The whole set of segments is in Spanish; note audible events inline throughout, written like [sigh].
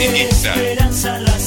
Racinguista.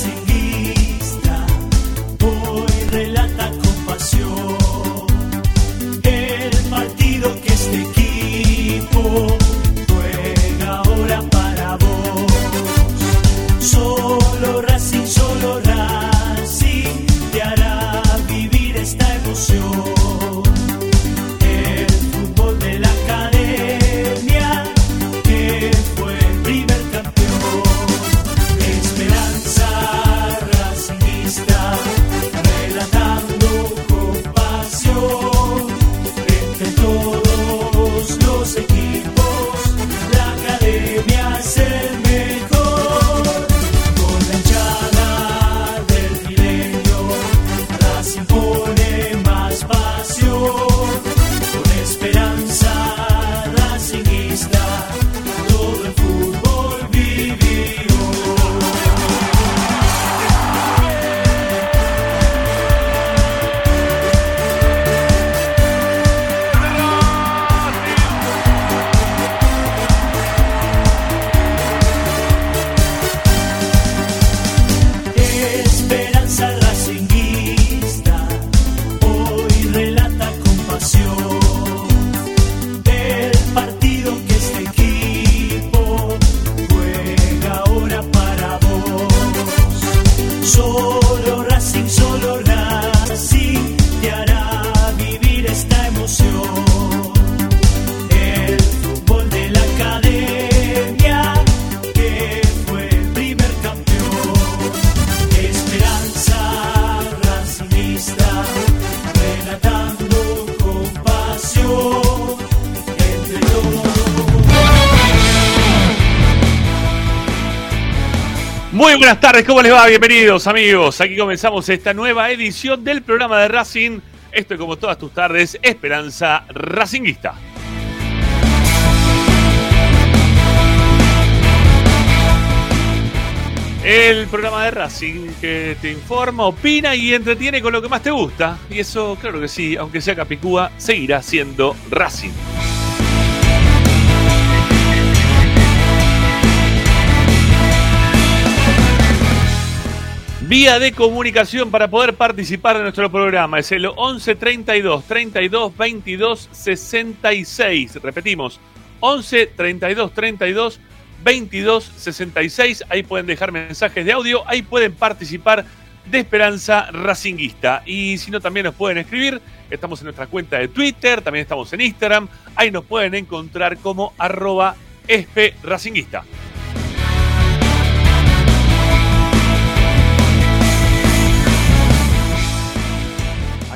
¿Cómo les va? Bienvenidos amigos. Aquí comenzamos esta nueva edición del programa de Racing. Esto como todas tus tardes, Esperanza Racinguista. El programa de Racing que te informa, opina y entretiene con lo que más te gusta. Y eso, claro que sí, aunque sea Capicúa, seguirá siendo Racing. Vía de comunicación para poder participar de nuestro programa es el 11 32 32 22 66. Repetimos, 11 32 32 22 66. Ahí pueden dejar mensajes de audio, ahí pueden participar de Esperanza Racinguista. Y si no, también nos pueden escribir. Estamos en nuestra cuenta de Twitter, también estamos en Instagram. Ahí nos pueden encontrar como arroba espe racinguista.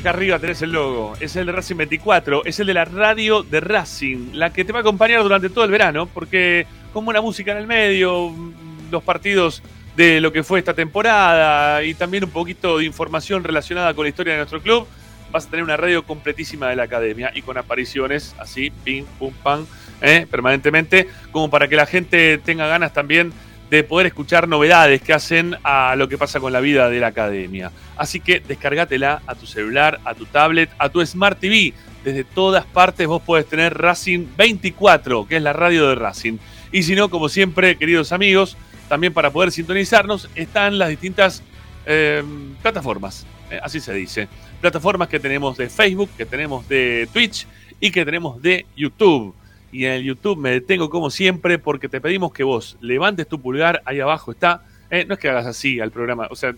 Arriba tenés el logo, es el de Racing 24, es el de la radio de Racing, la que te va a acompañar durante todo el verano, porque como una música en el medio, mm, los partidos de lo que fue esta temporada y también un poquito de información relacionada con la historia de nuestro club, vas a tener una radio completísima de la academia y con apariciones así, pim, pum, pam, ¿eh? permanentemente, como para que la gente tenga ganas también de poder escuchar novedades que hacen a lo que pasa con la vida de la academia. Así que descargatela a tu celular, a tu tablet, a tu Smart TV. Desde todas partes vos podés tener Racing 24, que es la radio de Racing. Y si no, como siempre, queridos amigos, también para poder sintonizarnos están las distintas eh, plataformas, eh, así se dice. Plataformas que tenemos de Facebook, que tenemos de Twitch y que tenemos de YouTube. Y en el YouTube me detengo como siempre porque te pedimos que vos levantes tu pulgar, ahí abajo está. Eh, no es que hagas así al programa, o sea,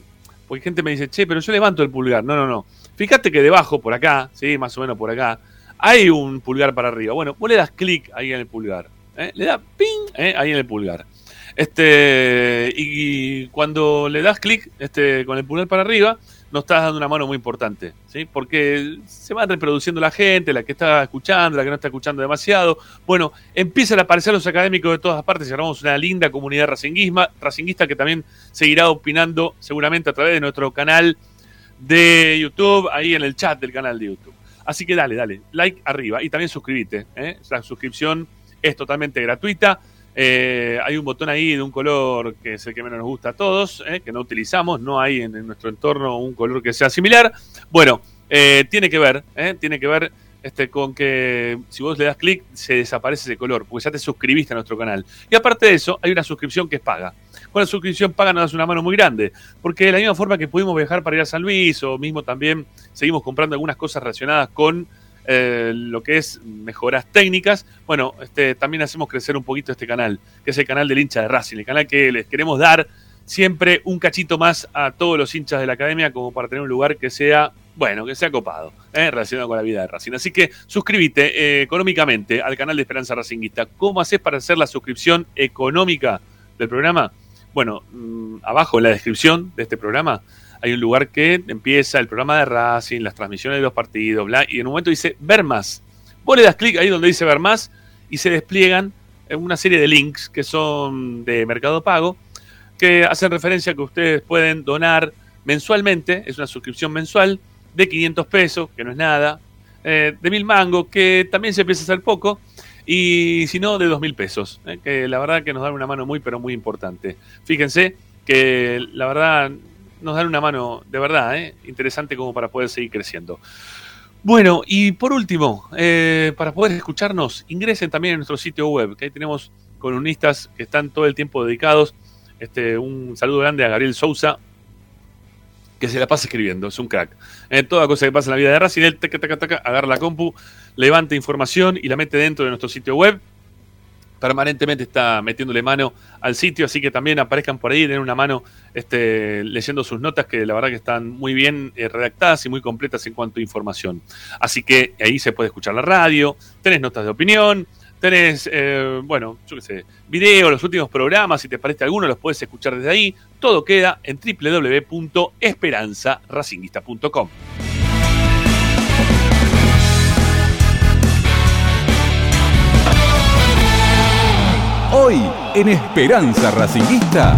porque gente me dice, che, pero yo levanto el pulgar. No, no, no. Fíjate que debajo, por acá, sí, más o menos por acá, hay un pulgar para arriba. Bueno, vos le das clic ahí en el pulgar. ¿eh? Le das ping ¿eh? ahí en el pulgar. Este, y cuando le das clic este, con el pulgar para arriba, nos estás dando una mano muy importante, ¿sí? Porque se va reproduciendo la gente, la que está escuchando, la que no está escuchando demasiado. Bueno, empiezan a aparecer los académicos de todas partes y armamos una linda comunidad racinguista que también seguirá opinando seguramente a través de nuestro canal de YouTube, ahí en el chat del canal de YouTube. Así que dale, dale, like arriba y también suscríbete. ¿eh? La suscripción es totalmente gratuita. Eh, hay un botón ahí de un color que es el que menos nos gusta a todos, eh, que no utilizamos, no hay en, nuestro entorno un color que sea similar. Bueno, eh, tiene que ver, tiene que ver este, con que si vos le das clic se desaparece ese color, porque ya te suscribiste a nuestro canal. Y aparte de eso, hay una suscripción que es paga. Con la suscripción paga nos das una mano muy grande, porque de la misma forma que pudimos viajar para ir a San Luis, o mismo también seguimos comprando algunas cosas relacionadas con eh, lo que es mejoras técnicas, bueno, este, también hacemos crecer un poquito este canal, que es el canal del hincha de Racing, el canal que les queremos dar siempre un cachito más a todos los hinchas de la academia como para tener un lugar que sea bueno, que sea copado, ¿eh? relacionado con la vida de Racing. Así que suscríbete eh, económicamente al canal de Esperanza Racinguista. ¿Cómo haces para hacer la suscripción económica del programa? Bueno, mm, abajo en la descripción de este programa hay un lugar que empieza el programa de Racing, las transmisiones de los partidos, bla, y en un momento dice ver más. Vos le das clic ahí donde dice ver más y se despliegan una serie de links que son de Mercado Pago, que hacen referencia a que ustedes pueden donar mensualmente, es una suscripción mensual, de 500 pesos, que no es nada, eh, de mil mangos, que también se empieza a hacer poco, y si no, de dos mil pesos, eh, que la verdad que nos dan una mano muy, pero muy importante. Fíjense que la verdad nos dan una mano de verdad eh, interesante como para poder seguir creciendo. Bueno, y por último, para poder escucharnos, ingresen también en nuestro sitio web, que ahí tenemos columnistas que están todo el tiempo dedicados. Este, un saludo grande a Gabriel Sousa, que se la pasa escribiendo, es un crack. En toda cosa que pasa en la vida de Racing, él taca, taca, taca, agarra la compu, levanta información y la mete dentro de nuestro sitio web. Permanentemente está metiéndole mano al sitio, así que también aparezcan por ahí, den una mano este, leyendo sus notas, que la verdad que están muy bien eh, redactadas y muy completas en cuanto a información. Así que ahí se puede escuchar la radio, tenés notas de opinión, Tenés, eh, bueno, yo qué sé, videos, los últimos programas, si te parece alguno, los puedes escuchar desde ahí. Todo queda en www.esperanzaracinguista.com. Hoy en Esperanza Racinguista.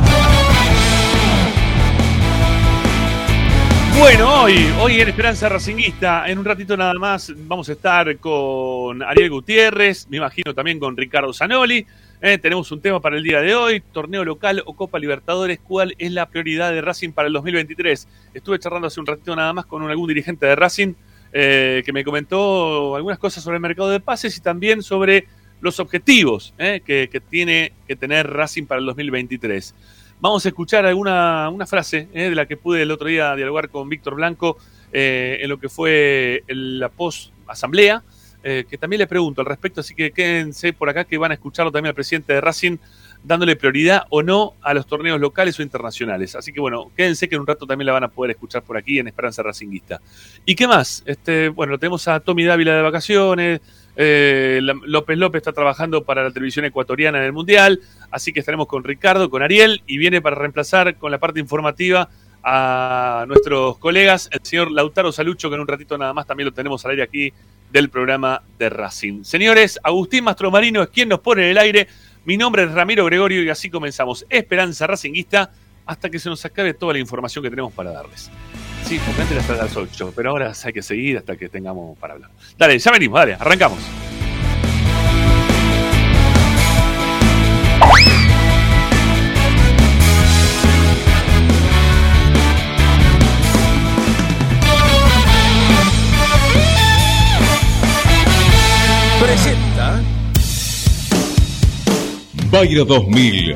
Bueno, hoy, hoy en Esperanza Racinguista, en un ratito nada más vamos a estar con Ariel Gutiérrez, me imagino también con Ricardo Zanoli. Eh, tenemos un tema para el día de hoy, torneo local o Copa Libertadores, ¿cuál es la prioridad de Racing para el 2023? Estuve charlando hace un ratito nada más con algún dirigente de Racing eh, que me comentó algunas cosas sobre el mercado de pases y también sobre los objetivos eh, que, tiene que tener Racing para el 2023. Vamos a escuchar alguna una frase eh, de la que pude el otro día dialogar con Víctor Blanco eh, en lo que fue la post-asamblea, que también le pregunto al respecto, así que quédense por acá que van a escucharlo también al presidente de Racing dándole prioridad o no a los torneos locales o internacionales. Así que bueno, quédense que en un rato también la van a poder escuchar por aquí en Esperanza Racinguista. ¿Y qué más? Este, bueno, tenemos a Tommy Dávila de vacaciones, eh, López López está trabajando para la televisión ecuatoriana en el Mundial, así que estaremos con Ricardo, con Ariel, y viene para reemplazar con la parte informativa a nuestros colegas, el señor Lautaro Salucho, que en un ratito nada más también lo tenemos al aire aquí del programa de Racing. Señores, Agustín Mastromarino es quien nos pone en el aire. Mi nombre es Ramiro Gregorio y así comenzamos Esperanza Racinguista hasta que se nos acabe toda la información que tenemos para darles. Sí, porque antes era hasta las 8, pero ahora hay que seguir hasta que tengamos para hablar. Dale, ya venimos, dale, arrancamos. Presenta Bayro 2000,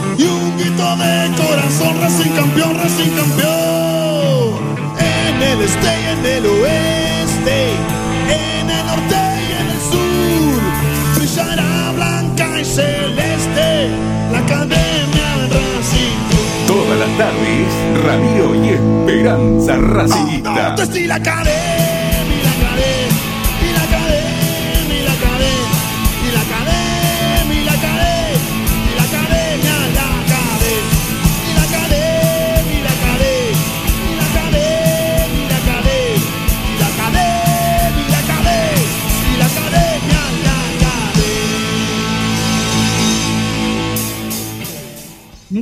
y un grito de corazón, Racing campeón, Racing campeón. En el este y en el oeste, en el norte y en el sur, brillará blanca y celeste la academia Racing. Todas las tardes, Ramiro y Esperanza Racinguista. Esto es la academia,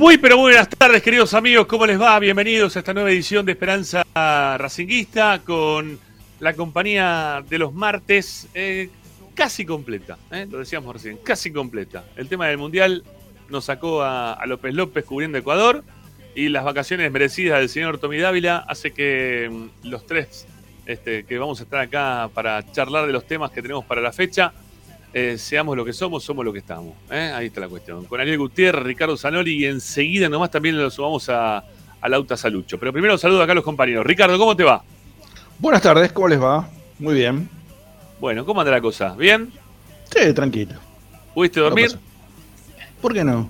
Muy pero muy buenas tardes, queridos amigos, ¿cómo les va? Bienvenidos a esta nueva edición de Esperanza Racinguista con la compañía de los martes eh, casi completa, ¿eh? lo decíamos recién, casi completa. El tema del Mundial nos sacó a, a López López cubriendo Ecuador y las vacaciones merecidas del señor Tommy Dávila hace que mm, los tres este, que vamos a estar acá para charlar de los temas que tenemos para la fecha eh, seamos lo que somos, somos lo que estamos. ¿eh? Ahí está la cuestión. Con Ariel Gutiérrez, Ricardo Zanoli y enseguida nomás también lo sumamos a, a Lauta Salucho. Pero primero saludo acá a los compañeros. Ricardo, ¿cómo te va? Buenas tardes, ¿cómo les va? Muy bien. Bueno, ¿cómo anda la cosa? ¿Bien? Sí, tranquilo. ¿Pudiste dormir? ¿Por qué no?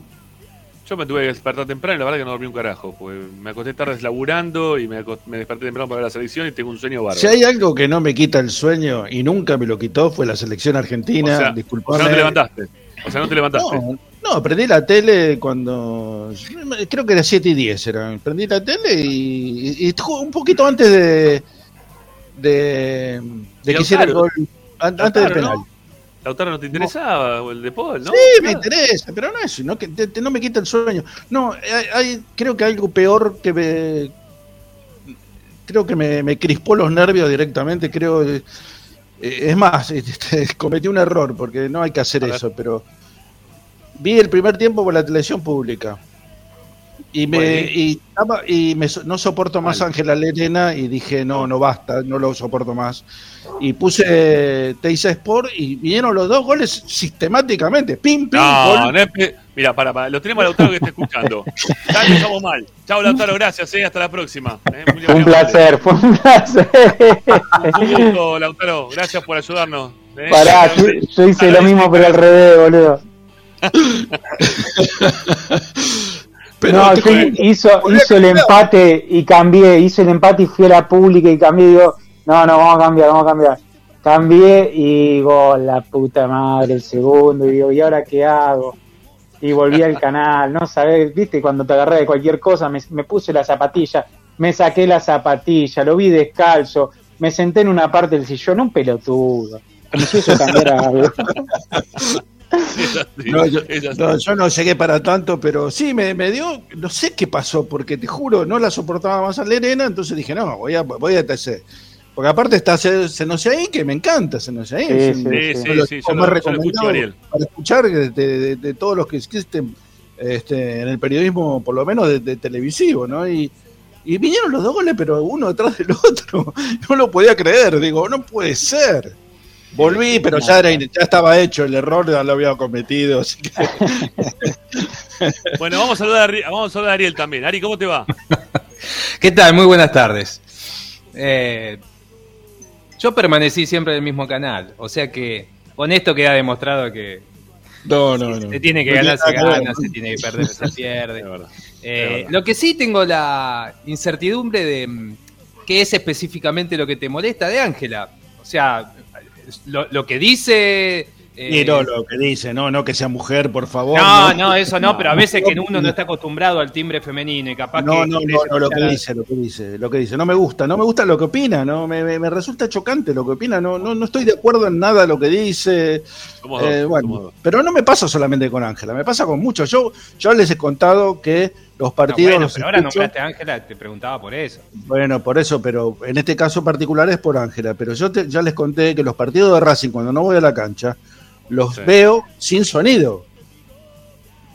Yo me tuve que despertar temprano y la verdad que no dormí un carajo. Me acosté tarde laburando y me, desperté temprano para ver la selección y tengo un sueño bárbaro. Si hay algo que no me quita el sueño y nunca me lo quitó fue la selección o argentina. o sea, no te levantaste. O sea, no te levantaste. No, no, prendí la tele cuando. Creo que era 7 y 10. Era. Prendí la tele y, y un poquito antes de. de, de que hiciera el gol. an- Antes del penal. ¿no? ¿Lautaro no te interesaba? ¿O el de Paul, no? Sí, me interesa, pero no es, no, que te- te- no me quita el sueño. No, hay, hay- creo que algo peor que me. Creo que me, me crispó los nervios directamente. Creo. eh, es más, [laughs] este, cometí un error porque no hay que hacer eso, pero. Vi el primer tiempo por la televisión pública. Y me, Bueno. y, estaba- y me no soporto más. Ángela Lerena y dije, no, no basta, no lo soporto más. Y puse Teisa Sport y vinieron los dos goles sistemáticamente. Pim, pim, No, gol. no es pe- Mira, para, para, lo tenemos a Lautaro que está escuchando. [laughs] Ya empezamos mal. Chao, Lautaro, gracias, eh, hasta la próxima. Eh, muy un placer, fue un placer. Un gusto, Lautaro, gracias por ayudarnos. eh. Pará, yo, yo hice lo mismo pero al revés, boludo. [laughs] Pero no, te- yo hizo, hizo el empate y cambié, hizo el empate y fui a la pública y cambié digo, no, no, vamos a cambiar, vamos a cambiar. Cambié y digo, la puta madre, el segundo, y digo, ¿y ahora qué hago? Y volví al [laughs] canal, no sabés, viste, cuando te agarré de cualquier cosa, me, me puse la zapatilla, me saqué la zapatilla, lo vi descalzo, me senté en una parte del sillón, un pelotudo. Como si eso cambiara [laughs] algo. [laughs] Es así, No, yo, no, yo no llegué para tanto, pero sí, me, me dio, no sé qué pasó, porque te juro, no la soportaba más a Lerena, entonces dije, no, voy a, voy a TC. Porque aparte está Se Se No Sé Ahí, que me encanta Se No Sé Ahí. Sí, sí, Sí, sí. yo lo, más yo para escuchar de, de- de todos los que existen este, en el periodismo, por lo menos de, de televisivo, ¿no? Y, y vinieron los dos goles, pero uno detrás del otro. [laughs] No lo podía creer, digo, no puede ser. Volví, pero ya, era, ya estaba hecho el error, ya lo había cometido. Así que Bueno, vamos a saludar a, vamos a saludar a Ariel también. Ari, ¿cómo te va? [laughs] ¿Qué tal? Muy buenas tardes. Eh, yo permanecí siempre en el mismo canal, o sea que con esto queda demostrado que No, no, no. se tiene que No ganar, se gana, se tiene que perder, se [laughs] pierde. Eh, lo que sí tengo la incertidumbre de mm, qué es específicamente lo que te molesta de Ángela. O sea, lo, lo que dice... eh, no lo que dice, no, no que sea mujer, por favor. no, no, eso no, pero a veces que uno no está acostumbrado al timbre femenino y capaz No, que... no, no, no, lo que dice, lo que dice, lo que dice. No me gusta, no me gusta lo que opina, no, me, me- me resulta chocante lo que opina, no, no, no estoy de acuerdo en nada lo que dice. Dos, Eh, bueno, pero no me pasa solamente con Ángela, me pasa con muchos. Yo, yo les he contado que los No, partidos. bueno, pero ahora escucho- nombraste a Ángela, te preguntaba por eso. Bueno, por eso, pero en este caso particular es por Ángela. Pero yo te- ya les conté que los partidos de Racing, cuando no voy a la cancha, los Sí. veo sin sonido.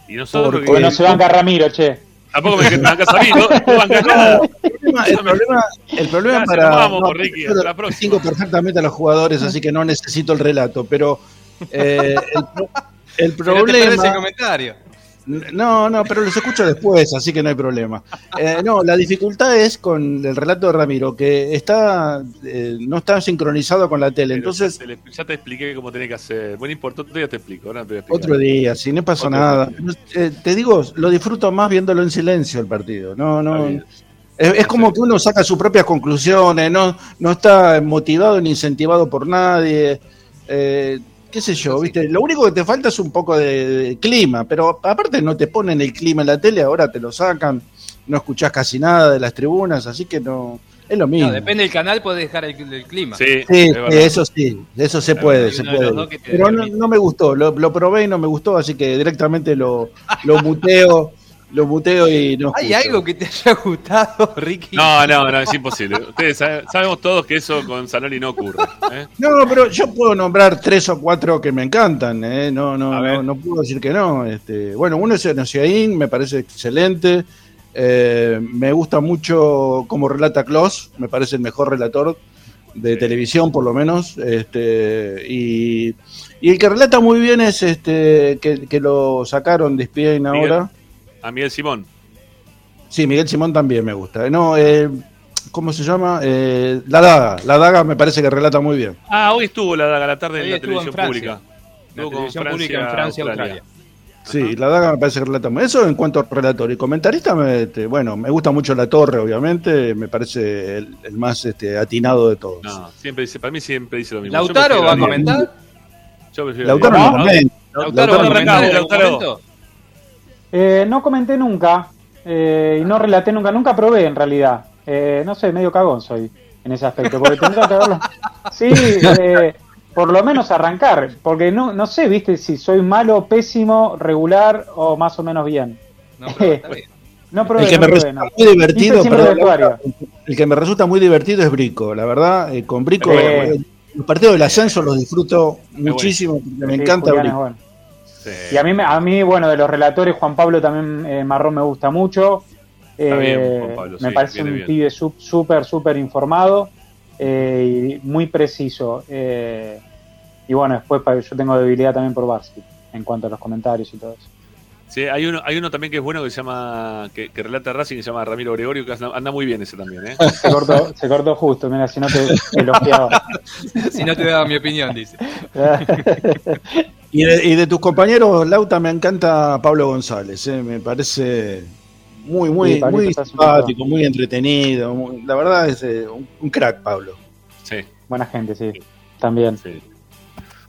Y nosotros Porque- que- Porque no se banca Ramiro, che. tampoco me bancas a mí, ¿no? No bancas nada. El problema, el problema, el problema Gracias, para. nos vamos, Ricky, yo hasta la próxima. perfectamente a los jugadores, así que no necesito el relato. Pero eh, el, el Pero te parece el problema. comentario. No, no, pero los escucho después, así que no hay problema. Eh, no, la dificultad es con el relato de Ramiro, que está eh, no está sincronizado con la tele. Pero Entonces, ya te, ya te expliqué cómo tenés que hacer. Bueno, importante, otro día te explico. Te explicar. otro día, si no Otro nada. Eh, te digo, lo disfruto más viéndolo en silencio el partido. No, no. es como que uno saca sus propias conclusiones, no, no está motivado ni incentivado por nadie. Eh, qué sé yo, ¿viste? Lo único que te falta es un poco de, de clima, pero aparte no te ponen el clima en la tele, ahora te lo sacan, no escuchás casi nada de las tribunas, así que no, es lo mismo. No, depende del canal, puedes dejar el, el clima. Sí, Sí, es eso sí, eso se puede, se puede. Pero no, no me gustó, lo, lo probé y no me gustó, así que directamente lo, lo muteo [laughs] lo muteo y no ¿Hay escucho. algo que te haya gustado, Ricky? No, no, no, es imposible. Ustedes sabe- sabemos todos que eso con Zanoli no ocurre. ¿eh? No, pero yo puedo nombrar tres o cuatro que me encantan, ¿eh? no, no, no, no puedo decir que no. Este, bueno, uno es Enoceaín, me parece excelente. Eh, me gusta mucho cómo relata Klaus, me parece el mejor relator de Sí. televisión, por lo menos. Este, y, y el que relata muy bien es este que, que lo sacaron de Miguel. ahora. A Miguel Simón. Sí, Miguel Simón también me gusta. No, eh, ¿cómo se llama? Eh, la Daga. La Daga me parece que relata muy bien. Ah, hoy estuvo la daga a la tarde Hoy en la en televisión pública. La televisión pública en Francia, Australia. Sí, la daga me parece que relata muy Eso en cuanto a relator. Y comentarista, me, este, bueno, me gusta mucho La Torre, obviamente. Me parece el, el más este, atinado de todos. No, siempre dice, para mí siempre dice lo mismo. ¿Lautaro va a comentar? Yo prefiero Lautaro no. ¿Lautaro Lautaro algún Lautaro. Eh, no comenté nunca eh, y no relaté nunca, nunca probé en realidad. Eh, no sé, medio cagón soy en ese aspecto, porque tendría que haberlo. [laughs] Sí, eh, por lo menos arrancar, porque no, no sé, viste, si soy malo, pésimo, regular o más o menos bien. No, pero está bien. [laughs] No probé, El que no me probé, resulta no. muy divertido, perdón, el que me resulta muy divertido es Brico, la verdad. eh, con Brico, Eh. eh, los partidos del ascenso los disfruto muchísimo, porque me Sí, encanta Brico. bueno. Sí. Y a mí, me- a mí, bueno, de los relatores, Juan Pablo también eh, Marrón me gusta mucho. Está bien, Eh, Juan Pablo, me sí, parece un bien. pibe súper, súper informado eh, y muy preciso. Eh, y bueno, después yo tengo debilidad también por Barsky en cuanto a los comentarios y todo eso. Sí, hay uno, hay uno también que es bueno que se llama, que, que relata Racing, que se llama Ramiro Gregorio, que anda, anda muy bien ese también, ¿eh? [laughs] Se cortó, se cortó justo, mira, si no te elogiaba. [laughs] Si no te daba mi opinión, dice. [laughs] Y de, y de tus compañeros, Lauta, me encanta Pablo González. eh, me parece muy, muy, Sí, muy simpático, muy entretenido. muy- la verdad es eh, un, un crack, Pablo. Sí, Buena gente, sí. También. sí.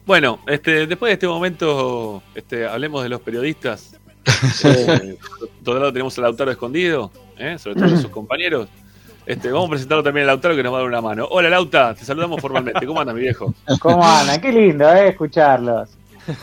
Bueno, este, después de este momento, este, hablemos de los periodistas. [laughs] Eh, otro lado tenemos a Lautaro escondido, ¿eh? sobre todo a sus compañeros. Este, vamos a presentarlo también a Lautaro que nos va a dar una mano. Hola Lauta, te saludamos formalmente. ¿Cómo andas, mi viejo? ¿Cómo andan? Qué lindo, ¿eh? Escucharlos.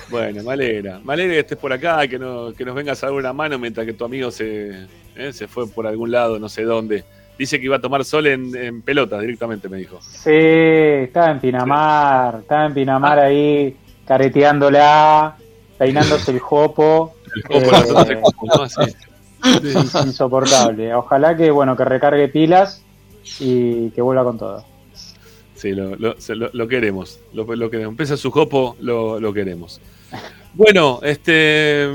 Bueno, me alegra. Me alegra que estés por acá, que, no, que nos vengas a dar una mano mientras que tu amigo se, eh, se fue por algún lado, no sé dónde. Dice que iba a tomar sol en, en pelotas directamente, me dijo. Sí, estaba en Pinamar, estaba en Pinamar ahí, careteándola, peinándose el jopo. Eh, las otras cosas, ¿no? Es insoportable. Ojalá que bueno que recargue pilas y que vuelva con todo. Sí, lo, lo- lo- lo queremos. Lo, queremos. Empieza su jopo, lo, lo queremos. Bueno, este.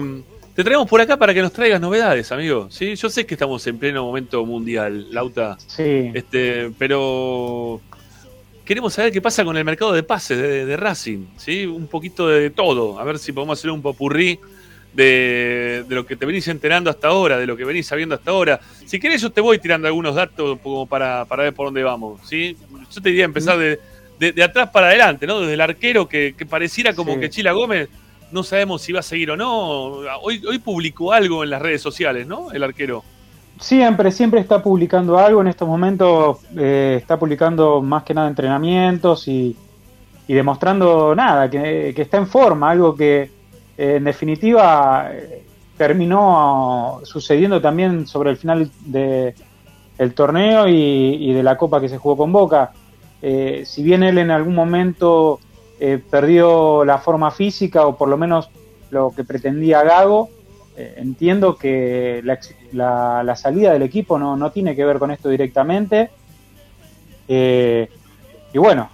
Te traemos por acá para que nos traigas novedades, amigo. ¿sí? Yo sé que estamos en pleno momento mundial, Lauta. Sí, Este, pero queremos saber qué pasa con el mercado de pases de, de Racing, ¿sí? Un poquito de todo, a ver si podemos hacer un popurrí de, de lo que te venís enterando hasta ahora, de lo que venís sabiendo hasta ahora. Si querés yo te voy tirando algunos datos como para, para ver por dónde vamos, ¿sí? Yo te diría empezar de, de- de atrás para adelante, ¿no? Desde el arquero que, que pareciera como Sí. que Chila Gómez no sabemos si va a seguir o no. Hoy, hoy publicó algo en las redes sociales, ¿no? El arquero. siempre, siempre está publicando algo. En estos momentos eh, está publicando más que nada entrenamientos y, y demostrando nada, que, que está en forma, algo que en definitiva terminó sucediendo también sobre el final de el torneo y, de la copa que se jugó con Boca. Eh, si bien él en algún momento eh, perdió la forma física o por lo menos lo que pretendía Gago, eh, entiendo que la, la- salida del equipo no, no tiene que ver con esto directamente. Y bueno,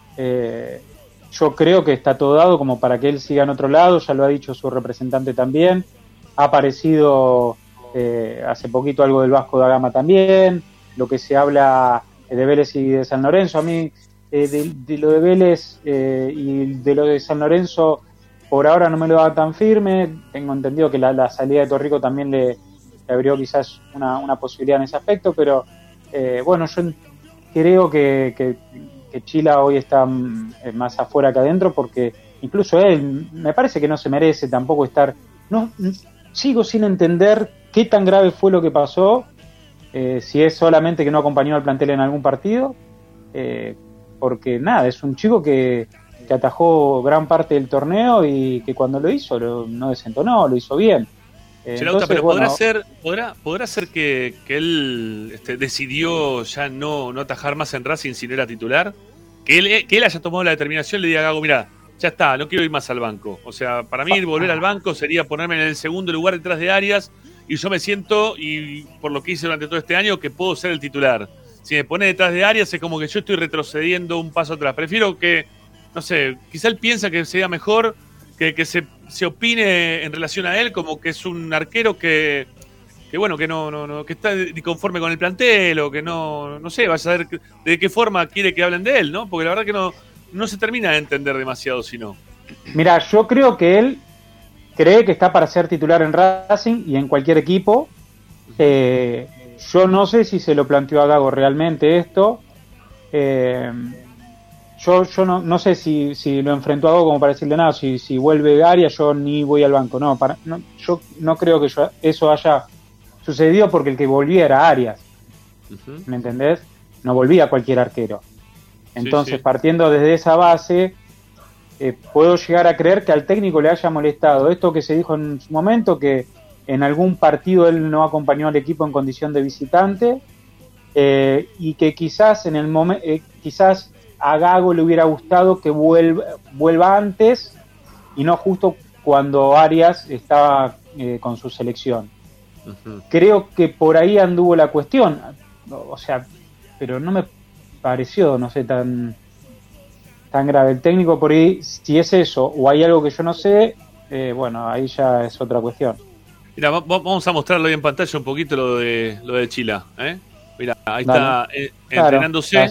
yo creo que está todo dado como para que él siga en otro lado, ya lo ha dicho su representante también. Ha aparecido eh, hace poquito algo del Vasco da Gama también, lo que se habla de Vélez y de San Lorenzo. A mí, eh, de, lo de Vélez eh, y de lo de San Lorenzo, por ahora no me lo da tan firme. Tengo entendido que la, salida de Torrico también le, abrió quizás una, posibilidad en ese aspecto, pero eh, bueno, yo creo que, que Chila hoy está mm, eh, más afuera que adentro porque incluso él me parece que no se merece tampoco estar... No, sigo sin entender qué tan grave fue lo que pasó, eh, si es solamente que no acompañó al plantel en algún partido, eh, porque nada, es un chico que, que atajó gran parte del torneo y que cuando lo hizo lo- no desentonó, lo hizo bien. Eh, entonces, pero bueno, podrá ser, podrá, podrá ser que, que él este, decidió ya no, no atajar más en Racing si no era titular. Que él, que él haya tomado la determinación y le diga a Gago, mira, ya está, no quiero ir más al banco. O sea, para mí [laughs] volver al banco sería ponerme en el segundo lugar detrás de Arias y yo me siento, y por lo que hice durante todo este año, que puedo ser el titular. Si me pone detrás de Arias es como que yo estoy retrocediendo un paso atrás. Prefiero que, no sé, quizá él piensa que sería mejor que, que se, se opine en relación a él como que es un arquero que, que bueno, que no, no, no, que está conforme con el plantel o que no, no sé, vaya a que- de qué forma quiere que hablen de él, ¿no? Porque la verdad que no, no se termina de entender demasiado si no. Mira, yo creo que él cree que está para ser titular en Racing y en cualquier equipo. Eh, yo no sé si se lo planteó a Gago realmente esto. Eh, yo yo no, no sé si, si lo enfrentó a Gago como para decirle nada. Si, si vuelve Arias, yo ni voy al banco. No, para, no, yo no creo que yo- eso haya sucedido porque el que volvía era Arias. ¿me entendés? No volvía cualquier arquero. Entonces, sí. partiendo desde esa base, eh, puedo llegar a creer que al técnico le haya molestado esto que se dijo en su momento, que en algún partido él no acompañó al equipo en condición de visitante eh, y que quizás en el momento, quizás a Gago le hubiera gustado que vuelva, vuelva antes y no justo cuando Arias estaba eh, con su selección creo que por ahí anduvo la cuestión. O sea, pero no me pareció, no sé, tan tan grave. El técnico por ahí, si es eso o hay algo que yo no sé, eh, bueno, ahí ya es otra cuestión. Mira, va- va- vamos a mostrarlo ahí en pantalla un poquito lo de lo de Chila, ¿eh? Mira, ahí Dale. está eh, entrenándose.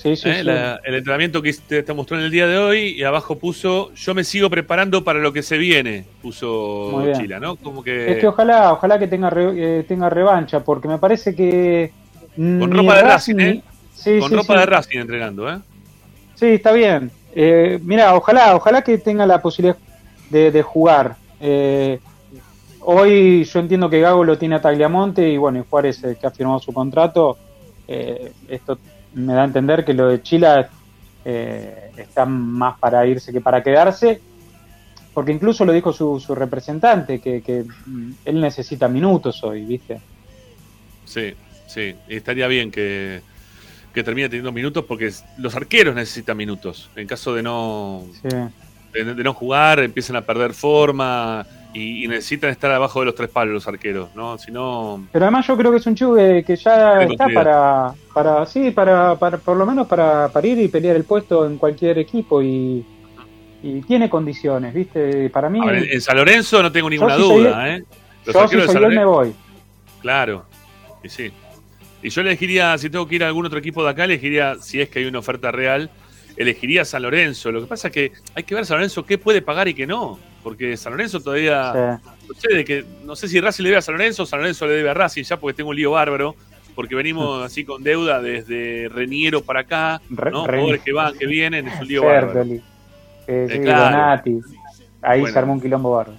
Sí, sí, ¿eh? La- el entrenamiento que te, te mostró en el día de hoy y abajo puso yo me sigo preparando para lo que se viene puso. Chila no como que, Es que ojalá, ojalá que tenga re- eh, tenga revancha, porque me parece que Con ni ropa de Racing, ni- ¿eh? Sí, con ropa de Racing entrenando eh Sí, está bien. Eh, mira, ojalá, ojalá que tenga la posibilidad de, de jugar. Eh, hoy yo entiendo que Gago lo tiene a Tagliamonte y bueno, y Juárez eh, que ha firmado su contrato. eh, esto me da a entender que lo de Chila eh, está más para irse que para quedarse. Porque incluso lo dijo su, su representante, que, que él necesita minutos hoy, ¿viste? sí sí y estaría bien que que termine teniendo minutos porque los arqueros necesitan minutos en caso de no Sí. de, de no jugar empiezan a perder forma y, y necesitan estar abajo de los tres palos los arqueros no si no Pero además yo creo que es un chico que, que ya está para, para sí, para, para por lo menos para, para ir y pelear el puesto en cualquier equipo y, y tiene condiciones, ¿viste? Para mí, ver, en, San Lorenzo no tengo ninguna si soy duda, ¿eh? Los yo si arqueros de soy San él me voy. claro, y sí. Y yo elegiría, si tengo que ir a algún otro equipo de acá, elegiría, si es que hay una oferta real, elegiría San Lorenzo. Lo que pasa es que hay que ver San Lorenzo qué puede pagar y qué no. Porque San Lorenzo todavía, Sí. no sé, de que, no sé si Racing le debe a San Lorenzo o San Lorenzo le debe a Racing, ya porque tengo un lío bárbaro. Porque venimos así con deuda desde Reniero para acá, Re- ¿no? Jugadores que van, que vienen, es un lío bárbaro. Fertoli, eh, sí, claro. Donati. Ahí Bueno. se armó un quilombo barro.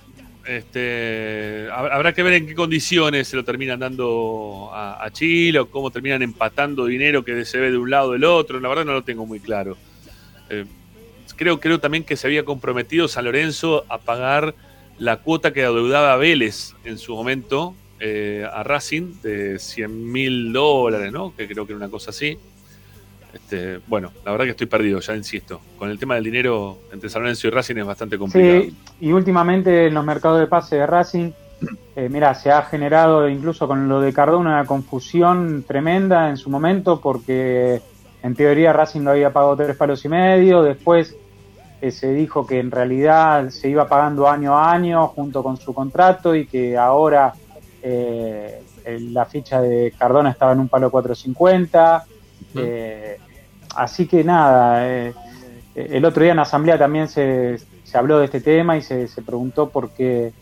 Este, hab- habrá que ver en qué condiciones se lo terminan dando a, a Chile o cómo terminan empatando dinero que se ve de un lado o del otro. La verdad no lo tengo muy claro. Eh, creo, creo también que se había comprometido San Lorenzo a pagar la cuota que adeudaba a Vélez en su momento eh, a Racing de 100 mil dólares, ¿no? Que creo que era una cosa así. Este, bueno, la verdad que estoy perdido, ya insisto. Con el tema del dinero entre San Lorenzo y Racing es bastante complicado. Sí, y últimamente en los mercados de pase de Racing, [clears throat] eh, mira, se ha generado incluso con lo de Cardona una confusión tremenda en su momento porque en teoría Racing lo había pagado tres palos y medio, después eh, se dijo que en realidad se iba pagando año a año junto con su contrato y que ahora eh, la ficha de Cardona estaba en un palo 450. eh, así que nada, eh, el otro día en la asamblea también se, se habló de este tema y se, se preguntó por qué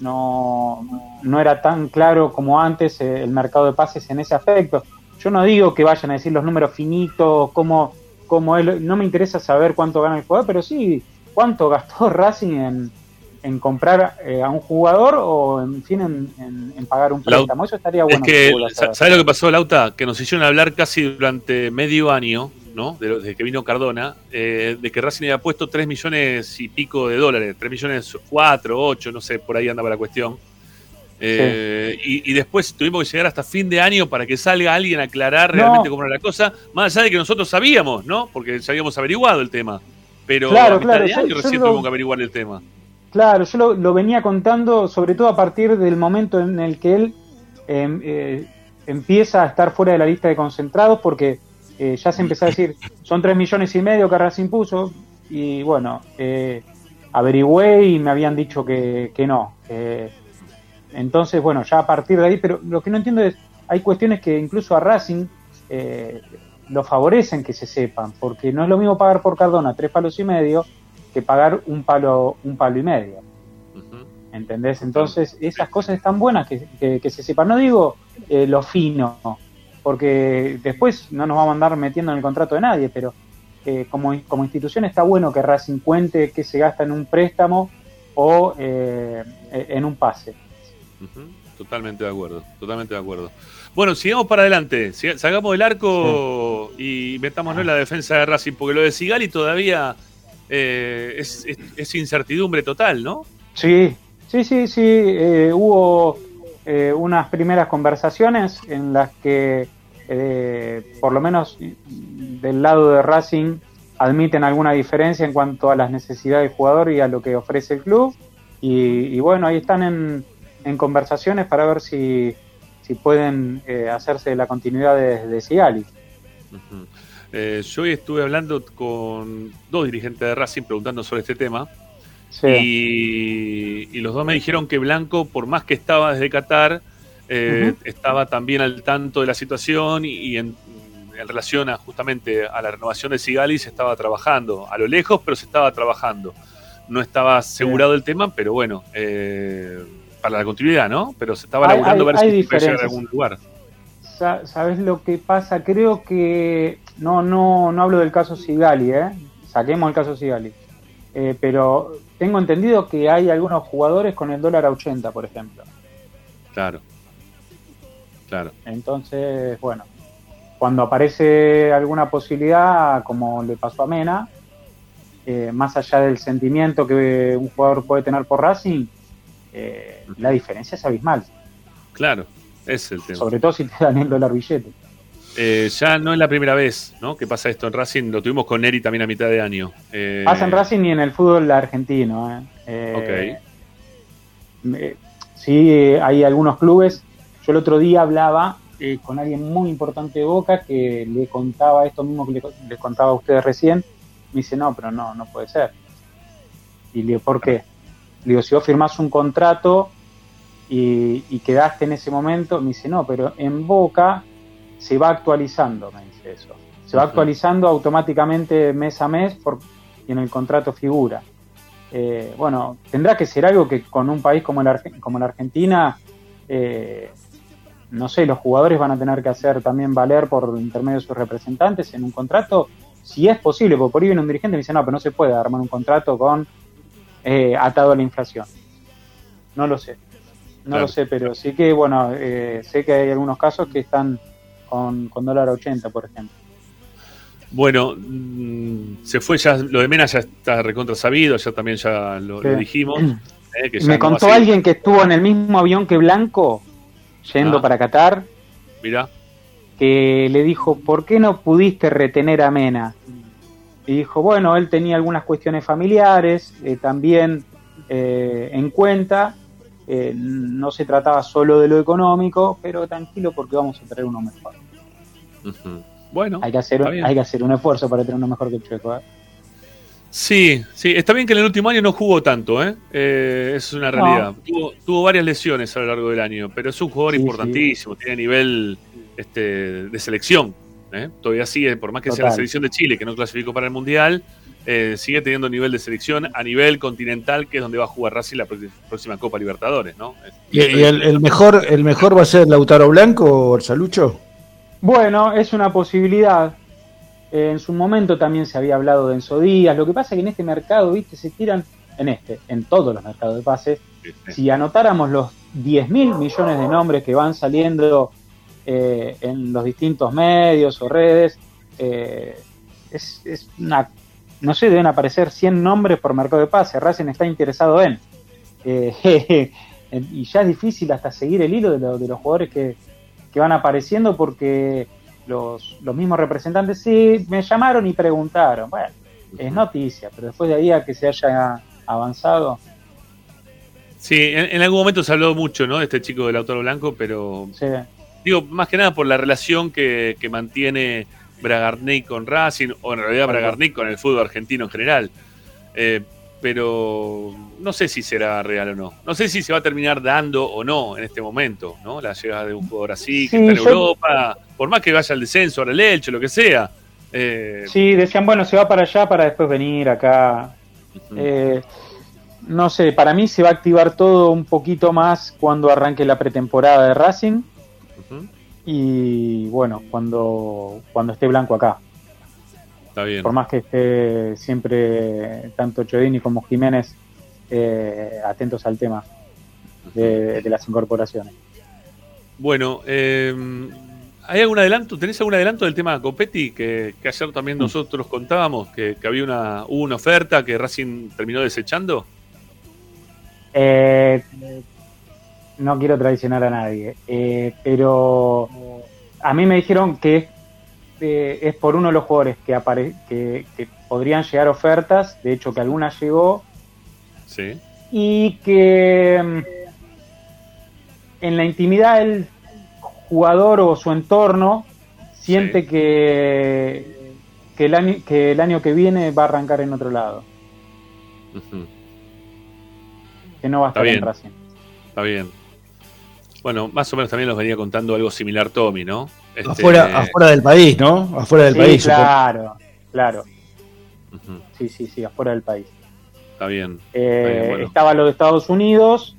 no, no era tan claro como antes eh, el mercado de pases en ese aspecto. Yo no digo que vayan a decir los números finitos, cómo, cómo él, no me interesa saber cuánto gana el jugador, pero sí cuánto gastó [laughs] Racing en, en comprar eh, a un jugador o en fin en, en- en pagar un préstamo. Eso estaría bueno. es que. ¿sabes lo que pasó, Lauta? Que nos hicieron hablar casi durante medio año, ¿no? Desde que vino Cardona, eh, de que Racing había puesto 3 millones y pico de dólares, 3 millones 4, 8, no sé, por ahí andaba la cuestión. Eh, y, y después tuvimos que llegar hasta fin de año para que salga alguien a aclarar realmente cómo era la cosa, más allá de que nosotros sabíamos, ¿no? Porque ya habíamos averiguado el tema. Pero Claro, a mitad claro, de año yo recién lo- tuvimos que averiguar el tema. Claro, yo lo, lo venía contando sobre todo a partir del momento en el que él em, eh, empieza a estar fuera de la lista de concentrados porque eh, ya se empezó a decir, son tres millones y medio que Racing puso y bueno, eh, averigüé y me habían dicho que, que no. Eh, entonces, bueno, ya a partir de ahí, pero lo que no entiendo es, hay cuestiones que incluso a Racing eh, lo favorecen que se sepan, porque no es lo mismo pagar por Cardona tres palos y medio que pagar un palo, un palo y medio. ¿Entendés? Entonces, esas cosas están buenas que, que- que se sepan. No digo eh, lo fino, porque después no nos vamos a andar metiendo en el contrato de nadie, pero eh, como, como institución está bueno que Racing cuente que se gasta en un préstamo o eh, en un pase. Totalmente de acuerdo, totalmente de acuerdo. Bueno, sigamos para adelante, salgamos del arco y metámonos en la defensa de Racing, porque lo de Sigali todavía eh, es, es- es incertidumbre total, ¿no? Sí, sí, sí, sí. eh, hubo eh, unas primeras conversaciones en las que, eh, por lo menos del lado de Racing, admiten alguna diferencia en cuanto a las necesidades del jugador y a lo que ofrece el club. Y, y bueno, ahí están en, en conversaciones para ver si, si pueden eh, hacerse la continuidad de, de. Eh, yo hoy estuve hablando con dos dirigentes de Racing preguntando sobre este tema. Sí, y, y los dos me dijeron que Blanco, por más que estaba desde Qatar, eh, estaba también al tanto de la situación y, y en, en relación a justamente a la renovación de Sigali se estaba trabajando, a lo lejos, pero se estaba trabajando. No estaba asegurado el tema, pero bueno, eh, para la continuidad, ¿no? Pero se estaba Hay- ver hay- si hay se puede llegar a algún lugar. Sa- ¿Sabes lo que pasa? Creo que no no no hablo del caso Sigali, ¿eh? Saquemos el caso Sigali. Eh, pero tengo entendido que hay algunos jugadores con el dólar a 80, por ejemplo. Claro. Claro. Entonces, bueno, cuando aparece alguna posibilidad, como le pasó a Mena, eh, más allá del sentimiento que un jugador puede tener por Racing, eh, la diferencia es abismal, Claro. Es el tema. sobre todo si te dan el dólar billete. Eh, ya no es la primera vez ¿no? que pasa esto en Racing, lo tuvimos con Neri también a mitad de año. Eh, Pasa en Racing y en el fútbol argentino. ¿eh? Eh, eh, sí, hay algunos clubes. Yo el otro día hablaba eh, con alguien muy importante de Boca que le contaba esto mismo que le, les contaba a ustedes recién. Me dice, no, pero no, no puede ser. Y le digo, ¿por qué? Digo, si vos firmás un contrato y, y quedaste en ese momento, me dice, no, pero en Boca se va actualizando, me dice eso. Se va actualizando automáticamente mes a mes por, y en el contrato figura. Eh, bueno, tendrá que ser algo que con un país como, el Arge- como la Argentina, eh, no sé, los jugadores van a tener que hacer también valer por intermedio de sus representantes en un contrato, si es posible, porque por ahí viene un dirigente y me dice, no, pero no se puede armar un contrato con eh, atado a la inflación. No lo sé, no Claro. lo sé, pero sí que, bueno, eh, sé que hay algunos casos que están con, con dólar a 80, por ejemplo. Bueno, mm, se fue ya, lo de Mena ya está recontra sabido, ya también ya lo, dijimos. [clears throat] eh, que ya Me no contó alguien que estuvo en el mismo avión que Blanco, yendo Ah. para Qatar, Mirá, que le dijo, ¿por qué no pudiste retener a Mena? Y dijo, bueno, él tenía algunas cuestiones familiares eh, también eh, en cuenta, eh, no se trataba solo de lo económico, pero tranquilo porque vamos a traer uno mejor. bueno, Hay que hacer, bien. hay que hacer un esfuerzo para tener uno mejor que el Chueco. ¿eh? Sí, sí, está bien que en el último año no jugó tanto, ¿eh? Eh, eso es una No. realidad. Tuvo, tuvo varias lesiones a lo largo del año, pero es un jugador Sí, importantísimo, tiene nivel este, de selección. ¿Eh? Todavía sigue, por más que sea la selección de Chile, que no clasificó para el Mundial, eh, sigue teniendo nivel de selección a nivel continental, que es donde va a jugar Racing la próxima- próxima Copa Libertadores, ¿no? ¿Y, y el, el mejor el mejor va a ser Lautaro Blanco o Salucho? Bueno, es una posibilidad. Eh, en su momento también se había hablado de Enzo Díaz. Lo que pasa es que en este mercado, viste, se tiran, en este, en todos los mercados de pases, si anotáramos los 10 mil millones de nombres que van saliendo eh, en los distintos medios o redes, eh, es, es una, no sé, deben aparecer 100 nombres por mercado de pase. Racing está interesado en. Eh, [laughs] En- y ya es difícil hasta seguir el hilo de, lo- de los jugadores que, que van apareciendo porque los, los mismos representantes sí me llamaron y preguntaron. Bueno, es noticia, pero después de ahí a que se haya avanzado, Sí, en, en algún momento se habló mucho, ¿no? De este chico del autor blanco, pero sí, digo, más que nada por la relación que, que mantiene Bragarnik con Racing, o en realidad Bragarnik con el fútbol argentino en general. Eh, pero no sé si será real o no. No sé si se va a terminar dando o no en este momento, ¿no? La llegada de un jugador así, que Sí, está en yo- Europa, por más que vaya al descenso, el Elche, lo que sea. Eh, sí, decían, bueno, se va para allá para después venir acá. Eh, no sé, para mí se va a activar todo un poquito más cuando arranque la pretemporada de Racing Y bueno, cuando, cuando esté Blanco acá. Está bien. Por más que esté siempre tanto Chodini como Jiménez eh, atentos al tema de, de las incorporaciones. Bueno, eh, ¿hay algún adelanto? ¿Tenés algún adelanto del tema Copetti? Que, que ayer Mm. también nosotros contábamos que, que había una, hubo una oferta que Racing terminó desechando. Eh, no quiero traicionar a nadie, eh, pero a mí me dijeron que eh, es por uno de los jugadores que, apare que, que podrían llegar ofertas, de hecho que alguna llegó, Sí. y que mm, en la intimidad el jugador o su entorno siente Sí. que, que, el año, que el año que viene va a arrancar en otro lado, que no va a estar en. Racing. Está bien. Bueno, más o menos también nos venía contando algo similar Tommy, ¿no? Este, Afuera, afuera del país, ¿no? Afuera del Sí, país. supongo. claro, claro, sí, sí, sí, afuera del país. Está bien. Eh, Está bien, bueno. Estaba lo de Estados Unidos,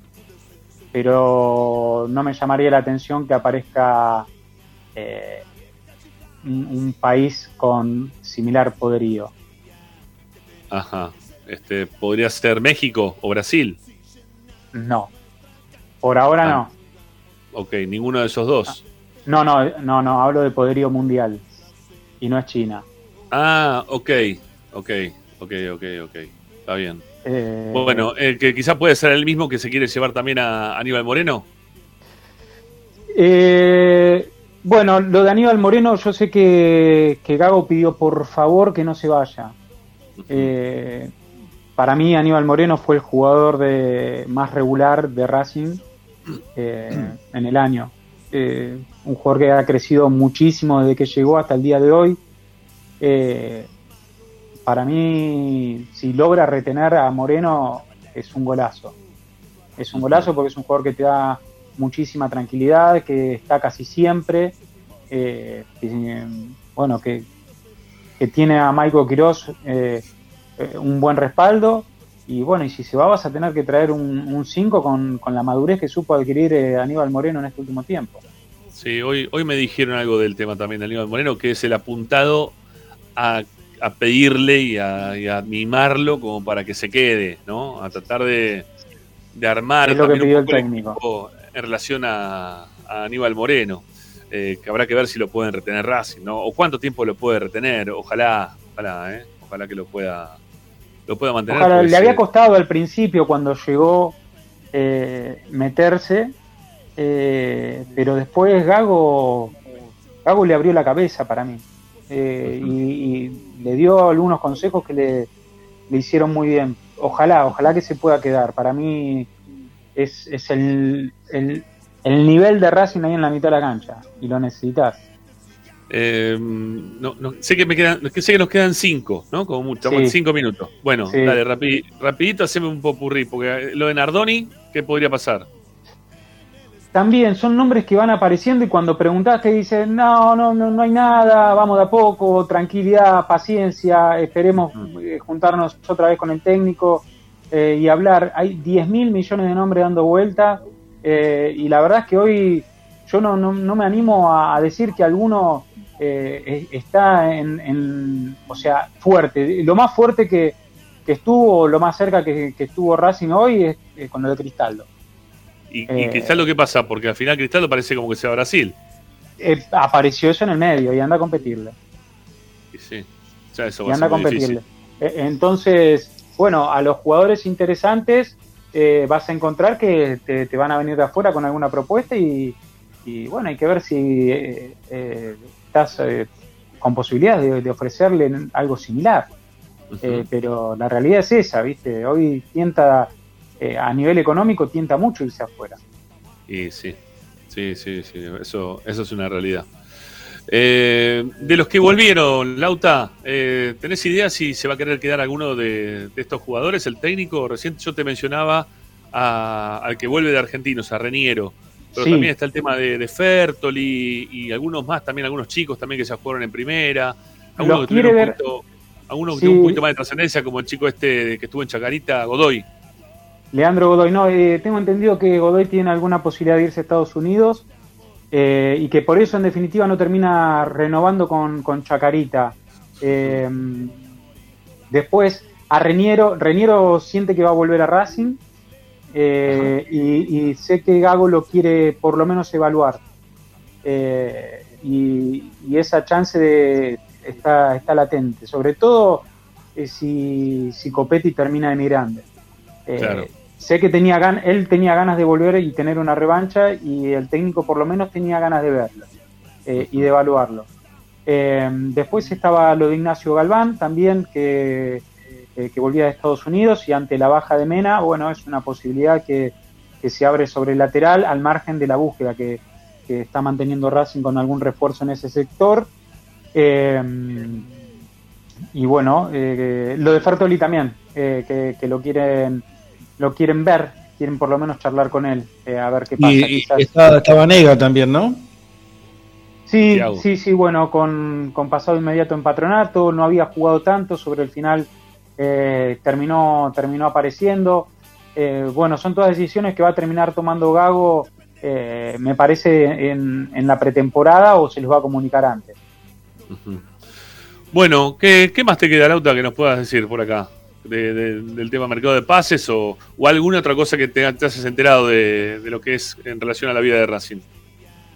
pero no me llamaría la atención que aparezca eh, un, un país con similar poderío. Ajá. Este, ¿Podría ser México o Brasil? No, por ahora Ah. no. Ok, ninguno de esos dos. No, no, no, no, hablo de poderío mundial y no es China. Ah, ok. Ok, ok, ok, ok. Está bien. Eh, Bueno, el que quizá puede ser el mismo que se quiere llevar también a Aníbal Moreno. Eh, bueno, lo de Aníbal Moreno, yo sé que, que Gago pidió por favor que no se vaya. Eh, para mí Aníbal Moreno fue el jugador de, más regular de Racing eh, en el año. Eh, un jugador que ha crecido muchísimo desde que llegó hasta el día de hoy. Eh, para mí, si logra retener a Moreno, es un golazo. Es un golazo porque es un jugador que te da muchísima tranquilidad, que está casi siempre. que, bueno, que, que tiene a Michael Quiroz un buen respaldo. Y bueno, y si se va, vas a tener que traer un 5 con, con la madurez que supo adquirir eh, Aníbal Moreno en este último tiempo. Sí, hoy, hoy me dijeron algo del tema también de Aníbal Moreno, que es el apuntado a, a pedirle y a, y a mimarlo como para que se quede, ¿no? A tratar de, de armar Es lo que pidió el técnico. en relación a, a Aníbal Moreno, eh, que habrá que ver si lo pueden retener Racing, ¿no? O cuánto tiempo lo puede retener, ojalá, ojalá, ¿eh? Ojalá que lo pueda, lo pueda mantener. Le había costado al principio cuando llegó eh, meterse, eh, pero después Gago, Gago le abrió la cabeza para mí eh, y, y le dio algunos consejos que le, le hicieron muy bien. Ojalá, ojalá que se pueda quedar. Para mí es, es el, el, el nivel de Racing ahí en la mitad de la cancha y lo necesitas. Eh, no, no, sé que me quedan, que sé que nos quedan cinco, ¿no? Como mucho, Sí. cinco minutos. Bueno, Sí. dale, rapi- rapidito haceme un popurrí, porque lo de Nardoni, ¿qué podría pasar? También son nombres que van apareciendo y cuando preguntas te dicen, no, no, no, no hay nada, vamos de a poco, tranquilidad, paciencia, esperemos eh, juntarnos otra vez con el técnico eh, y hablar. Hay 10 mil millones de nombres dando vuelta eh, y la verdad es que hoy yo no, no, no me animo a, a decir que alguno eh, es- está en, en- o sea, fuerte. Lo más fuerte que, que estuvo, lo más cerca que, que estuvo Racing hoy es eh, con lo de Cristaldo. Y, y Eh. Cristaldo, ¿qué pasa? Porque al final Cristaldo parece como que sea Brasil. Eh, apareció eso en el medio y anda a competirle. Y sí, ya eso y va a anda a competirle. difícil. Entonces, bueno, a los jugadores interesantes eh, vas a encontrar que te, te van a venir de afuera con alguna propuesta y, y bueno, hay que ver si eh, eh, estás eh, con posibilidades de, de ofrecerle algo similar. Eh, pero la realidad es esa, ¿viste? Hoy tienta, eh, a nivel económico, tienta mucho irse afuera. Y sí, sí, sí, sí, eso, eso es una realidad. Eh, de los que volvieron, Lauta, eh, ¿tenés idea si se va a querer quedar alguno de, de estos jugadores? El técnico, recién yo te mencionaba a- al que vuelve de Argentinos, a Reniero. Pero Sí. también está el tema de, de Fertoli y algunos más, también algunos chicos también que ya jugaron en primera. Algunos que tuvieron un poquito, algunos que tuvieron un poquito más de trascendencia, como el chico este que estuvo en Chacarita, Godoy. Leandro Godoy, no, eh, tengo entendido que Godoy tiene alguna posibilidad de irse a Estados Unidos eh, y que por eso en definitiva no termina renovando con, con Chacarita. Eh, después, a Reniero, Reniero siente que va a volver a Racing eh, y, y sé que Gago lo quiere por lo menos evaluar. Eh, y, y esa chance de, está, está latente, sobre todo eh, si, si Copetti termina emigrando. Claro. Sé que tenía gan él tenía ganas de volver y tener una revancha y el técnico por lo menos tenía ganas de verlo y de evaluarlo. Después estaba lo de Ignacio Galván también que, eh, que volvía de Estados Unidos y ante la baja de Mena, bueno, es una posibilidad que, que se abre sobre el lateral al margen de la búsqueda que, que está manteniendo Racing con algún refuerzo en ese sector. Eh, y bueno, eh, lo de Fertoli también, eh, que, que lo quieren lo quieren ver, quieren por lo menos charlar con él, eh, a ver qué pasa. Y, y quizás. está, está Vanega también, ¿no? Sí, sí, sí, bueno, con, con pasado inmediato en patronato, no había jugado tanto, sobre el final eh, terminó, terminó apareciendo. Eh, bueno, son todas decisiones que va a terminar tomando Gago, eh, me parece, en, en la pretemporada o se les va a comunicar antes. Bueno, ¿qué, qué más te queda, Lauta, que nos puedas decir por acá? De- de- del tema mercado de pases o, o alguna otra cosa que te, te hayas enterado de, de lo que es en relación a la vida de Racing.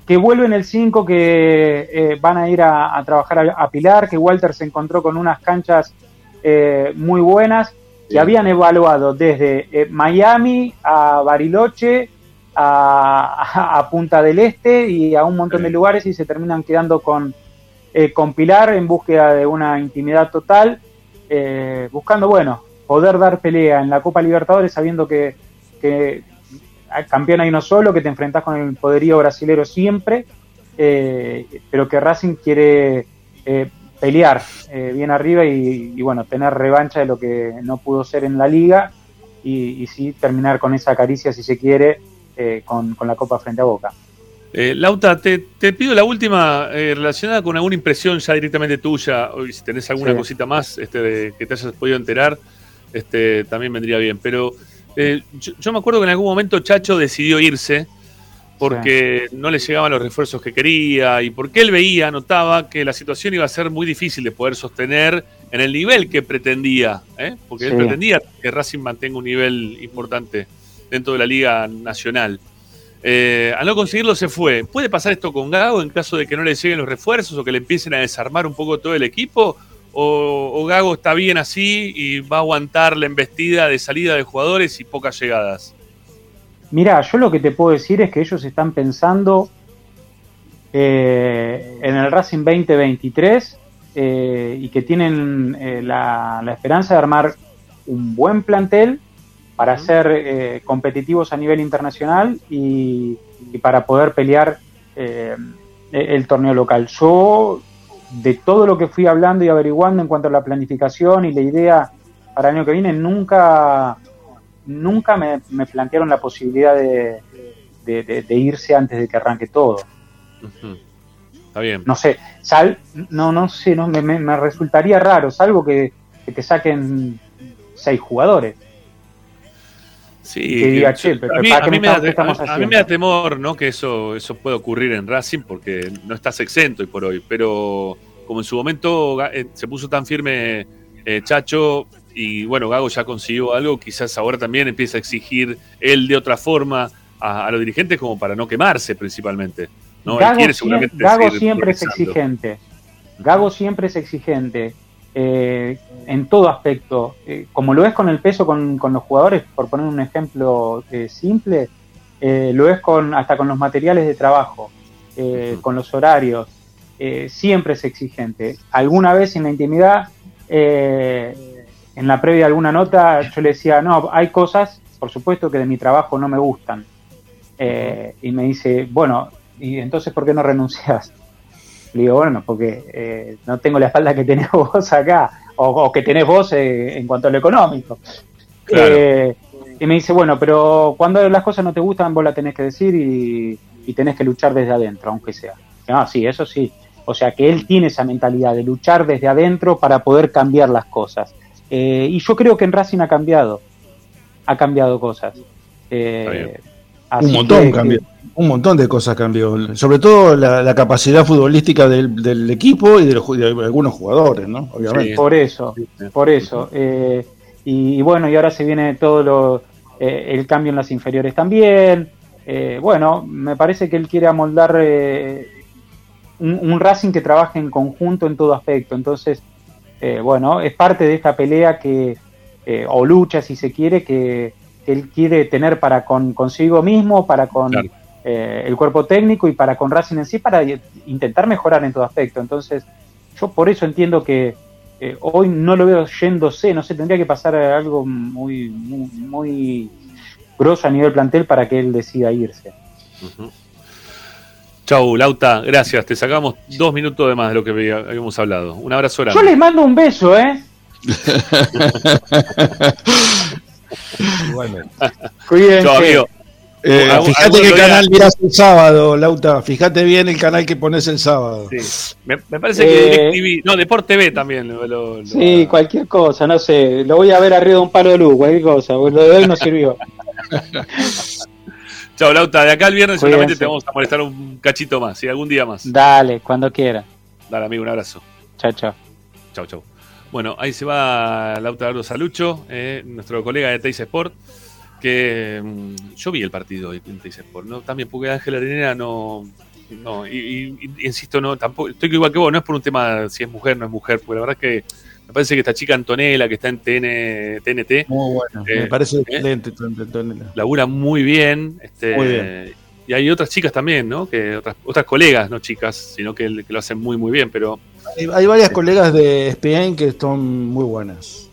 que vuelven el 5, que eh, van a ir a, a trabajar a, a Pilar, que Walter se encontró con unas canchas eh, muy buenas Sí. habían evaluado desde eh, Miami a Bariloche a, a Punta del Este y a un montón de lugares y se terminan quedando con, eh, con Pilar en búsqueda de una intimidad total, eh, buscando, bueno, poder dar pelea en la Copa Libertadores sabiendo que, que al campeón hay uno solo, que te enfrentás con el poderío brasilero siempre, pero que Racing quiere pelear eh, bien arriba y, y, bueno, tener revancha de lo que no pudo ser en la liga y, y sí terminar con esa caricia, si se quiere, eh, con, con la Copa frente a Boca. Eh, Lauta, te, te pido la última relacionada con alguna impresión ya directamente tuya, o si tenés alguna Sí. cosita más este, de- que te hayas podido enterar, este, también vendría bien. Pero eh, yo, yo me acuerdo que en algún momento Chacho decidió irse porque no le llegaban los refuerzos que quería y porque él veía, notaba que la situación iba a ser muy difícil de poder sostener en el nivel que pretendía, ¿eh? porque él pretendía que Racing mantenga un nivel importante dentro de la Liga Nacional. Eh, al no conseguirlo se fue. ¿Puede pasar esto con Gago en caso de que no le lleguen los refuerzos o que le empiecen a desarmar un poco todo el equipo? ¿O, o Gago está bien así y va a aguantar la embestida de salida de jugadores y pocas llegadas? Mira, yo lo que te puedo decir es que ellos están pensando eh, en el Racing 2023 eh, y que tienen eh, la, la esperanza de armar un buen plantel para ser eh, competitivos a nivel internacional y, y para poder pelear eh, el torneo local. Yo, de todo lo que fui hablando y averiguando en cuanto a la planificación y la idea para el año que viene, nunca nunca me, me plantearon la posibilidad de, de- de- de irse antes de que arranque todo. Está bien. No sé, sal, no, no sé, no, me, me- me resultaría raro, salvo que, que te saquen seis jugadores. Sí, que diga, che, pero a mí, ¿para a mí me da, qué estamos a- a mí haciendo? me da temor ¿no? que eso, eso pueda ocurrir en Racing porque no estás exento hoy por hoy. Pero como en su momento eh, se puso tan firme eh, Chacho y bueno, Gago ya consiguió algo, quizás ahora también empieza a exigir él de otra forma a, a los dirigentes como para no quemarse principalmente. ¿no? Gago, quiere sie- seguramente Gago siempre es exigente. Gago siempre es exigente. eh, en todo aspecto, eh, como lo es con el peso con, con los jugadores, por poner un ejemplo eh, simple, eh, lo es con hasta con los materiales de trabajo, eh, con los horarios, eh, siempre es exigente. Alguna vez en la intimidad, eh, en la previa de alguna nota, yo le decía, no, hay cosas, por supuesto, que de mi trabajo no me gustan. Eh, y me dice, bueno, ¿y entonces por qué no renuncias? Le digo, bueno, porque eh, no tengo la espalda que tenés [laughs] vos acá, o, o que tenés vos eh, en cuanto a lo económico. Claro. Eh, y me dice, bueno, pero cuando las cosas no te gustan, vos la tenés que decir y, y tenés que luchar desde adentro, aunque sea. Ah, sí, eso sí. O sea que él tiene esa mentalidad de luchar desde adentro para poder cambiar las cosas. Eh, y yo creo que en Racing ha cambiado. Ha cambiado cosas. Eh, Un montón que- cambió. Un montón de cosas cambió. Sobre todo la, la capacidad futbolística del, del equipo y de, los de algunos jugadores, ¿no? Obviamente. Sí. Por eso, por eso. Eh, y, y bueno, y ahora se viene todo lo, eh, el cambio en las inferiores también. Eh, bueno, me parece que él quiere amoldar eh, un, un Racing que trabaje en conjunto en todo aspecto. Entonces, eh, bueno, es parte de esta pelea que, eh, o lucha si se quiere, que, que él quiere tener para con consigo mismo, para con Claro. eh, el cuerpo técnico y para con Racing en sí, para intentar mejorar en todo aspecto. Entonces, yo por eso entiendo que eh, hoy no lo veo yéndose, no sé, tendría que pasar algo muy, muy, muy grosso a nivel plantel para que él decida irse. Chau, Lauta, gracias. Te sacamos dos minutos de más de lo que había- habíamos hablado. Un abrazo grande. Yo les mando un beso, ¿eh? Igualmente. [laughs] Cuídense. Chau, amigo. Eh, Algún- fíjate qué canal mirás el sábado, Lauta. Fíjate bien el canal que pones el sábado. Sí. Me, me parece que Eh, DirecTV, no, Deport TV también. Lo, lo- lo- Sí, cualquier cosa, no sé. Lo voy a ver arriba de un palo de luz, cualquier cosa. porque Lo de hoy no sirvió. [laughs] Chau, Lauta. De acá al viernes Cuídense. seguramente te vamos a molestar un cachito más. ¿sí? Algún día más. Dale, cuando quiera. Dale, amigo, un abrazo. Chao, chao. Chau, chau. Bueno, ahí se va Lautaro Salucho, eh, nuestro colega de Teis Sport, que mm, yo vi el partido en Teis Sport, ¿no? También porque Ángel Arenera no... No, y, y- y- insisto, no, tampoco, estoy igual que vos, no es por un tema si es mujer o no es mujer, porque la verdad es que me parece que esta chica Antonella, que está en TN, TNT, Muy bueno. Eh, Me parece eh. excelente. tu- labura muy bien. Este, Muy bien. Y hay otras chicas también, ¿no? Que otras, otras colegas, no chicas, sino que, que lo hacen muy, muy bien, pero Hay, hay varias colegas de ESPN que son muy buenas.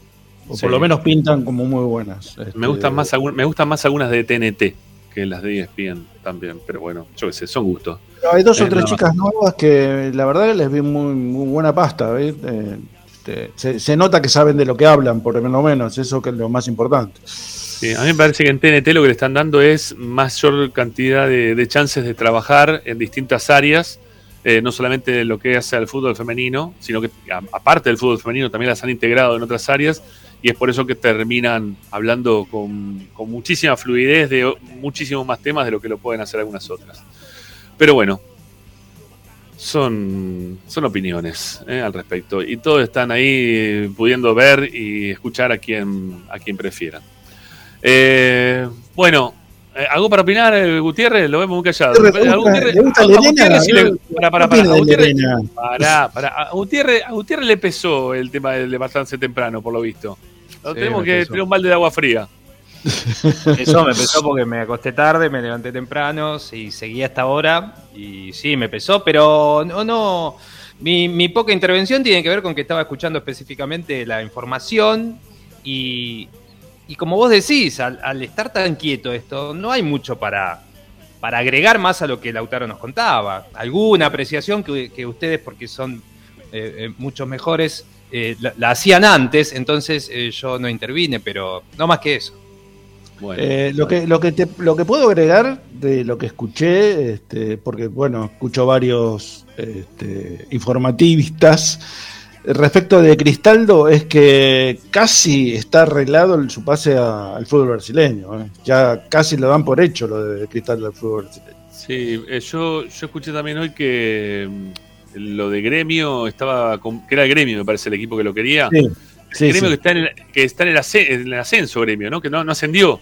O Sí. por lo menos pintan como muy buenas. Me Este, gustan más me gustan más algunas de TNT que las de ESPN también, pero bueno, yo qué sé, son gustos. Pero hay dos Eh, o tres no. chicas nuevas que la verdad les vi muy, muy buena pasta. ¿viste? Este, se, se nota que saben de lo que hablan, por lo menos. Eso que es lo más importante. Sí, a mí me parece que en TNT lo que le están dando es mayor cantidad de, de chances de trabajar en distintas áreas, eh, no solamente lo que hace al fútbol femenino, sino que a- aparte del fútbol femenino también las han integrado en otras áreas y es por eso que terminan hablando con, con muchísima fluidez de muchísimos más temas de lo que lo pueden hacer algunas otras. Pero bueno, son, son opiniones eh, al respecto y todos están ahí pudiendo ver y escuchar a quien, a quien prefieran. Eh, bueno, eh, ¿algo para opinar, Gutiérrez? Lo vemos muy callado. Gutiérrez, ¿le A gusta- Gutiérrez- le gusta a- a Lerena? Gutiérrez sí le- ¿Qué pará, pará, opina pará. A de Gutiérrez- Lerena? Pará, pará. A Gutiérrez, a Gutiérrez le pesó el tema de levantarse temprano, por lo visto. Lo Sí, tenemos que tener un balde de agua fría. Eso me pesó porque me acosté tarde, me levanté temprano y seguí hasta ahora. Y sí, me pesó, pero no, no. Mi, mi poca intervención tiene que ver con que estaba escuchando específicamente la información y, y como vos decís, al, al estar tan quieto esto, no hay mucho para, para agregar más a lo que Lautaro nos contaba. Alguna apreciación que, ustedes, porque son eh, eh, muchos mejores, eh, la, la hacían antes, entonces eh, yo no intervine, pero no más que eso. Bueno, Eh, lo, que, lo, que te- lo que puedo agregar de lo que escuché, este, porque bueno, escucho varios este, informativistas respecto de Cristaldo, es que casi está arreglado el- su pase a- al fútbol brasileño. ¿eh? Ya casi lo dan por hecho lo de Cristaldo al fútbol brasileño. Sí, eh, yo, yo escuché también hoy que mm, lo de gremio estaba. con- que era el gremio, me parece, el equipo que lo quería. Sí, sí, gremio sí. que está en el, que está en el, en el ascenso, gremio, ¿no? Que no, no ascendió.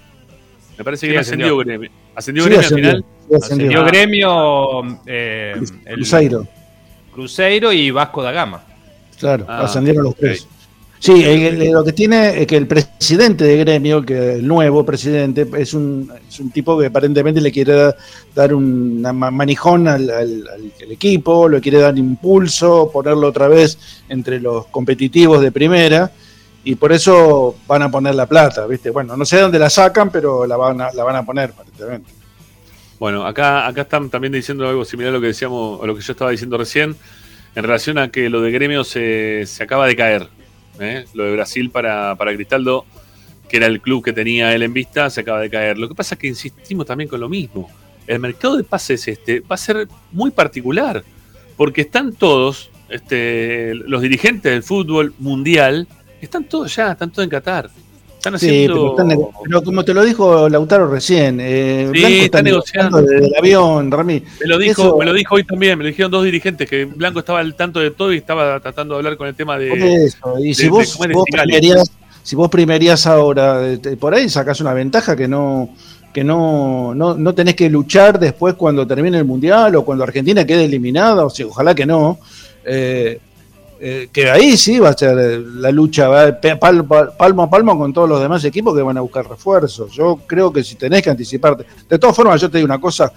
Me parece que Sí, no ascendió. ascendió gremio. ¿Ascendió Sí, gremio ascendió, al final? sí, ascendió. Gremio, eh, el Cruzeiro. Cruzeiro y Vasco da Gama. Claro, Ah, ascendieron los tres. Sí, el- el- lo que tiene es que el presidente de gremio, que el nuevo presidente, es un, es un tipo que aparentemente le quiere da- dar un ma- manijón al- al equipo, le quiere dar impulso, ponerlo otra vez entre los competitivos de primera, y por eso van a poner la plata, ¿viste? Bueno, no sé dónde la sacan, pero la van a, la van a poner, aparentemente. Bueno, acá, acá están también diciendo algo similar a lo que decíamos, a lo que yo estaba diciendo recién, en relación a que lo de gremio se, se acaba de caer. ¿Eh? Lo de Brasil para, para Cristaldo, que era el club que tenía él en vista, se acaba de caer. Lo que pasa es que insistimos también con lo mismo. El mercado de pases este va a ser muy particular, porque están todos, este, los dirigentes del fútbol mundial, están todos ya, están todos en Qatar. Están Sí, pero, están nego- pero como te lo dijo Lautaro recién, eh, Sí, Blanco está está negociando desde el avión, Rami. Me lo dijo, Eso- me lo dijo hoy también, me lo dijeron dos dirigentes que Blanco estaba al tanto de todo y estaba tratando de hablar con el tema de. Por eso, y si de- vos, comer vos primerías, si vos primerías ahora, eh, te- por ahí sacás una ventaja que no que no, no, no tenés que luchar después cuando termine el mundial o cuando Argentina quede eliminada, o sea, ojalá que no. eh, eh, que ahí sí va a ser eh, la lucha va pal- palmo a palmo con todos los demás equipos que van a buscar refuerzos. Yo creo que si tenés que anticiparte. De todas formas, yo te digo una cosa: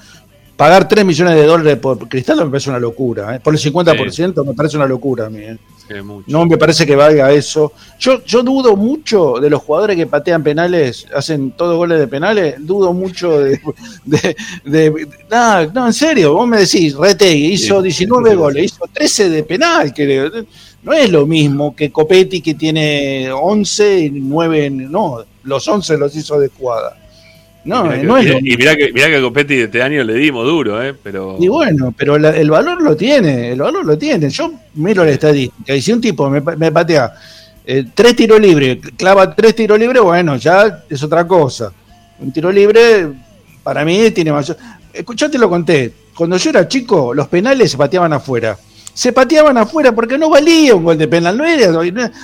pagar 3 millones de dólares por Cristal me parece una locura. ¿eh? Por el 50% me parece una locura a mí. ¿eh? Sí. No me parece que valga eso. Yo, yo dudo mucho de los jugadores que patean penales, hacen todos goles de penales, dudo mucho de... [laughs] de, de- no, no, en serio, vos me decís, Retegui hizo Sí, 19 sí, sí. goles, hizo 13 de penal, creo. No es lo mismo que Copetti que tiene 11 y 9, en- no, los 11 los hizo de jugada. No, y mirá, eh, que, no es y mirá que, mirá que a Copetti de este año le dimos duro, ¿eh? Pero. Y bueno, pero la- el valor lo tiene, el valor lo tiene. Yo miro la estadística y si un tipo me, pa- me patea eh, tres tiros libres, clava tres tiros libres, bueno, ya es otra cosa. Un tiro libre, para mí, tiene mayor. Escuchate, lo conté. Cuando yo era chico, los penales se pateaban afuera. Se pateaban afuera porque no valía un gol de penal. No era,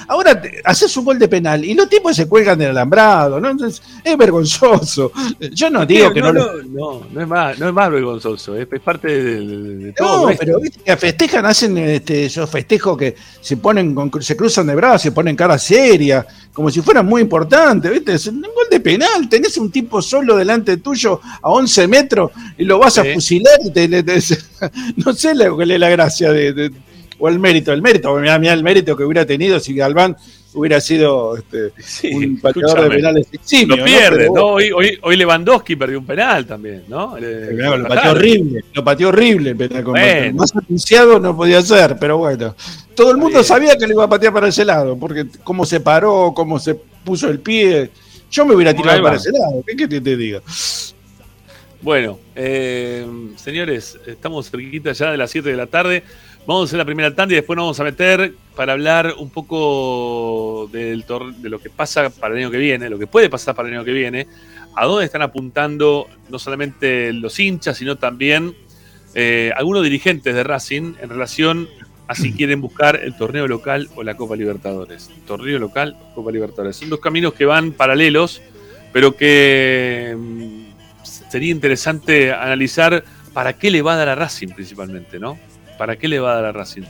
ahora te- haces un gol de penal y los tipos se cuelgan del alambrado. ¿no? Entonces, es vergonzoso. Yo no digo que no, no, lo- no, no, es más, no es más vergonzoso, es, es parte de, de- de todo. No, pero viste que festejan, hacen este, esos festejos que se ponen, con- se cruzan de brazos, se ponen cara seria, como si fueran muy importantes, ¿viste? Es un gol de penal, tenés un tipo solo delante tuyo a 11 metros y lo vas a fusilar y te, te- [laughs] no sé cuál es la gracia de, de- o el mérito, el mérito, mirá, mirá el mérito que hubiera tenido si Galván hubiera sido este, Sí, un pateador de penales eximio, Lo ¿no? pierde, ¿no? Hoy, hoy, hoy Lewandowski perdió un penal también, ¿no? Le- Mirá, lo pateó horrible, lo pateó horrible el penal con Bueno. Más anunciado no podía ser, pero bueno. Todo el mundo bien. sabía que le iba a patear para ese lado, porque cómo se paró, cómo se puso el pie. Yo me hubiera tirado para ese lado, ¿qué que te, te diga? Bueno, eh, señores, estamos cerquita ya de las 7 de la tarde. Vamos a hacer la primera tanda y después nos vamos a meter para hablar un poco del de lo que pasa para el año que viene, lo que puede pasar para el año que viene, a dónde están apuntando no solamente los hinchas, sino también eh, algunos dirigentes de Racing en relación a si [clears throat] quieren buscar el torneo local o la Copa Libertadores. Torneo local, Copa Libertadores. Son dos caminos que van paralelos, pero que mm, sería interesante analizar para qué le va a dar a Racing principalmente, ¿no? ¿Para qué le va a dar a Racing?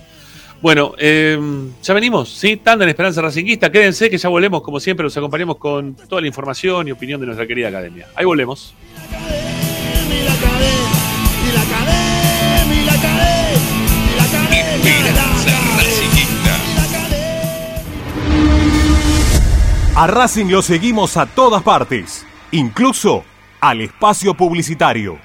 Bueno, eh, ya venimos, ¿sí? Tanda en Esperanza Racinguista. Quédense que ya volvemos, como siempre, los acompañamos con toda la información y opinión de nuestra querida academia. Ahí volvemos. A Racing lo seguimos a todas partes, incluso al espacio publicitario.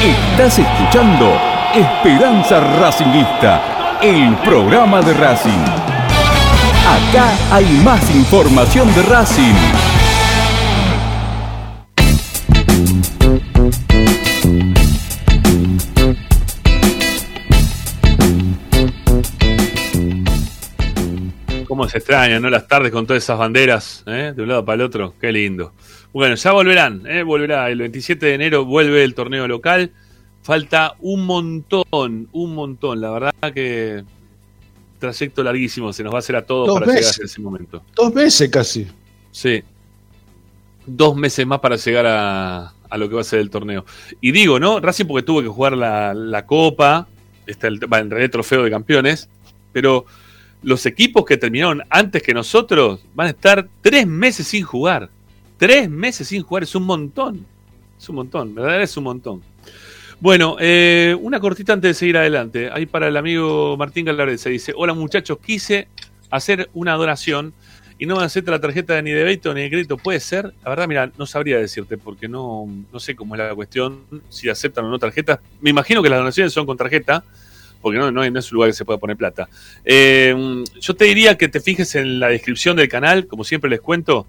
Estás escuchando Esperanza Racingista, el programa de Racing. Acá hay más información de Racing. Cómo se extrañan, ¿no? Las tardes con todas esas banderas, ¿eh? de un lado para el otro. Qué lindo. Bueno, ya volverán, ¿eh? volverá. El 27 de enero vuelve el torneo local. Falta un montón, un montón. La verdad que trayecto larguísimo se nos va a hacer a todos Dos para llegar a ese momento. Dos meses casi. Sí. Dos meses más para llegar a, a lo que va a ser el torneo. Y digo, ¿no? Racing porque tuvo que jugar la, la Copa, está el, va, en realidad el trofeo de campeones, pero los equipos que terminaron antes que nosotros van a estar tres meses sin jugar. Tres meses sin jugar es un montón. Es un montón, ¿verdad? Es un montón. Bueno, eh, una cortita antes de seguir adelante. Ahí para el amigo Martín Galarese dice: Hola muchachos, quise hacer una donación y no me acepta la tarjeta ni de débito ni de crédito. ¿Puede ser? La verdad, mira, no sabría decirte porque no, no sé cómo es la cuestión, si aceptan o no tarjetas. Me imagino que las donaciones son con tarjeta, porque no, no, no es un lugar que se pueda poner plata. Eh, yo te diría que te fijes en la descripción del canal, como siempre les cuento,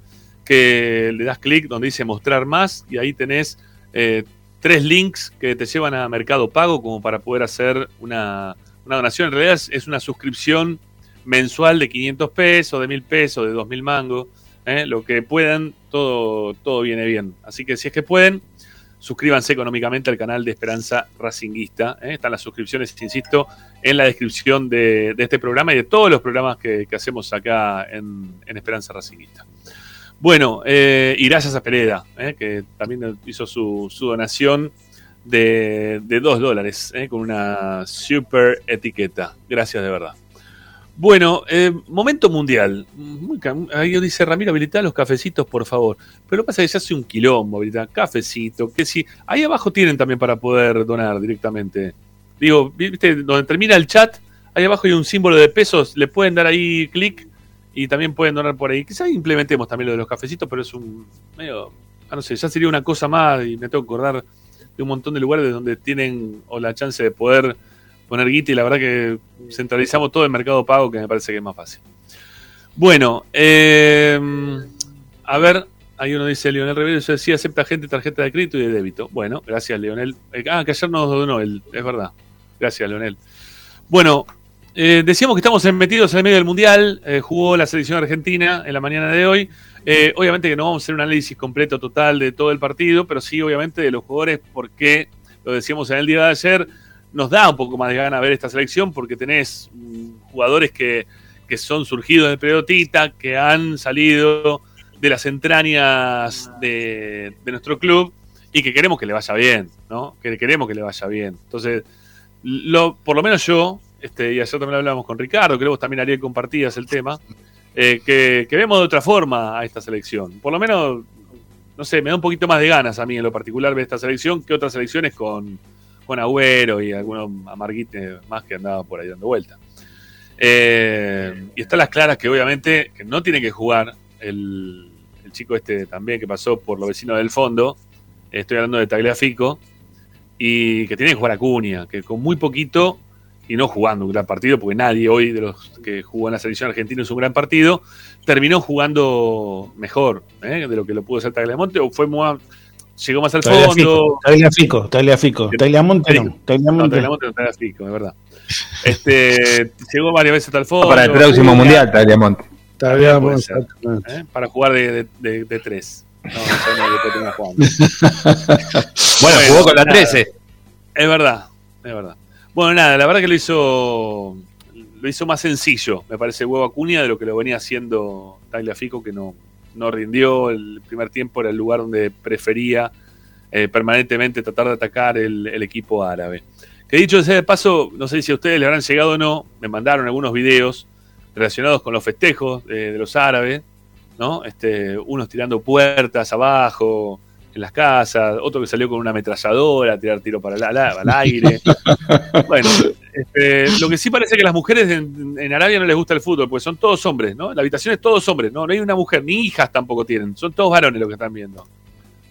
que le das clic donde dice mostrar más y ahí tenés eh, tres links que te llevan a Mercado Pago como para poder hacer una, una donación. En realidad es, una suscripción mensual de 500 pesos, de 1000 pesos, de 2000 mangos. ¿eh? Lo que puedan, todo, todo viene bien. Así que si es que pueden, suscríbanse económicamente al canal de Esperanza Racinguista. ¿eh? Están las suscripciones, insisto, en la descripción de, de este programa y de todos los programas que, que hacemos acá en, en Esperanza Racinguista. Bueno, eh, y gracias a Pereda, eh, que también hizo su, su donación de, de 2 dólares, eh, con una super etiqueta. Gracias de verdad. Bueno, eh, momento mundial. Ahí dice Ramiro, habilitar los cafecitos, por favor. Pero lo que pasa es que se hace un quilombo, habilitar cafecito, que si. Ahí abajo tienen también para poder donar directamente. Digo, viste, donde termina el chat, Ahí abajo hay un símbolo de pesos, le pueden dar ahí clic y también pueden donar por ahí. Quizás implementemos también lo de los cafecitos, pero es un medio, ah, no sé, ya sería una cosa más y me tengo que acordar de un montón de lugares donde tienen o la chance de poder poner guita y la verdad que centralizamos todo el mercado pago que me parece que es más fácil. Bueno, eh, a ver, ahí uno dice Leonel Rivero, dice, sí acepta gente tarjeta de crédito y de débito. Bueno, gracias Leonel. Eh, ah, que ayer nos donó él, es verdad. Gracias Leonel. Bueno, eh, decíamos que estamos metidos en el medio del Mundial, eh, jugó la selección argentina en la mañana de hoy. Eh, obviamente que no vamos a hacer un análisis completo, total de todo el partido, pero sí obviamente de los jugadores, porque lo decíamos en el día de ayer, nos da un poco más de gana ver esta selección, porque tenés mm, jugadores que, que son surgidos del periodo Tita, que han salido de las entrañas de, de nuestro club y que queremos que le vaya bien, ¿no? Que queremos que le vaya bien. Entonces, lo, por lo menos yo, este, y ayer también hablábamos con Ricardo, creo que también Ariel compartías el tema, eh, que, vemos de otra forma a esta selección. Por lo menos, no sé, me da un poquito más de ganas a mí en lo particular ver esta selección que otras selecciones con, con Agüero y algunos amarguites más que andaban por ahí dando vuelta. Eh, y están las claras que obviamente que no tiene que jugar el, chico este también que pasó por los vecinos del fondo, estoy hablando de Tagliafico, y que tiene que jugar Acuña, que con muy poquito y no jugando un gran partido, porque nadie hoy de los que jugó en la selección argentina es un gran partido, terminó jugando mejor ¿eh? de lo que lo pudo hacer Tagliamonte, o fue más, llegó más al fondo. Tagliafico, Tagliafico, Tagliamonte no. No, Tagliamonte. Tagliamonte no Tagliafico, es verdad. Este, llegó varias veces hasta el fondo. Para el próximo mundial, Tagliamonte. Tagliamonte. ¿eh? Para jugar de, de, de- de tres. No, no jugando. [laughs] Bueno, jugó con la nada. 13. Es verdad, es verdad. Bueno, nada, la verdad que lo hizo lo hizo más sencillo, me parece, Huevo Acuña de lo que lo venía haciendo Tagliafico, que no, no rindió. El primer tiempo era el lugar donde prefería eh, permanentemente tratar de atacar el, equipo árabe. Que dicho sea de paso, no sé si a ustedes le habrán llegado o no, me mandaron algunos videos relacionados con los festejos de los árabes, ¿no? Este, unos tirando puertas abajo en las casas, otro que salió con una ametralladora a tirar tiro para el, al, al aire. [laughs] bueno, este, lo que sí parece que a las mujeres en, en Arabia no les gusta el fútbol, porque son todos hombres, ¿no? La habitación es todos hombres, ¿no? No hay una mujer, ni hijas tampoco tienen, son todos varones los que están viendo.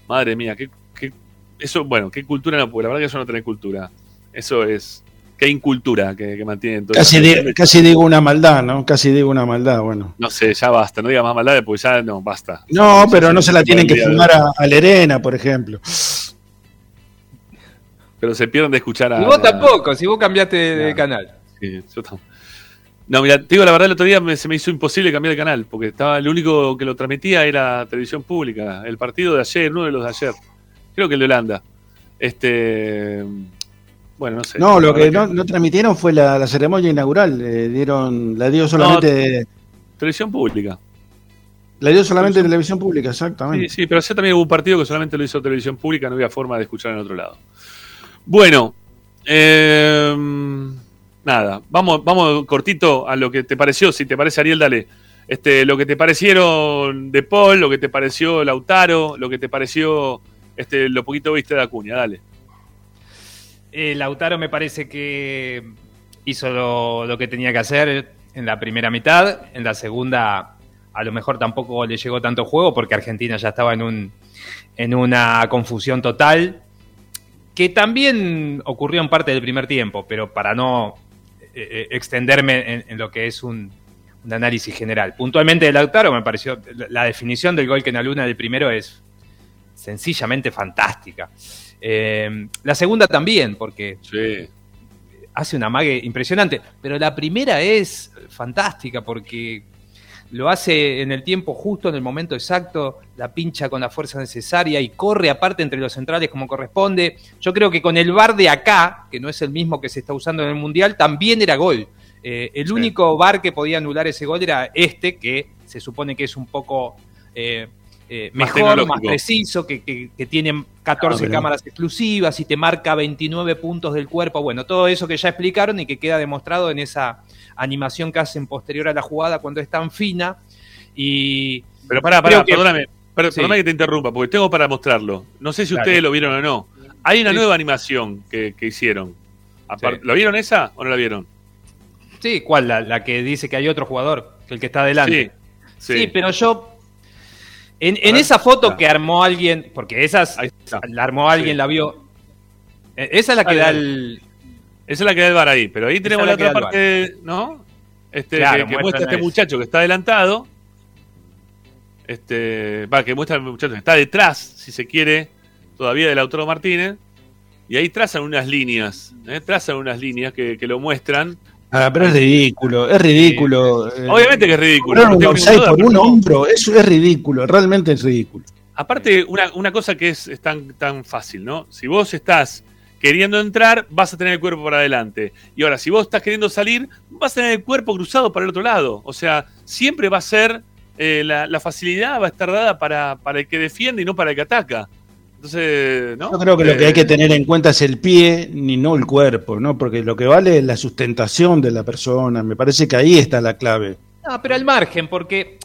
Madre mía, qué, qué- eso, bueno, qué cultura no, porque la verdad que eso no tiene cultura. Eso es, qué incultura que, que mantienen todas Casi, di- casi digo una maldad, ¿no? Casi digo una maldad, bueno. No sé, ya basta, no digas más maldades porque ya no, basta. No, pero no se la tienen que fumar a, a Lerena, por ejemplo. Pero se pierden de escuchar a. Y vos tampoco, si vos cambiaste de canal. Sí, yo tam- No, mira, te digo la verdad, el otro día me- se me hizo imposible cambiar de canal, porque estaba el único que lo transmitía era televisión pública. El partido de ayer, uno de los de ayer. Creo que el de Holanda. Este. Bueno, no sé. No, lo que no, no transmitieron fue la, la ceremonia inaugural. eh, dieron, la dio solamente, Televisión pública. la dio solamente televisión pública, exactamente. Sí, sí, pero ayer también hubo un partido que solamente lo hizo televisión pública, no había forma de escuchar en otro lado. Bueno, eh, nada, vamos, vamos cortito a lo que te pareció. Si te parece, Ariel, dale. Este, lo que te parecieron de Paul, lo que te pareció Lautaro, lo que te pareció este, lo poquito viste de Acuña, dale. Eh, Lautaro me parece que hizo lo, que tenía que hacer en la primera mitad. En la segunda, a lo mejor tampoco le llegó tanto juego porque Argentina ya estaba en, un, en una confusión total. Que también ocurrió en parte del primer tiempo, pero para no eh, eh, extenderme en, lo que es un, un análisis general. Puntualmente de Lautaro me pareció. La, la definición del gol que en la luna del primero es sencillamente fantástica. Eh, la segunda también, porque hace una mague impresionante, pero la primera es fantástica porque lo hace en el tiempo justo, en el momento exacto, la pincha con la fuerza necesaria y corre aparte entre los centrales como corresponde. Yo creo que con el bar de acá, que no es el mismo que se está usando en el Mundial, también era gol. Eh, el único bar que podía anular ese gol era este, que se supone que es un poco eh, eh, Más mejor, más preciso, que, que- que tiene 14 Ah, pero- cámaras exclusivas y te marca 29 puntos del cuerpo. Bueno, todo eso que ya explicaron y que queda demostrado en esa animación que hacen posterior a la jugada cuando es tan fina. Y Pero pará, pará, que- perdóname, Sí. perdóname que te interrumpa, porque tengo para mostrarlo. No sé si Dale. ustedes lo vieron o no. Hay una Sí. nueva animación que, que hicieron. Apar- Sí. ¿Lo vieron esa o no la vieron? Sí, ¿cuál? La, la que dice que hay otro jugador, que el que está adelante. Sí, Sí, sí. pero yo. En, en ver, esa foto que armó alguien, porque esas la armó alguien, Sí. la vio. Eh, Esa es la que da el. Esa es la que da el bar ahí, pero ahí tenemos la otra parte, ¿no? Este, Claro, que, muestra este a ese. muchacho que está adelantado. Este, va, que muestra el muchacho que está detrás, si se quiere, todavía del Lautaro Martínez. Y ahí trazan unas líneas, ¿eh? trazan unas líneas que, que lo muestran. Ah, pero es ridículo, es ridículo. eh. Obviamente que es ridículo. No un tengo duda, por un hombro, eso es ridículo, realmente es ridículo. Aparte, una, una cosa que es, es tan, tan fácil, ¿no? Si vos estás queriendo entrar, vas a tener el cuerpo para adelante. Y ahora, si vos estás queriendo salir, vas a tener el cuerpo cruzado para el otro lado. O sea, siempre va a ser, eh, la, la facilidad va a estar dada para, para el que defiende y no para el que ataca. Entonces, ¿no? Yo creo que lo que hay Eh, que tener en cuenta es el pie, ni no el cuerpo, ¿no? Porque lo que vale es la sustentación de la persona. Me parece que ahí está la clave. No, pero al margen, porque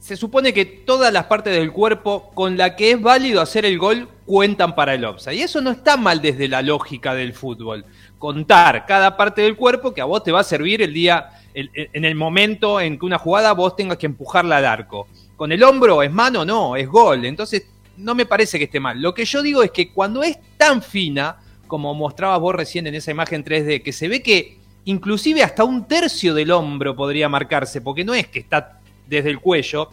se supone que todas las partes del cuerpo con la que es válido hacer el gol cuentan para el offside. Y eso no está mal desde la lógica del fútbol. Contar cada parte del cuerpo que a vos te va a servir el día, el- el- en el momento en que una jugada vos tengas que empujarla al arco. Con el hombro es mano, no, es gol. Entonces, no me parece que esté mal. Lo que yo digo es que cuando es tan fina, como mostrabas vos recién en esa imagen 3D, que se ve que inclusive hasta un tercio del hombro podría marcarse, porque no es que está desde el cuello.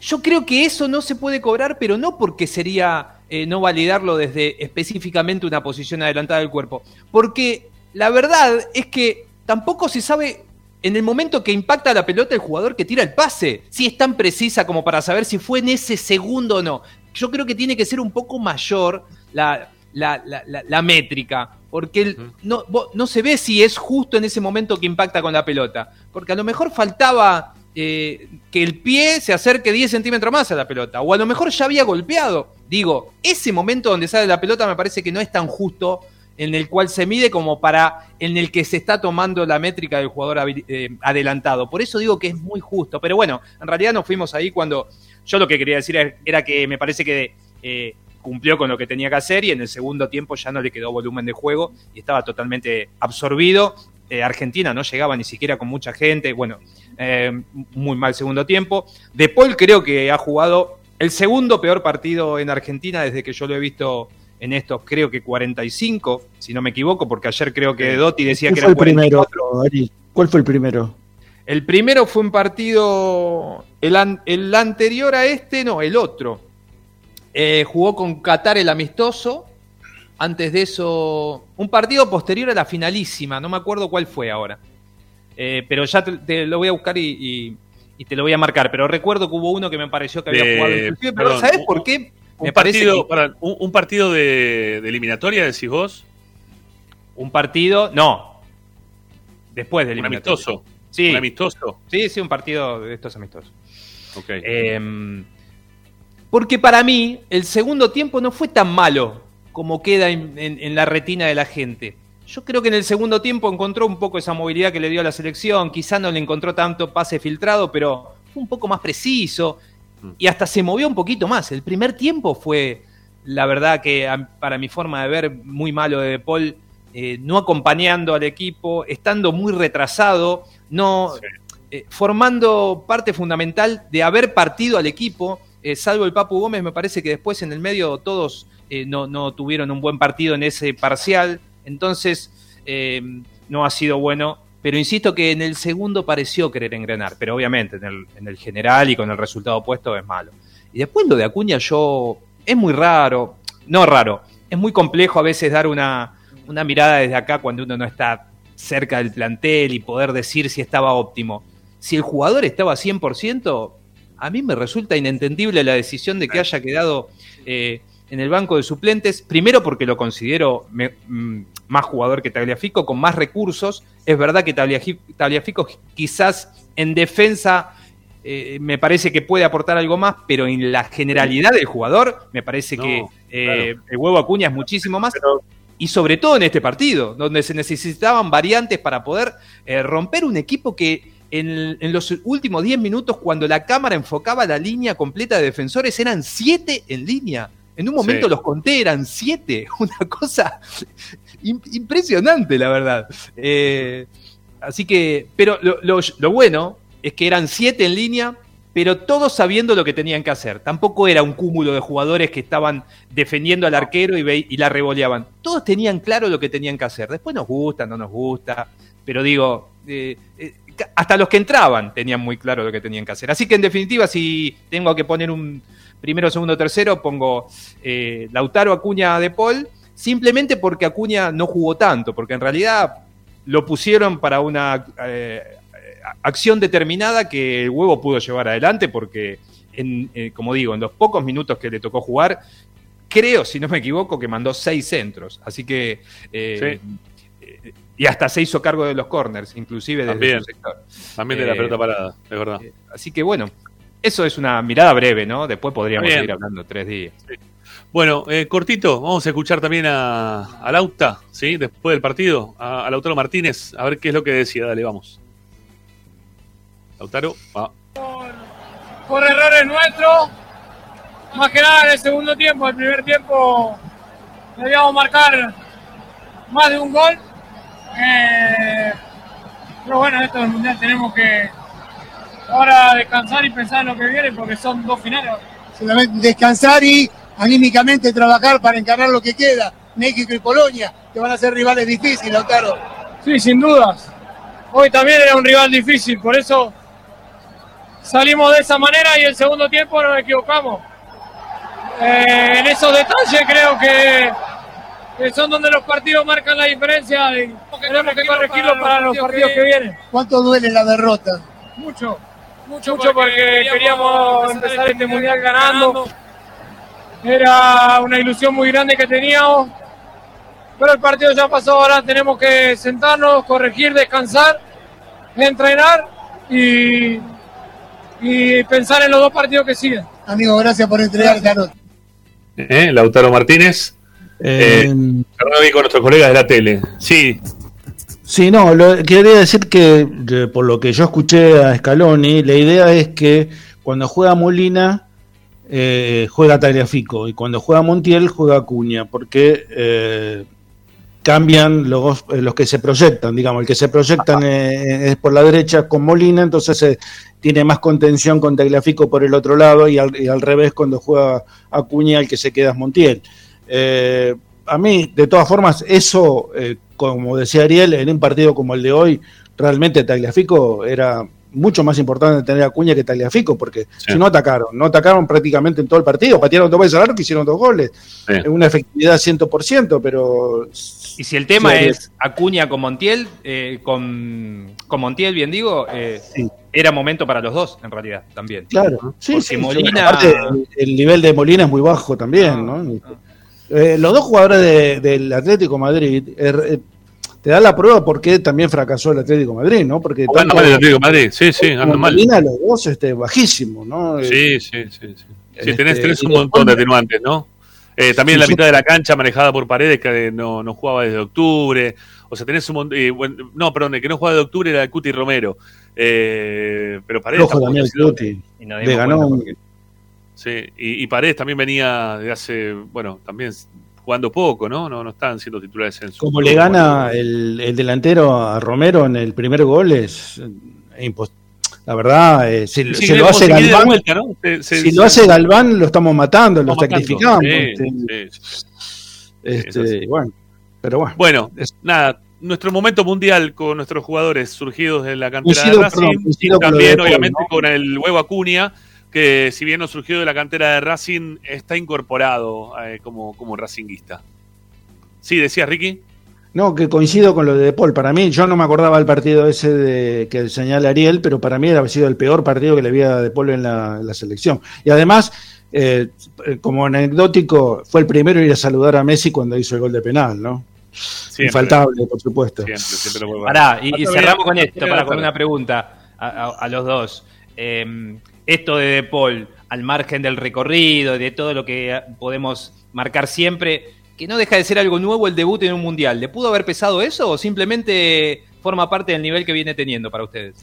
Yo creo que eso no se puede cobrar, pero no porque sería eh, no validarlo desde específicamente una posición adelantada del cuerpo, porque la verdad es que tampoco se sabe en el momento que impacta la pelota el jugador que tira el pase, si es tan precisa como para saber si fue en ese segundo o no. Yo creo que tiene que ser un poco mayor la, la, la- métrica, porque el- no, no se ve si es justo en ese momento que impacta con la pelota, porque a lo mejor faltaba eh, que el pie se acerque 10 centímetros más a la pelota, o a lo mejor ya había golpeado. Digo, ese momento donde sale la pelota me parece que no es tan justo en el cual se mide como para en el que se está tomando la métrica del jugador eh, adelantado. Por eso digo que es muy justo. Pero bueno, en realidad nos fuimos ahí cuando yo lo que quería decir er- era que me parece que eh, cumplió con lo que tenía que hacer y en el segundo tiempo ya no le quedó volumen de juego y estaba totalmente absorbido. Eh, Argentina no llegaba ni siquiera con mucha gente. Bueno, muy mal segundo tiempo. De Paul creo que ha jugado el segundo peor partido en Argentina desde que yo lo he visto en estos, creo que 45, si no me equivoco, porque ayer creo que Dotti decía ¿Cuál que fue era el primero, 44. Ari? ¿Cuál fue el primero? El primero fue un partido, el, an- el anterior a este, no, el otro. Eh, jugó con Qatar el amistoso. Antes de eso, un partido posterior a la finalísima, no me acuerdo cuál fue ahora. Eh, pero ya te, te lo voy a buscar y, y- y te lo voy a marcar. Pero recuerdo que hubo uno que me pareció que había Eh, jugado inclusive. Pero perdón, ¿sabes por qué? Un Me partido, que- un, un partido de, de eliminatoria, decís vos. Un partido, no. Después del Un eliminatorio. amistoso. Sí. Un amistoso. Sí, sí, un partido de estos amistosos. Eh, porque para mí el segundo tiempo no fue tan malo como queda en, en- en la retina de la gente. Yo creo que en el segundo tiempo encontró un poco esa movilidad que le dio a la selección. Quizá no le encontró tanto pase filtrado, pero fue un poco más preciso y hasta se movió un poquito más. El primer tiempo fue, la verdad, que a- para mi forma de ver, muy malo de Paul, eh, no acompañando al equipo, estando muy retrasado, no eh, formando parte fundamental de haber partido al equipo. eh, salvo el Papu Gómez, me parece que después en el medio todos eh, no, no tuvieron un buen partido en ese parcial. Entonces, eh, no ha sido bueno. Pero insisto que en el segundo pareció querer engrenar, pero obviamente en el, en el general y con el resultado opuesto es malo. Y después lo de Acuña, yo. Es muy raro, no raro, es muy complejo a veces dar una, una mirada desde acá cuando uno no está cerca del plantel y poder decir si estaba óptimo. Si el jugador estaba 100%, a mí me resulta inentendible la decisión de que haya quedado eh, en el banco de suplentes, primero porque lo considero me- mm, más jugador que Tagliafico, con más recursos. Es verdad que Tagliafi- Tagliafico quizás en defensa eh, me parece que puede aportar algo más, pero en la generalidad del jugador me parece No, que eh, claro. el huevo Acuña es muchísimo más. y sobre todo en este partido, donde se necesitaban variantes para poder eh, romper un equipo que en, en los últimos 10 minutos, cuando la cámara enfocaba la línea completa de defensores, eran 7 en línea. En un momento Sí. los conté, eran siete. [laughs] Una cosa impresionante, la verdad. Eh, así que, pero lo, bueno es que eran siete en línea, pero todos sabiendo lo que tenían que hacer. Tampoco era un cúmulo de jugadores que estaban defendiendo al arquero y, la revoleaban. Todos tenían claro lo que tenían que hacer. Después nos gusta, no nos gusta, pero digo, eh, eh, hasta los que entraban tenían muy claro lo que tenían que hacer. Así que en definitiva, si tengo que poner un primero, segundo, tercero, pongo Lautaro, Acuña, De Paul, simplemente porque Acuña no jugó tanto, porque en realidad lo pusieron para una eh, acción determinada que el huevo pudo llevar adelante, porque, en, eh, como digo, en los pocos minutos que le tocó jugar, creo, si no me equivoco, que mandó seis centros. Así que. eh, eh, y hasta se hizo cargo de los corners, inclusive desde También. su sector. También de la pelota parada, es verdad. Así que bueno, eso es una mirada breve, ¿no? Después podríamos seguir hablando tres días. Bueno, eh, cortito, vamos a escuchar también a, a Lauta, ¿sí? Después del partido, a, a Lautaro Martínez, a ver qué es lo que decía. Dale, vamos. Lautaro, va. por errores nuestros. Más que nada en el segundo tiempo, el primer tiempo debíamos marcar más de un gol. Eh, pero bueno, esto del mundial tenemos que ahora descansar y pensar en lo que viene porque son dos finales. solamente descansar y anímicamente trabajar para encarar lo que queda. México y Polonia, que van a ser rivales difíciles, Lautaro. Sí, sin dudas. Hoy también era un rival difícil, por eso salimos de esa manera y el segundo tiempo nos equivocamos. Eh, en esos detalles creo que, que son donde los partidos marcan la diferencia y tenemos que corregirlo para los partidos que vienen. ¿Cuánto duele la derrota? Mucho, mucho, mucho porque queríamos empezar este mundial ganando. Era una ilusión muy grande que teníamos. Pero el partido ya pasó, ahora tenemos que sentarnos, corregir, descansar, entrenar y, y pensar en los dos partidos que siguen. Amigo, gracias por entregar nota. ¿Eh? Lautaro Martínez. Eh, vi con nuestros colegas de la tele. Sí, Sí, no, lo, quería decir que por lo que yo escuché a Scaloni, la idea es que cuando juega Molina eh, juega Tagliafico y cuando juega Montiel juega Acuña, porque eh, cambian los, eh, los que se proyectan, digamos, el que se proyectan es por la derecha con Molina, entonces eh, tiene más contención con Tagliafico por el otro lado y al, al revés cuando juega Acuña el que se queda es Montiel. A mí, de todas formas, eso, como decía Ariel, en un partido como el de hoy, realmente Tagliafico era mucho más importante tener a Acuña que Tagliafico, porque si no atacaron, no atacaron prácticamente en todo el partido, patearon dos veces al arco y hicieron dos goles. Es Una efectividad 100%, pero... Y si el tema Sí, es Acuña con Montiel, eh, con, con Montiel, bien digo, eh, era momento para los dos, en realidad, también. Claro, sí, Porque sí, Molina... aparte, el, el nivel de Molina es muy bajo también, ¿no? Eh, los dos jugadores de- del Atlético Madrid eh, eh, te dan la prueba por qué también fracasó el Atlético Madrid, ¿no? Porque Anda mal el Atlético de Madrid, sí, sí, anda mal. Los dos este, bajísimos, ¿no? Eh, Sí, sí, sí. sí. Sí, Este, tenés, tenés un montón de atenuantes, ¿no? Eh, también Sí, la yo- mitad de la cancha manejada por Paredes, que no, no jugaba desde octubre. O sea, tenés un montón. no, perdón, el que no jugaba de octubre era el Cuti Romero. Eh, pero Paredes tampoco también, sido- Cuti. Y Le ganó porque- Sí, y, y Paredes también venía de hace. Bueno, también jugando poco, ¿no? No, no estaban siendo titulares en su. Como le gana el, el delantero a Romero en el primer gol es, eh, impos- la verdad, eh, si, Sí, si lo hace Galván, vuelta, ¿no? Se- se- si se- lo hace Galván lo estamos matando, lo sacrificamos. Sí, este, sí, sí. este, bueno, pero bueno. Bueno, nada, nuestro momento mundial con nuestros jugadores surgidos de la cantera de Racing, perdón, y también obviamente ¿no? con el huevo Acuña, que si bien no surgió de la cantera de Racing, está incorporado eh, como, como racinguista. Sí, decías Ricky. No, que coincido con lo de De Paul. Para mí, yo no me acordaba del partido ese de, que señala Ariel, pero para mí era sido el peor partido que le había a De Paul en la, en la selección. Y además, eh, como anecdótico, fue el primero en ir a saludar a Messi cuando hizo el gol de penal, ¿no? Infaltable, por supuesto. Siempre, siempre lo vuelvo a- Pará, y, cerramos con esto, para con una pregunta a, a- a los dos. Eh, esto de De Paul, al margen del recorrido, de todo lo que podemos marcar siempre, que no deja de ser algo nuevo el debut en un mundial. ¿Le pudo haber pesado eso o simplemente forma parte del nivel que viene teniendo para ustedes?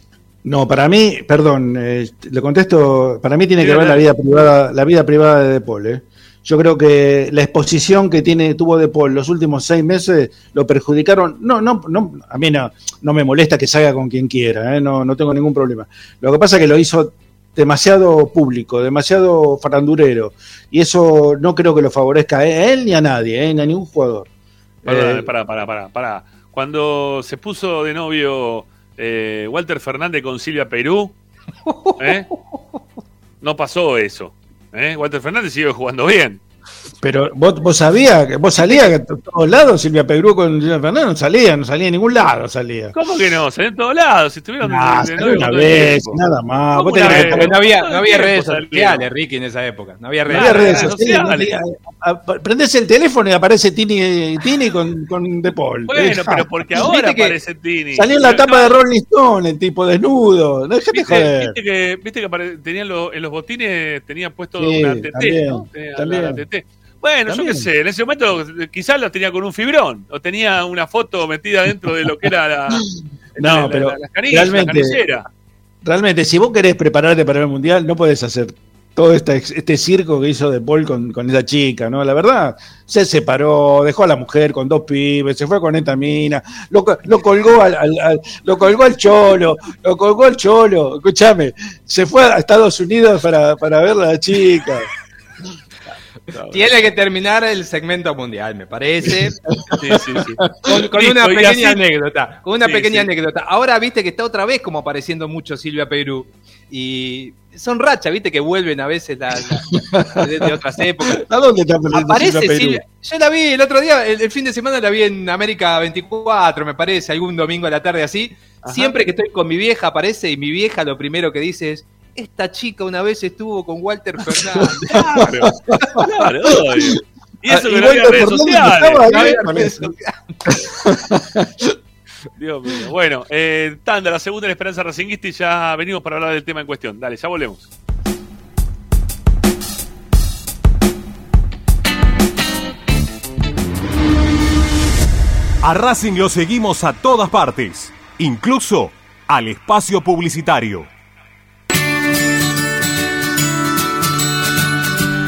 No, para mí, perdón, eh, le contesto, para mí tiene Sí, que ver la vida privada, la vida privada de De Paul. ¿eh? Yo creo que la exposición que tiene tuvo De Paul los últimos seis meses lo perjudicaron. No, no, no a mí no, no me molesta que salga con quien quiera, ¿eh? no, no tengo ningún problema. Lo que pasa es que lo hizo demasiado público, demasiado farandurero, y eso no creo que lo favorezca a él ni a nadie, ¿eh? ni a ningún jugador. Pará, Eh, pará, pará, pará, pará. Cuando se puso de novio eh, Walter Fernández con Silvia Perú, ¿eh? [laughs] no pasó eso. Walter Fernández sigue jugando bien. Pero vos, vos sabías, que vos salías a todos lados, Silvia Pegrú con Silvia Fernández, no salía, no salía en ningún lado, salía. ¿Cómo que no? Salió en todos lados. Si estuvieron Ah, de salió novio una el vez, nada más. No había, no el había redes sociales, Ricky, en esa época. No había No redes había redes sociales. sociales. a- a- Prendés el teléfono y aparece Tini, Tini con, con De Paul. Bueno, Eh, pero porque ahora Viste que aparece Tini. Salió en la Pero tapa de no, Rolling Stone, el tipo desnudo. Déjate ¿Viste, joder. viste que, viste que apare- tenían los- en los botines tenía puesto Sí, una TT, también, ¿no? Tenía la- también. la TT. Bueno, yo También. qué sé, en ese momento quizás lo tenía con un fibrón, o tenía una foto metida dentro de lo que era la, [laughs] No, la- pero la, la canilla, la realmente- si vos querés prepararte para el mundial, no podés hacer todo este, este circo que hizo De Paul con, con esa chica, ¿no? La verdad, se separó, dejó a la mujer con dos pibes, se fue con esta mina, lo, lo colgó al, al- al- lo colgó al cholo, lo colgó al cholo, escúchame, se fue a Estados Unidos para, para ver a la chica. Tiene que terminar el segmento mundial, me parece. Sí, sí, sí. Con, con Listo, una pequeña así- anécdota. Con una Sí, pequeña sí. anécdota. Ahora viste que está otra vez como apareciendo mucho Silvia Perú. Y son rachas, viste que vuelven a veces la- la- de, de otras épocas. ¿A dónde está apareciendo Aparece Silvia? Silvia. Yo la vi el otro día, el, el fin de semana la vi en América 24, me parece, algún domingo a la tarde así. Ajá. Siempre que estoy con mi vieja aparece y mi vieja lo primero que dice es, esta chica una vez estuvo con Walter [laughs] Fernández. Claro, claro, obvio. Y eso Ah, que no había redes sociales. No había redes. Dios mío. Bueno, eh, Tanda, la segunda en Esperanza Racinguista y ya venimos para hablar del tema en cuestión. Dale, ya volvemos. A Racing lo seguimos a todas partes, incluso al espacio publicitario.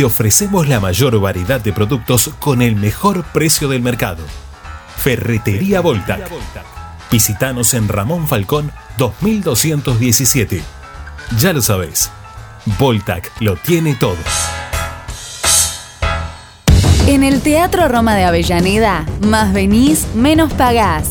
te ofrecemos la mayor variedad de productos con el mejor precio del mercado. Ferretería Voltac. Visítanos en Ramón Falcón 2217. Ya lo sabéis. Voltac lo tiene todo. En el Teatro Roma de Avellaneda, más venís, menos pagás.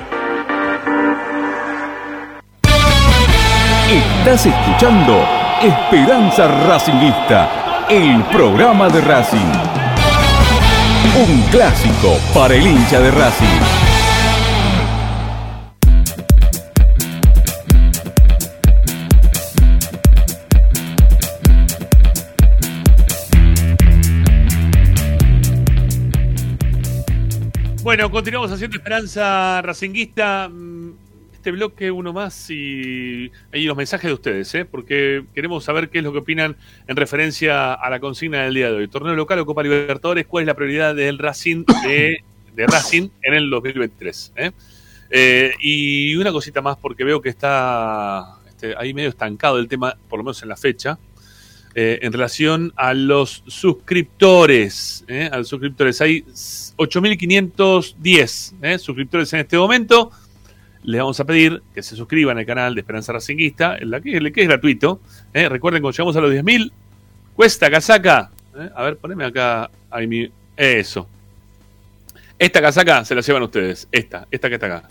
Estás escuchando Esperanza Racingista, el programa de Racing. Un clásico para el hincha de Racing. Bueno, continuamos haciendo Esperanza Racinguista. Este bloque, uno más, y ahí los mensajes de ustedes, ¿eh? porque queremos saber qué es lo que opinan en referencia a la consigna del día de hoy. Torneo local o Copa Libertadores, ¿cuál es la prioridad del Racing de, de Racing en el 2023? ¿eh? Eh, y una cosita más, porque veo que está este, ahí medio estancado el tema, por lo menos en la fecha. eh, en relación a los suscriptores. ¿eh? A los suscriptores. Hay 8.510 ¿eh? suscriptores en este momento. Les vamos a pedir que se suscriban al canal de Esperanza Racinguista, en la que, es gratuito. ¿eh? Recuerden, cuando llegamos a los 10.000, cuesta casaca. ¿eh? A ver, poneme acá. Eso. Esta casaca se la llevan ustedes. Esta, esta que está acá.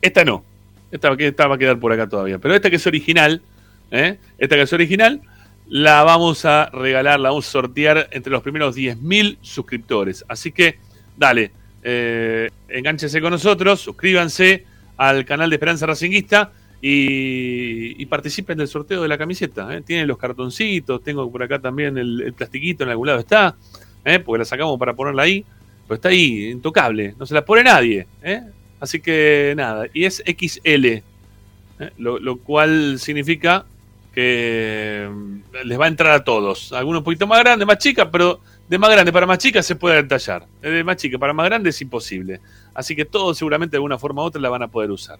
Esta no. Esta, va a quedar por acá todavía. Pero esta que es original, ¿eh? esta que es original, la vamos a regalar, la vamos a sortear entre los primeros 10.000 suscriptores. Así que, dale, eh, engánchese con nosotros, suscríbanse al canal de Esperanza Racinguista y, y participen del sorteo de la camiseta. ¿eh? Tienen los cartoncitos, tengo por acá también el, plastiquito en algún lado está, ¿eh? porque la sacamos para ponerla ahí, pero está ahí, intocable, no se la pone nadie. ¿eh? Así que nada, y es XL, ¿eh? lo, lo cual significa que mm, les va a entrar a todos. Algunos un poquito más grandes, más chicas, pero de más grande para más chicas se puede detallar. De más chica para más grande es imposible. Así que todos seguramente de alguna forma u otra la van a poder usar.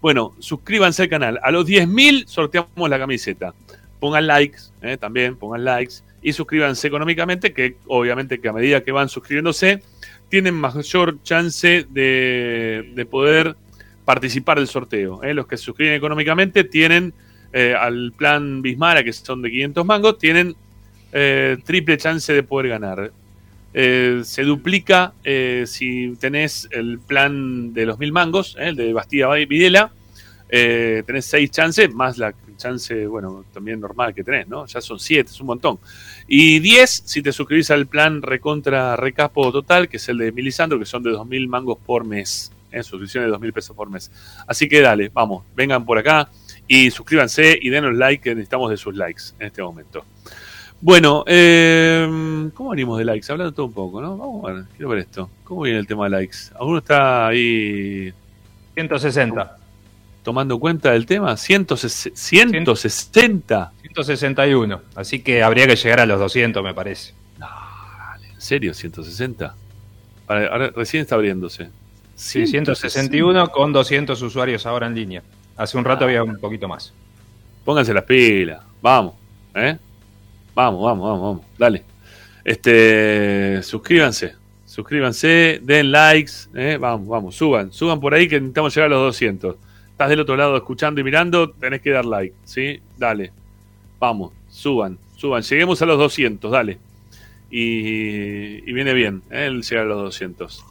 Bueno, suscríbanse al canal. A los 10.000 sorteamos la camiseta. Pongan likes, eh, también pongan likes. Y suscríbanse económicamente, que obviamente que a medida que van suscribiéndose, tienen mayor chance de, de poder participar del sorteo. eh. Los que se suscriben económicamente tienen eh, al plan Bismara, que son de 500 mangos, tienen eh, triple chance de poder ganar. Eh, se duplica eh, si tenés el plan de los mil mangos, eh, el de Bastida Videla, eh, tenés seis chances, más la chance, bueno, también normal que tenés, ¿no? Ya son siete, es un montón. Y 10 si te suscribís al plan Recontra Recapo Total, que es el de Milisandro, que son de dos mil mangos por mes. ¿eh? Suscripciones de dos mil pesos por mes. Así que dale, vamos, vengan por acá y suscríbanse y denos like, que necesitamos de sus likes en este momento. Bueno, eh, ¿cómo venimos de likes? Hablando todo un poco, ¿no? Vamos a ver, quiero ver esto. ¿Cómo viene el tema de likes? ¿Alguno está ahí? 160. Tomando cuenta del tema, 160. 160. 161. Así que habría que llegar a los 200, me parece. ¿En serio? 160. Ahora, ahora recién está abriéndose. Sí, 161 con 200 usuarios ahora en línea. Hace un rato había un poquito más. Pónganse las pilas. Vamos. ¿eh? Vamos, vamos, vamos, vamos. Dale. Este, suscríbanse. Suscríbanse, den likes. ¿eh? Vamos, vamos, suban. Suban por ahí que necesitamos llegar a los 200. Estás del otro lado escuchando y mirando, tenés que dar like. ¿Sí? Dale. Vamos, suban, suban. Lleguemos a los 200, dale. Y, viene bien, ¿eh? el llegar a los 200.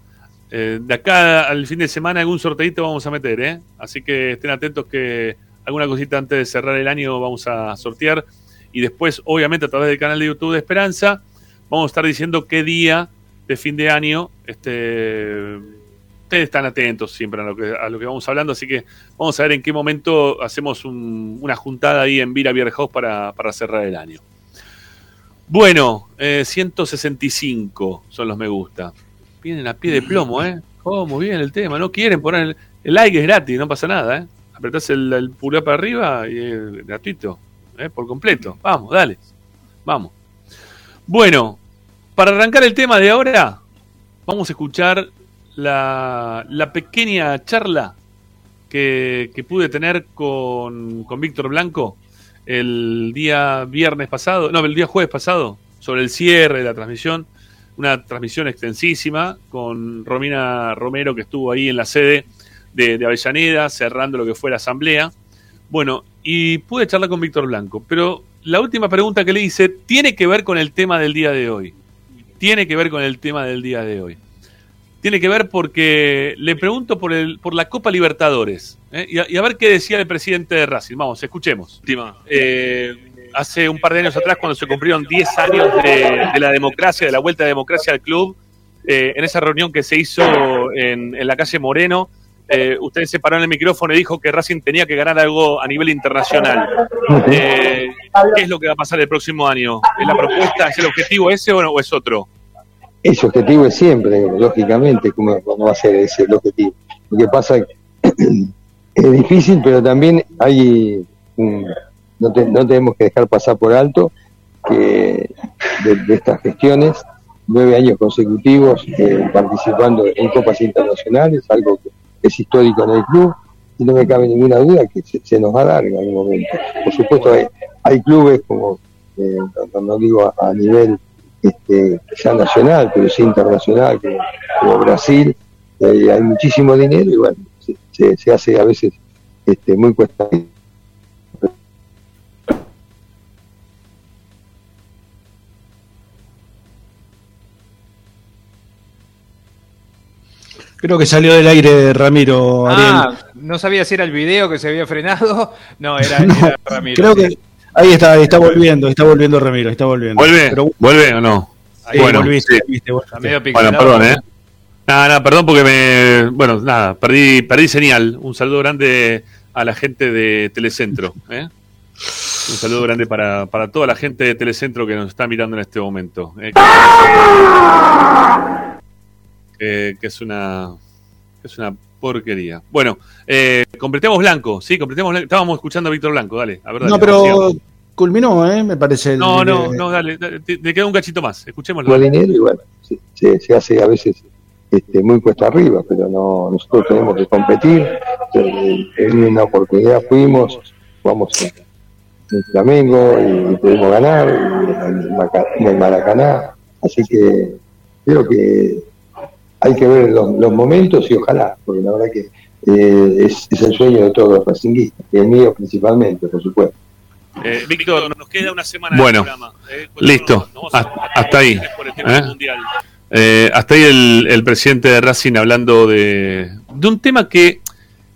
Eh, de acá al fin de semana algún sorteito vamos a meter, ¿eh? Así que estén atentos que alguna cosita antes de cerrar el año vamos a sortear. Y después, obviamente, a través del canal de YouTube de Esperanza, vamos a estar diciendo qué día de fin de año este, ustedes están atentos siempre a lo, que, vamos hablando, así que vamos a ver en qué momento hacemos un- una juntada ahí en Vira Beer House para, para cerrar el año. Bueno, eh, 165 son los me gusta. Vienen a pie de plomo, ¿eh? Oh, muy bien el tema. No quieren poner el, el like, es gratis, no pasa nada, ¿eh? Apretás el, el pulgar para arriba y es gratuito, ¿eh? Por completo. Vamos, dale. Vamos. Bueno, para arrancar el tema de ahora, vamos a escuchar la, la pequeña charla que, pude tener con, con Víctor Blanco el día viernes pasado, no, el día jueves pasado, sobre el cierre de la transmisión. Una transmisión extensísima con Romina Romero, que estuvo ahí en la sede de, de Avellaneda, cerrando lo que fue la asamblea. Bueno, y pude charlar con Víctor Blanco, pero la última pregunta que le hice tiene que ver con el tema del día de hoy. Tiene que ver con el tema del día de hoy. Tiene que ver porque le pregunto por, el, por la Copa Libertadores ¿eh? y, a, y a ver qué decía el presidente de Racing. Vamos, escuchemos. Eh, hace un par de años atrás, cuando se cumplieron 10 años de, de la democracia, de la vuelta de democracia al club, eh, en esa reunión que se hizo en, en la calle Moreno, eh, usted se paró en el micrófono y dijo que Racing tenía que ganar algo a nivel internacional. Eh, ¿Qué es lo que va a pasar el próximo año? ¿Es la propuesta? ¿Es el objetivo ese o, no, o es otro? Ese objetivo es siempre, lógicamente, como, como va a ser ese el objetivo. Lo que pasa es que [clears throat] es difícil, pero también hay, un- no, te- no tenemos que dejar pasar por alto que de, de estas gestiones, nueve años consecutivos eh, participando en copas internacionales, algo que es histórico en el club, y no me cabe ninguna duda que se, nos va a dar en algún momento. Por supuesto, hay, hay clubes como, eh, no, digo a, nivel este, ya nacional, pero sí internacional, como, Brasil, eh, hay muchísimo dinero y bueno, se- se hace a veces este, muy cuesta. Creo que salió del aire Ramiro Ariel. Ah, no sabía si era el video que se había frenado. [laughs] No, era, [laughs] era Ramiro. Creo sí. que ahí está, ahí está volviendo, está volviendo Ramiro, está volviendo. ¿Vuelve? Pero- ¿Vuelve o no? Sí, volviste, volviste, volviste. Bueno, perdón, ¿eh? Nada, nada, perdón porque me. Bueno, nada, perdí, perdí señal. Un saludo grande a la gente de Telecentro. ¿eh? Un saludo grande para, para toda la gente de Telecentro que nos está mirando en este momento. ¿eh? Que, que es una. que es una porquería. Bueno, eh, completemos Blanco, sí, completemos Blanco. Estábamos escuchando a Víctor Blanco, dale. A ver, dale, No, pero sigamos. culminó, ¿eh? Me parece. el- No, no, no, dale, dale, te, te queda un cachito más. Escuchémoslo. Y bueno, se, se- se hace a veces este, muy cuesta arriba, pero no nosotros tenemos que competir. Eh, En una oportunidad fuimos, jugamos en, en Flamengo y pudimos ganar en el Maracaná. Así que creo que hay que ver los, los momentos y ojalá, porque la verdad que eh, es, es el sueño de todos los racinguistas, y el mío principalmente, por supuesto. Eh, Víctor, Nos queda una semana Bueno, de programa. ¿eh? listo. Hasta, hasta ahí. ¿eh? Eh, hasta ahí el, el presidente de Racing hablando de, de un tema que,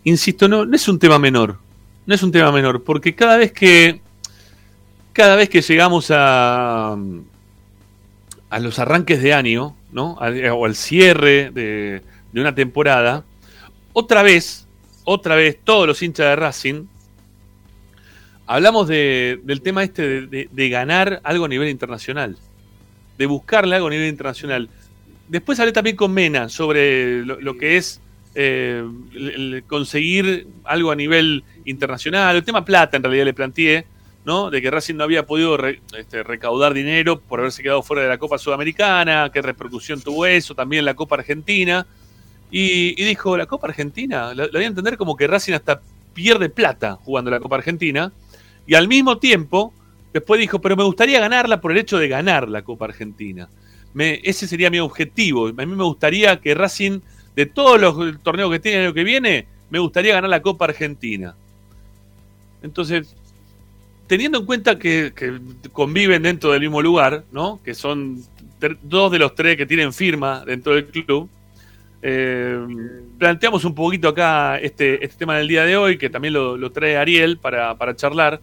insisto, no, no es un tema menor. No es un tema menor, porque cada vez que cada vez que llegamos a, a los arranques de año, ¿no? O al cierre de, una temporada, otra vez, otra vez, todos los hinchas de Racing hablamos de- del tema este de, de- de ganar algo a nivel internacional, de buscarle algo a nivel internacional. Después hablé también con Mena sobre lo, lo que es eh, conseguir algo a nivel internacional, el tema plata en realidad le planteé, ¿no? De que Racing no había podido este, recaudar dinero por haberse quedado fuera de la Copa Sudamericana, qué repercusión tuvo eso, también la Copa Argentina. Y, dijo, la Copa Argentina, lo voy a entender como que Racing hasta pierde plata jugando la Copa Argentina. Y al mismo tiempo, después dijo, pero me gustaría ganarla por el hecho de ganar la Copa Argentina. Ese sería mi objetivo. A mí me gustaría que Racing, de todos los torneos que tiene el año que viene, me gustaría ganar la Copa Argentina. Entonces, teniendo en cuenta que, conviven dentro del mismo lugar, ¿no? Que son dos de los tres que tienen firma dentro del club, eh, planteamos un poquito acá este, este tema del día de hoy, que también lo, lo trae Ariel para, para charlar,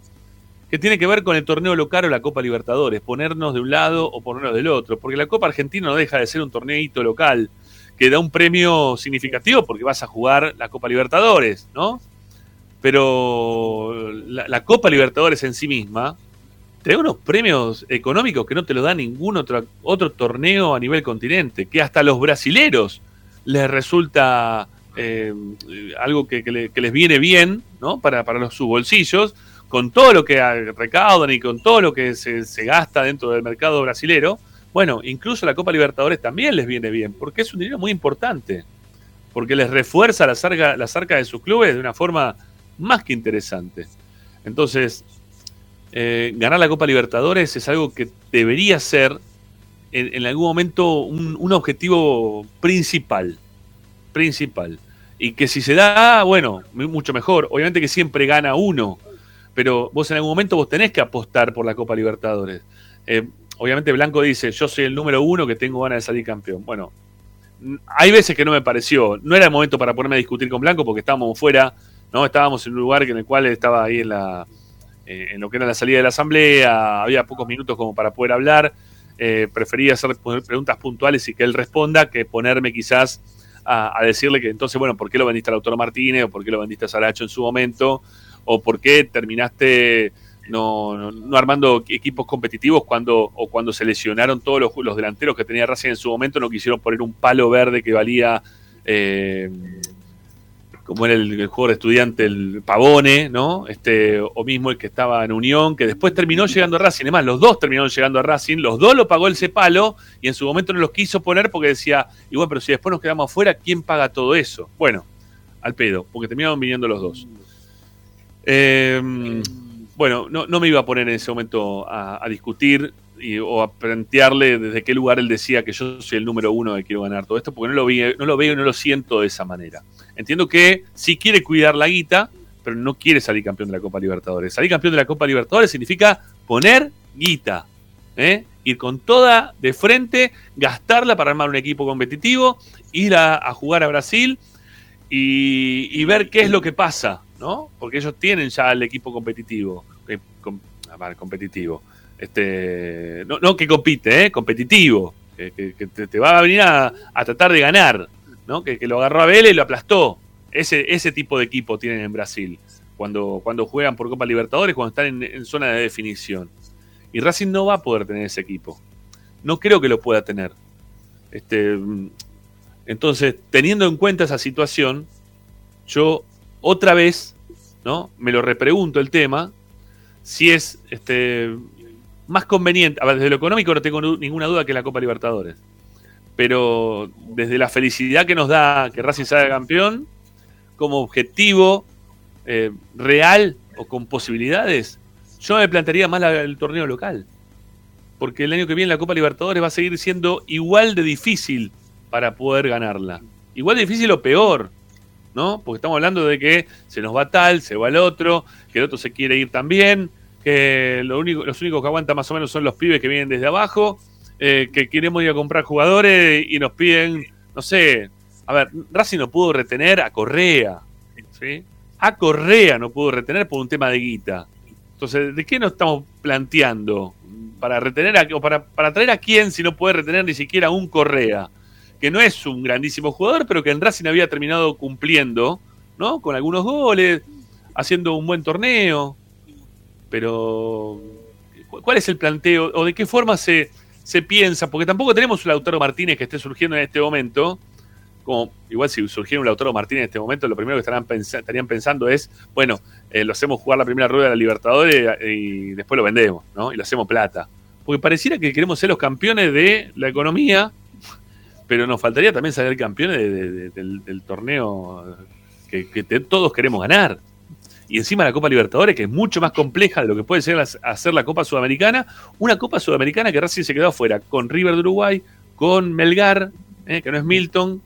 que tiene que ver con el torneo local o la Copa Libertadores, ponernos de un lado o ponernos del otro, porque la Copa Argentina no deja de ser un torneito local que da un premio significativo porque vas a jugar la Copa Libertadores, ¿no? Pero la, Copa Libertadores en sí misma te da unos premios económicos que no te lo da ningún otro, otro torneo a nivel continente, que hasta a los brasileros les resulta eh, algo que, que le- que les viene bien, ¿no? Para, para los, sus bolsillos, con todo lo que recaudan y con todo lo que se, se gasta dentro del mercado brasilero. Bueno, incluso la Copa Libertadores también les viene bien, porque es un dinero muy importante, porque les refuerza la sarga, la de sus clubes de una forma más que interesante. Entonces, eh, ganar la Copa Libertadores es algo que debería ser en, algún momento un, objetivo principal. Principal. Y que si se da, bueno, mu- mucho mejor. Obviamente que siempre gana uno, pero vos en algún momento vos tenés que apostar por la Copa Libertadores. Eh, obviamente Blanco dice, yo soy el número uno que tengo ganas de salir campeón. Bueno, hay veces que no me pareció. No era el momento para ponerme a discutir con Blanco porque estábamos fuera, ¿no? Estábamos en un lugar en el cual estaba ahí en la eh, en lo que era la salida de la asamblea, había pocos minutos como para poder hablar. Eh, prefería hacer preguntas puntuales y que él responda que ponerme quizás a, a decirle que entonces, bueno, ¿por qué lo vendiste al autor Martínez? ¿O por qué lo vendiste a Saracho en su momento? ¿O por qué terminaste no, no- no armando equipos competitivos cuando, o cuando se lesionaron todos los, los delanteros que tenía Racing en su momento? No quisieron poner un palo verde que valía... eh, como era el, jugador estudiante, el Pavone, ¿no? Este, o mismo el que estaba en Unión, que después terminó llegando a Racing. Además, los dos terminaron llegando a Racing, los dos lo pagó el Cepalo y en su momento no los quiso poner porque decía, igual, pero si después nos quedamos afuera, ¿quién paga todo eso? Bueno, al pedo, porque terminaron viniendo los dos. Eh, bueno, no, no me iba a poner en ese momento a discutir y- o a plantearle desde qué lugar él decía que yo soy el número uno que quiero ganar todo esto, porque no lo, vi, no lo veo y no lo siento de esa manera. Entiendo que sí quiere cuidar la guita, pero no quiere salir campeón de la Copa Libertadores. Salir campeón de la Copa Libertadores significa poner guita, ¿eh? ir con toda de frente, gastarla para armar un equipo competitivo, ir a, jugar a Brasil y, y ver qué es lo que pasa, ¿no? Porque ellos tienen ya el equipo competitivo, eh, competitivo, este, no, que compite, ¿eh? competitivo, que, te, va a venir a, tratar de ganar. Que, lo agarró a Vélez y lo aplastó. Ese, tipo de equipo tienen en Brasil, cuando, cuando juegan por Copa Libertadores, cuando están en, zona de definición. Y Racing no va a poder tener ese equipo. No creo que lo pueda tener. Este, entonces, teniendo en cuenta esa situación, yo otra vez. Me lo repregunto el tema, si es este, más conveniente, a ver, desde lo económico no tengo ninguna duda que la Copa Libertadores, pero desde la felicidad que nos da que Racing salga campeón, como objetivo eh, real o con posibilidades, yo me plantearía más la- el torneo local, porque el año que viene la Copa Libertadores va a seguir siendo igual de difícil para poder ganarla, igual de difícil o peor, ¿no? Porque estamos hablando de que se nos va tal, se va el otro, que el otro se quiere ir también, que lo único, los únicos que aguantan más o menos son los pibes que vienen desde abajo, eh, que queremos ir a comprar jugadores y nos piden, no sé, a ver, Racing no pudo retener a Correa, ¿sí? A Correa no pudo retener por un tema de guita. Entonces, ¿de qué nos estamos planteando? Para retener a, o para, para traer a quién si no puede retener ni siquiera un Correa? que no es un grandísimo jugador, pero que en Racing había terminado cumpliendo, ¿no? Con algunos goles, haciendo un buen torneo. Pero, ¿cu- ¿cuál es el planteo? ¿O de qué forma se, se piensa? Porque tampoco tenemos un Lautaro Martínez que esté surgiendo en este momento. Como, igual si surgiera un Lautaro Martínez en este momento, lo primero que estarán pensa- estarían pensando es, bueno, eh, lo hacemos jugar la primera rueda de la Libertadores y después lo vendemos, ¿no? Y lo hacemos plata. Porque pareciera que queremos ser los campeones de la economía pero nos faltaría también salir campeones de- de- de- del, torneo que, todos queremos ganar. Y encima la Copa Libertadores, que es mucho más compleja de lo que puede ser hacer la Copa Sudamericana, una Copa Sudamericana que recién se quedó afuera, con River de Uruguay, con Melgar, eh, que no es Milton,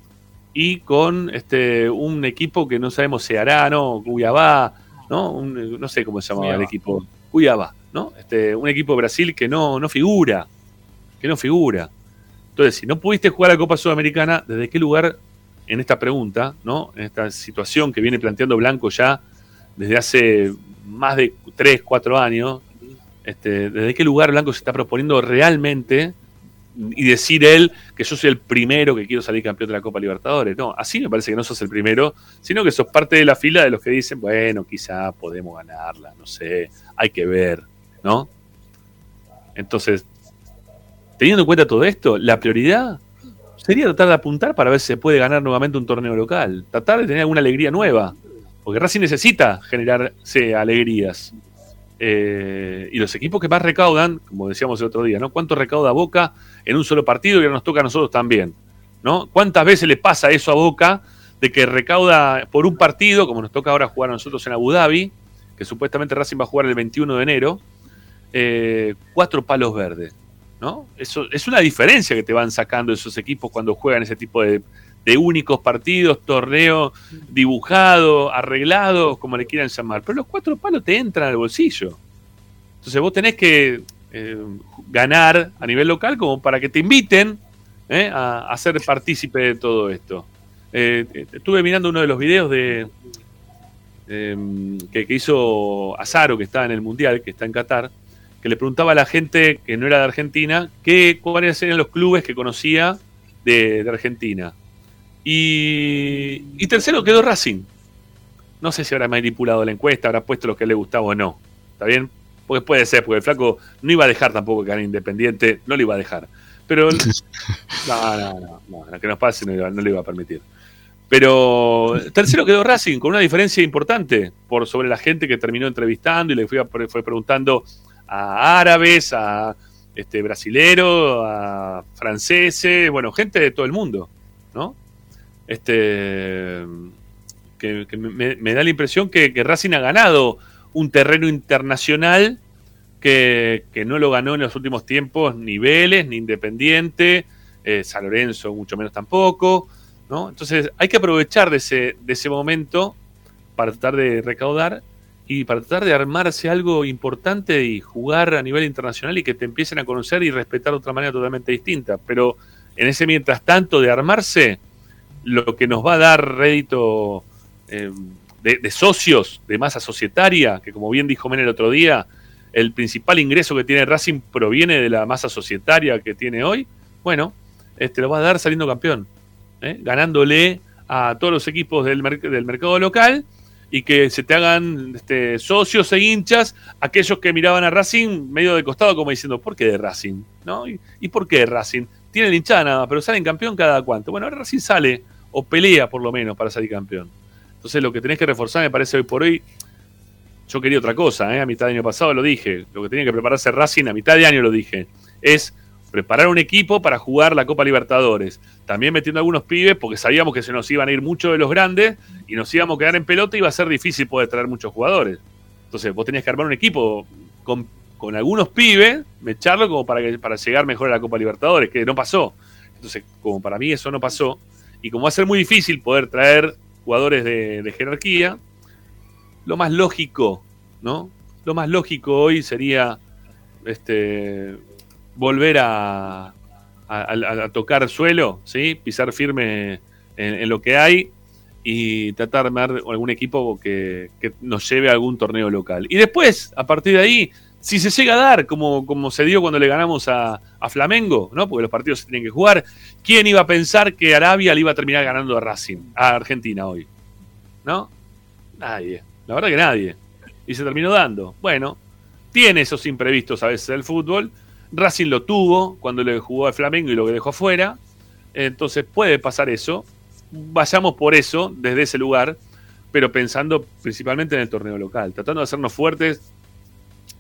y con este un equipo que no sabemos si hará, ¿no? Cuyabá, ¿no? Un- no sé cómo se llamaba el equipo. Cuyabá, ¿no? Este, un equipo de Brasil que no, no figura, que no figura. Entonces, si no pudiste jugar la Copa Sudamericana, ¿desde qué lugar en esta pregunta, ¿no? En esta situación que viene planteando Blanco ya desde hace más de 3, 4 años, este, ¿desde qué lugar Blanco se está proponiendo realmente y decir él que yo soy el primero que quiero salir campeón de la Copa Libertadores? No, así me parece que no sos el primero, sino que sos parte de la fila de los que dicen, bueno, quizá podemos ganarla, no sé, hay que ver, ¿no? Entonces, teniendo en cuenta todo esto, la prioridad sería tratar de apuntar para ver si se puede ganar nuevamente un torneo local, tratar de tener alguna alegría nueva, porque Racing necesita generarse alegrías. Eh, y los equipos que más recaudan, como decíamos el otro día, ¿no? ¿Cuánto recauda Boca en un solo partido y ahora nos toca a nosotros también? ¿no? ¿Cuántas veces le pasa eso a Boca de que recauda por un partido, como nos toca ahora jugar a nosotros en Abu Dhabi, que supuestamente Racing va a jugar el 21 de enero, eh, cuatro palos verdes? ¿no? Eso es una diferencia que te van sacando esos equipos cuando juegan ese tipo de, de únicos partidos, torneo dibujado, arreglado, como le quieran llamar. Pero los cuatro palos te entran al bolsillo. Entonces vos tenés que eh, ganar a nivel local como para que te inviten eh, a, ser partícipe de todo esto. Eh, estuve mirando uno de los videos de eh, que, que hizo Azaro, que está en el Mundial, que está en Qatar, que le preguntaba a la gente que no era de Argentina qué, cuáles eran los clubes que conocía de Argentina. Y, y tercero quedó Racing. No sé si habrá manipulado la encuesta, habrá puesto lo que le gustaba o no. ¿Está bien? Porque puede ser, porque el flaco no iba a dejar tampoco que gane Independiente, no le iba a dejar. Pero. [laughs] No, no, no, no, lo que nos pase no, no le iba a permitir. Pero tercero quedó Racing, con una diferencia importante por sobre la gente que terminó entrevistando y le fue, a- fue preguntando a árabes, a este, brasileros, a franceses, bueno, gente de todo el mundo, ¿no? Este, que, me, da la impresión que, que Racing ha ganado un terreno internacional que, que no lo ganó en los últimos tiempos ni Vélez, ni Independiente, eh, San Lorenzo mucho menos tampoco, ¿no? Entonces hay que aprovechar de ese, de ese momento para tratar de recaudar y para tratar de armarse algo importante y jugar a nivel internacional y que te empiecen a conocer y respetar de otra manera totalmente distinta. Pero en ese mientras tanto de armarse, lo que nos va a dar rédito eh, de, de socios, de masa societaria, que como bien dijo Men el otro día, el principal ingreso que tiene Racing proviene de la masa societaria que tiene hoy, bueno, este lo va a dar saliendo campeón, ¿eh? ganándole a todos los equipos del, del mercado local y que se te hagan este, socios e hinchas aquellos que miraban a Racing medio de costado como diciendo, ¿por qué de Racing? ¿No? ¿Y, y por qué de Racing? Tienen hinchada nada, pero salen campeón cada cuánto. Bueno, ahora Racing sale o pelea por lo menos para salir campeón. Entonces lo que tenés que reforzar me parece hoy por hoy, yo quería otra cosa, ¿eh? a mitad de año pasado lo dije, lo que tenía que prepararse Racing a mitad de año lo dije, es preparar un equipo para jugar la Copa Libertadores. También metiendo algunos pibes porque sabíamos que se nos iban a ir muchos de los grandes y nos íbamos a quedar en pelota y iba a ser difícil poder traer muchos jugadores. Entonces vos tenías que armar un equipo con, con algunos pibes, mecharlo como para, que, para llegar mejor a la Copa Libertadores, que no pasó. Entonces, como para mí eso no pasó, y como va a ser muy difícil poder traer jugadores de, jerarquía, lo más lógico, ¿no? Lo más lógico hoy sería este volver a, tocar suelo, ¿sí? pisar firme en, en lo que hay y tratar de armar algún equipo que, que nos lleve a algún torneo local. Y después, a partir de ahí, si se llega a dar, como, como se dio cuando le ganamos a, a Flamengo, ¿no? porque los partidos se tienen que jugar, ¿quién iba a pensar que Arabia le iba a terminar ganando a Racing, a Argentina hoy? ¿No? Nadie. La verdad que nadie. Y se terminó dando. Bueno, tiene esos imprevistos a veces el fútbol. Racing lo tuvo cuando le jugó al Flamengo y lo dejó afuera. Entonces puede pasar eso. Vayamos por eso, desde ese lugar, pero pensando principalmente en el torneo local, tratando de hacernos fuertes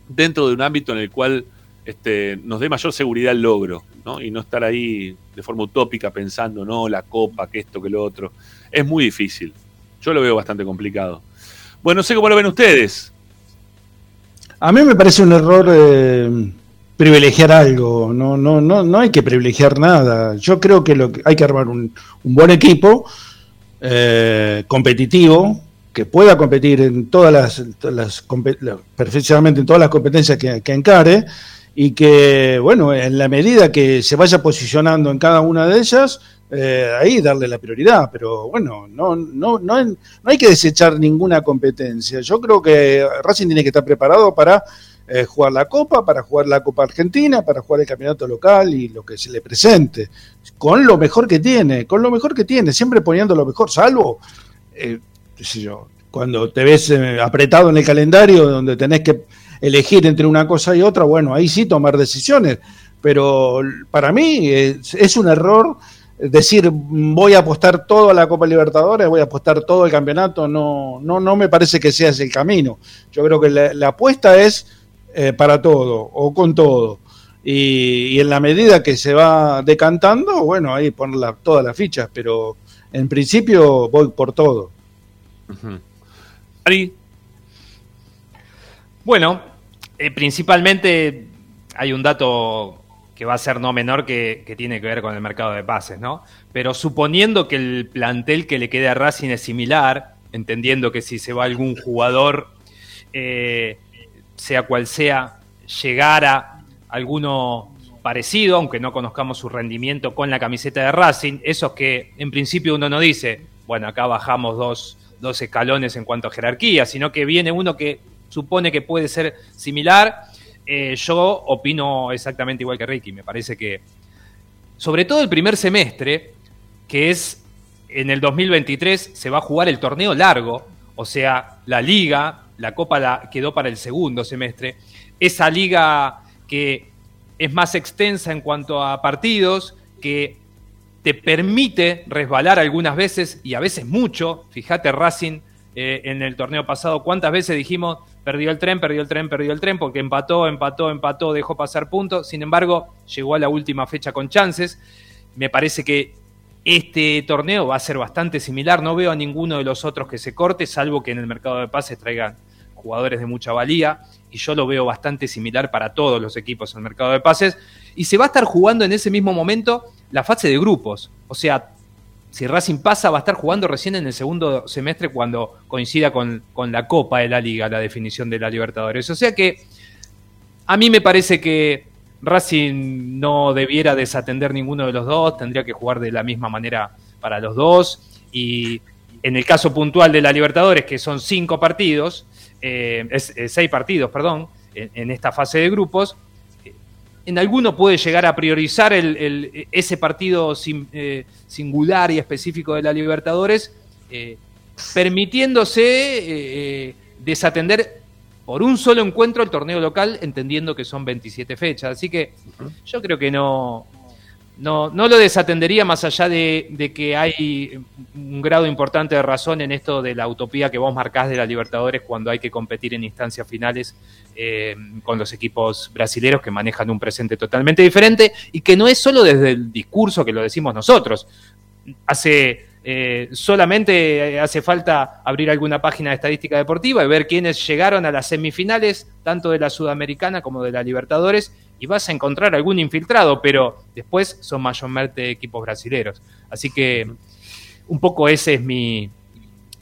dentro de un ámbito en el cual este, nos dé mayor seguridad al logro, ¿no? Y no estar ahí de forma utópica pensando, no, la copa, que esto, que lo otro. Es muy difícil. Yo lo veo bastante complicado. Bueno, no sé cómo lo ven ustedes. A mí me parece un error eh, privilegiar algo. No, no, no, no hay que privilegiar nada. Yo creo que, lo que hay que armar un, un buen equipo eh, competitivo que pueda competir en todas las, las en todas las competencias que, que encare y que, bueno, en la medida que se vaya posicionando en cada una de ellas, eh, ahí darle la prioridad. Pero bueno, no, no, no, no hay que desechar ninguna competencia. Yo creo que Racing tiene que estar preparado para eh, jugar la Copa, para jugar la Copa Argentina, para jugar el campeonato local y lo que se le presente, con lo mejor que tiene, con lo mejor que tiene, siempre poniendo lo mejor, salvo, eh, qué sé yo, cuando te ves eh, apretado en el calendario, donde tenés que elegir entre una cosa y otra, bueno, ahí sí tomar decisiones, pero para mí es, un error decir voy a apostar todo a la Copa Libertadores, voy a apostar todo el campeonato, no, no, no me parece que sea ese el camino. Yo creo que la, apuesta es eh, para todo o con todo. Y, en la medida que se va decantando, bueno, ahí poner todas las fichas, pero en principio voy por todo. Ari, Bueno, eh, principalmente hay un dato que va a ser no menor que, tiene que ver con el mercado de pases, ¿no? Pero suponiendo que el plantel que le quede a Racing es similar, entendiendo que si se va algún jugador, eh, sea cual sea, llegara alguno parecido, aunque no conozcamos su rendimiento con la camiseta de Racing, esos que en principio uno no dice, bueno, acá bajamos dos, dos escalones en cuanto a jerarquía, sino que viene uno que supone que puede ser similar. Eh, yo opino exactamente igual que Ricky, me parece que, sobre todo el primer semestre, que es en el 2023, se va a jugar el torneo largo, o sea, la liga, la copa la quedó para el segundo semestre, esa liga que es más extensa en cuanto a partidos, que te permite resbalar algunas veces y a veces mucho. Fíjate, Racing eh, en el torneo pasado, cuántas veces dijimos perdió el tren, perdió el tren, perdió el tren, porque empató, empató, empató, dejó pasar puntos. Sin embargo, llegó a la última fecha con chances. Me parece que este torneo va a ser bastante similar. No veo a ninguno de los otros que se corte, salvo que en el mercado de pases traigan jugadores de mucha valía. Y yo lo veo bastante similar para todos los equipos en el mercado de pases. Y se va a estar jugando en ese mismo momento la fase de grupos. O sea, si Racing pasa, va a estar jugando recién en el segundo semestre cuando coincida con, con la Copa de la Liga, la definición de la Libertadores. O sea que a mí me parece que Racing no debiera desatender ninguno de los dos, tendría que jugar de la misma manera para los dos. Y en el caso puntual de la Libertadores, que son cinco partidos, eh, es, es seis partidos, perdón, en esta fase de grupos, en alguno puede llegar a priorizar el- el- ese partido sin- eh, singular y específico de la Libertadores, eh, permitiéndose eh, eh, desatender por un solo encuentro el torneo local, entendiendo que son 27 fechas. Así que yo creo que no, no, no lo desatendería más allá de, que hay un grado importante de razón en esto de la utopía que vos marcás de la Libertadores cuando hay que competir en instancias finales eh, con los equipos brasileños que manejan un presente totalmente diferente y que no es solo desde el discurso que lo decimos nosotros. Hace eh, solamente hace falta abrir alguna página de estadística deportiva y ver quiénes llegaron a las semifinales, tanto de la Sudamericana como de la Libertadores, y vas a encontrar algún infiltrado, pero después son mayormente equipos brasileños. Así que un poco ese es mi,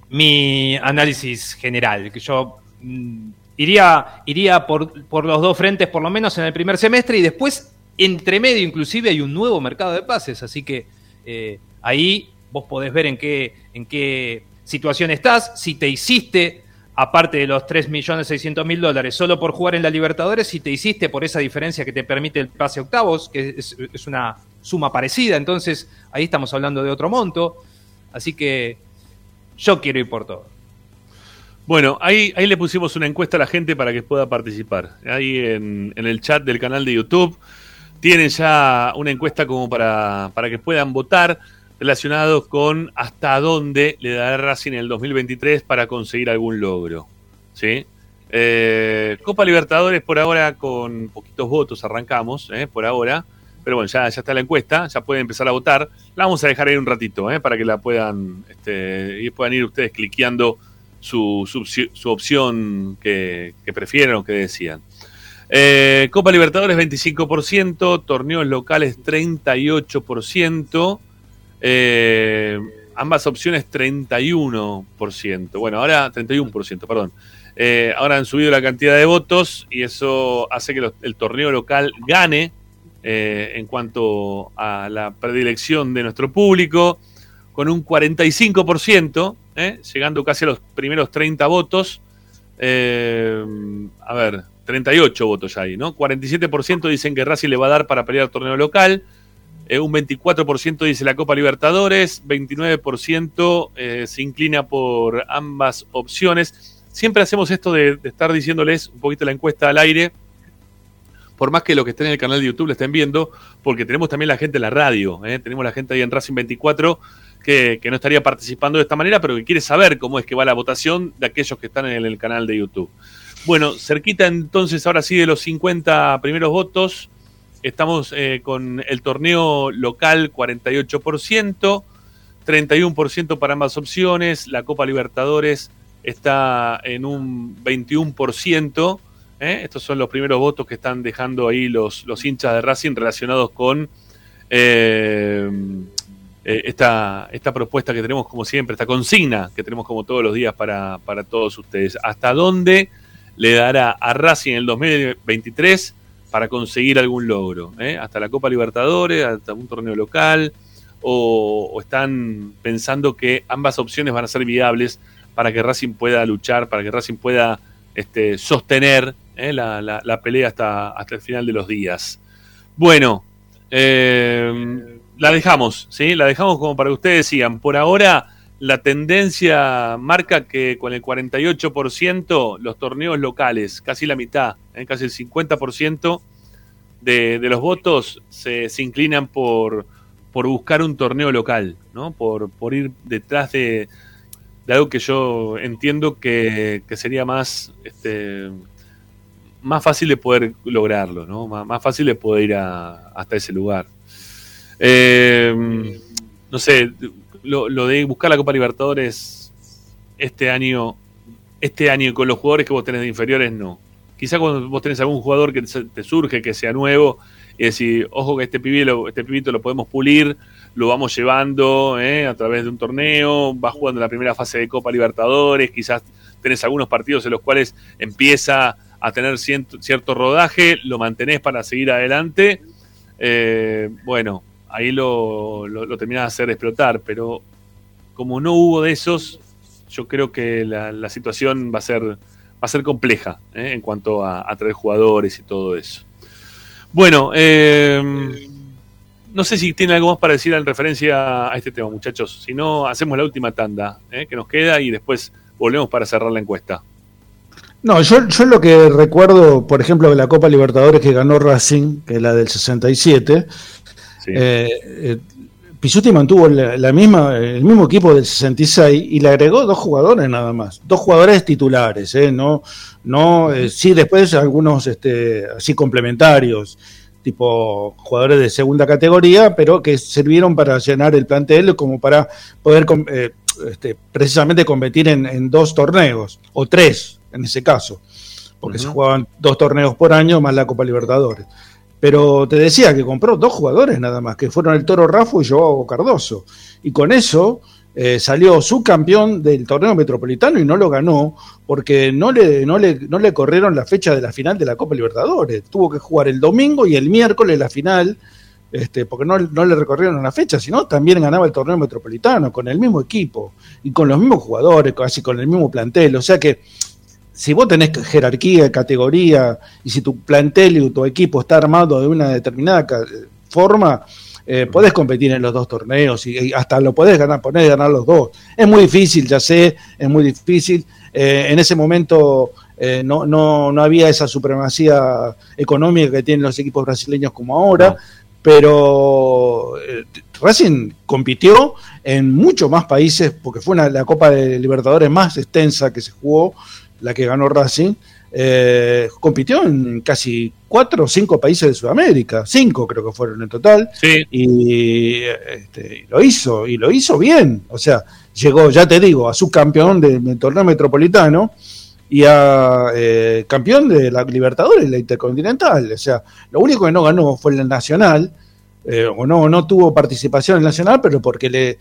mi análisis general, que yo mm, iría, iría por, por los dos frentes, por lo menos en el primer semestre, y después, entre medio, inclusive, hay un nuevo mercado de pases, así que eh, ahí vos podés ver en qué, en qué situación estás, si te hiciste, aparte de los 3.600.000 dólares, solo por jugar en la Libertadores, si te hiciste por esa diferencia que te permite el pase octavos, que es, es una suma parecida, entonces ahí estamos hablando de otro monto, así que yo quiero ir por todo. Bueno, ahí, ahí le pusimos una encuesta a la gente para que pueda participar. Ahí en, en el chat del canal de YouTube tienen ya una encuesta como para, para que puedan votar relacionados con hasta dónde le dará Racing en el 2023 para conseguir algún logro. ¿Sí? Eh, Copa Libertadores por ahora con poquitos votos arrancamos, eh, por ahora. Pero bueno, ya, ya está la encuesta, ya pueden empezar a votar. La vamos a dejar ahí un ratito, eh, para que la puedan, este, y puedan ir ustedes cliqueando su, su opción que, que prefieren o que decían. Eh, Copa Libertadores 25%, torneos locales 38%, eh, ambas opciones 31%. Bueno, ahora 31%, perdón. Eh, ahora han subido la cantidad de votos y eso hace que el torneo local gane eh, en cuanto a la predilección de nuestro público, con un 45%, eh, llegando casi a los primeros 30 votos. A ver, 38 votos ya ahí, ¿no? 47% dicen que Racing le va a dar para pelear torneo local. Eh, un 24% dice la Copa Libertadores, 29% eh, se inclina por ambas opciones. Siempre hacemos esto de, estar diciéndoles un poquito la encuesta al aire, por más que lo que estén en el canal de YouTube lo estén viendo, porque tenemos también la gente en la radio, ¿eh? tenemos la gente ahí en Racing 24 que, que no estaría participando de esta manera, pero que quiere saber cómo es que va la votación de aquellos que están en el canal de YouTube. Bueno, cerquita entonces ahora sí de los 50 primeros votos, estamos eh, con el torneo local 48%, 31% para ambas opciones, la Copa Libertadores está en un 21%. ¿eh? Estos son los primeros votos que están dejando ahí los, los hinchas de Racing relacionados con eh, esta, esta propuesta que tenemos como siempre, esta consigna que tenemos como todos los días para, para todos ustedes. ¿Hasta dónde le dará a Racing en el 2023 para conseguir algún logro? ¿eh? ¿Hasta la Copa Libertadores, hasta un torneo local? O, están pensando que ambas opciones van a ser viables para que Racing pueda luchar, para que Racing pueda este, sostener ¿eh? la, la- la pelea hasta, hasta el final de los días? Bueno, eh, la dejamos, ¿sí? La dejamos como para que ustedes sigan. Por ahora, la tendencia marca que con el 48% los torneos locales, casi la mitad, ¿eh? casi el 50% de, de los votos se, inclinan por, por buscar un torneo local, ¿no? Por, por ir detrás de, de algo que yo entiendo que, que sería más, este, más fácil de poder lograrlo, ¿no? Más, fácil de poder ir hasta ese lugar. Eh, no sé, lo, lo de buscar la Copa Libertadores este año, este año con los jugadores que vos tenés de inferiores, no. Quizá cuando vos tenés algún jugador que te surge, que sea nuevo, y decir, ojo que este, pibe lo- este pibito lo podemos pulir, lo vamos llevando ¿eh? a través de un torneo, va jugando la primera fase de Copa Libertadores, quizás tenés algunos partidos en los cuales empieza a tener cierto, cierto rodaje, lo mantenés para seguir adelante, eh, bueno, ahí lo, lo, de hacer explotar, pero como no hubo de esos, yo creo que la, situación va a ser, va a ser compleja ¿eh? en cuanto a, traer jugadores y todo eso. Bueno, eh, no sé si tiene algo más para decir en referencia a este tema, muchachos. Si no, hacemos la última tanda ¿eh? que nos queda y después volvemos para cerrar la encuesta. No, yo, yo lo que recuerdo, por ejemplo, de la Copa Libertadores que ganó Racing, que es la del 67, eh, eh, Pisuti mantuvo la, la misma, el mismo equipo del 66 y le agregó dos jugadores nada más, dos jugadores titulares, eh, no, no, eh, sí después algunos este, así complementarios, tipo jugadores de segunda categoría, pero que sirvieron para llenar el plantel como para poder eh, este, precisamente competir en, en dos torneos, o tres en ese caso, porque se jugaban dos torneos por año más la Copa Libertadores. Pero te decía que compró dos jugadores nada más, que fueron el Toro Rafo y Joao Cardoso. Y con eso eh, salió subcampeón del torneo metropolitano y no lo ganó porque no le, no, le, no le corrieron la fecha de la final de la Copa Libertadores. Tuvo que jugar el domingo y el miércoles la final, este, porque no, no le recorrieron la fecha, sino también ganaba el torneo metropolitano con el mismo equipo y con los mismos jugadores, casi con el mismo plantel. O sea que si vos tenés jerarquía, categoría, y si tu plantel y tu equipo está armado de una determinada forma, eh, podés competir en los dos torneos y, y hasta lo podés ganar, poner ganar los dos. Es muy difícil, ya sé, es muy difícil. Eh, en ese momento eh, no, no, no había esa supremacía económica que tienen los equipos brasileños como ahora, pero eh, Racing compitió en muchos más países, porque fue una, la Copa de Libertadores más extensa que se jugó, la que ganó Racing, eh, compitió en casi cuatro o cinco países de Sudamérica, cinco creo que fueron en total, y este, lo hizo, y lo hizo bien, o sea, llegó, ya te digo, a subcampeón del del torneo metropolitano y a eh, campeón de la Libertadores y la Intercontinental, o sea, lo único que no ganó fue el Nacional, eh, o no, no tuvo participación en el Nacional, pero porque le,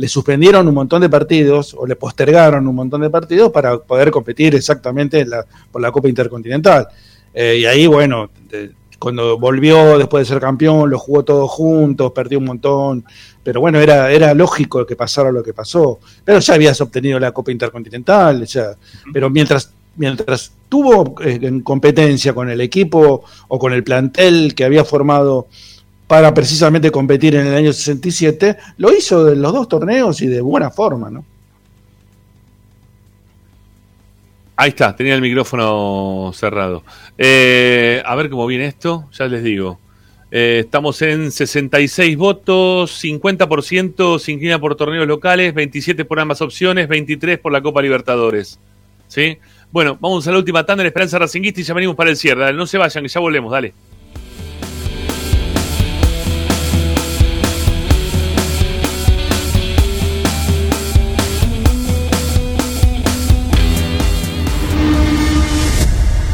le suspendieron un montón de partidos o le postergaron un montón de partidos para poder competir exactamente en la- por la Copa Intercontinental. Eh, y ahí, bueno, cuando volvió después de ser campeón, lo jugó todos juntos, perdió un montón, pero bueno, era, era lógico que pasara lo que pasó. Pero ya habías obtenido la Copa Intercontinental, pero mientras, mientras tuvo eh, en competencia con el equipo o con el plantel que había formado para precisamente competir en el año 67, lo hizo de los dos torneos y de buena forma, ¿no? Ahí está, tenía el micrófono cerrado. Eh, a ver cómo viene esto, ya les digo. Eh, estamos en 66 votos, 50% se inclina por torneos locales, 27 por ambas opciones, 23 por la Copa Libertadores. ¿Sí? Bueno, vamos a la última tanda en Esperanza Racinguista y ya venimos para el cierre. Dale, no se vayan, que ya volvemos, dale.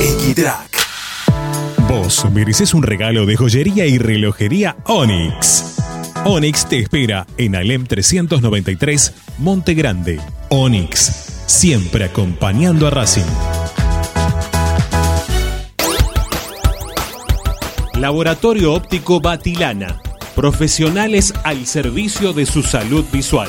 Equitrack. Vos mereces un regalo de joyería y relojería Onyx. Onyx te espera en Alem 393, Monte Grande. Onyx, siempre acompañando a Racing. Laboratorio Óptico Batilana. Profesionales al servicio de su salud visual.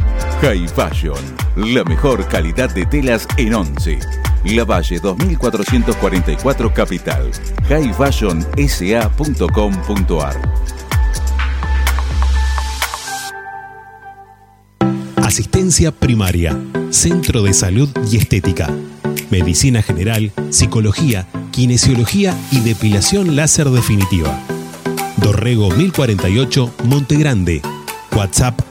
High Fashion, la mejor calidad de telas en Once. La Valle 2444 Capital. highfashionsa.com.ar Asistencia primaria, Centro de Salud y Estética, Medicina General, Psicología, Kinesiología y Depilación Láser Definitiva. Dorrego 1048, Monte Grande. WhatsApp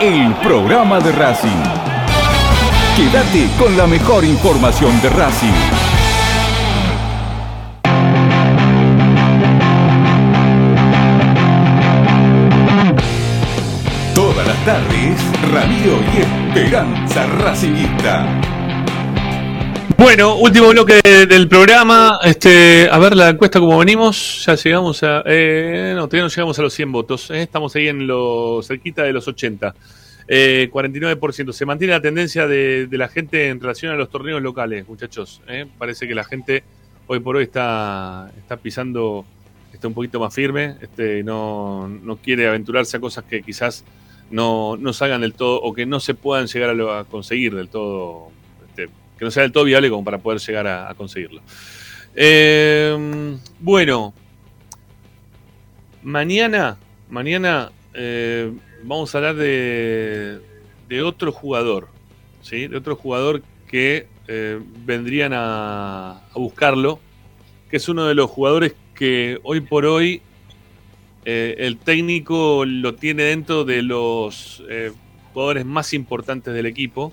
el programa de Racing. Quédate con la mejor información de Racing. Todas las tardes, Ramiro y Esperanza Racingista. Bueno, último bloque de- del programa. Este, a ver la encuesta como venimos. Ya llegamos a. eh, no, todavía no llegamos a los 100 votos. eh, estamos ahí en lo cerquita de los 80. Eh, 49%. Se mantiene la tendencia de, de la gente en relación a los torneos locales, muchachos. eh. Parece que la gente hoy por hoy está, está pisando está un poquito más firme. Este, no, no quiere aventurarse a cosas que quizás no, no salgan del todo o que no se puedan llegar a, lo- a conseguir del todo. Que no sea del todo viable como para poder llegar a, conseguirlo. Eh, bueno, mañana, mañana eh, vamos a hablar de, otro jugador, ¿sí? De otro jugador que eh, vendrían a, a buscarlo, que es uno de los jugadores que hoy por hoy eh, el técnico lo tiene dentro de los jugadores más importantes del equipo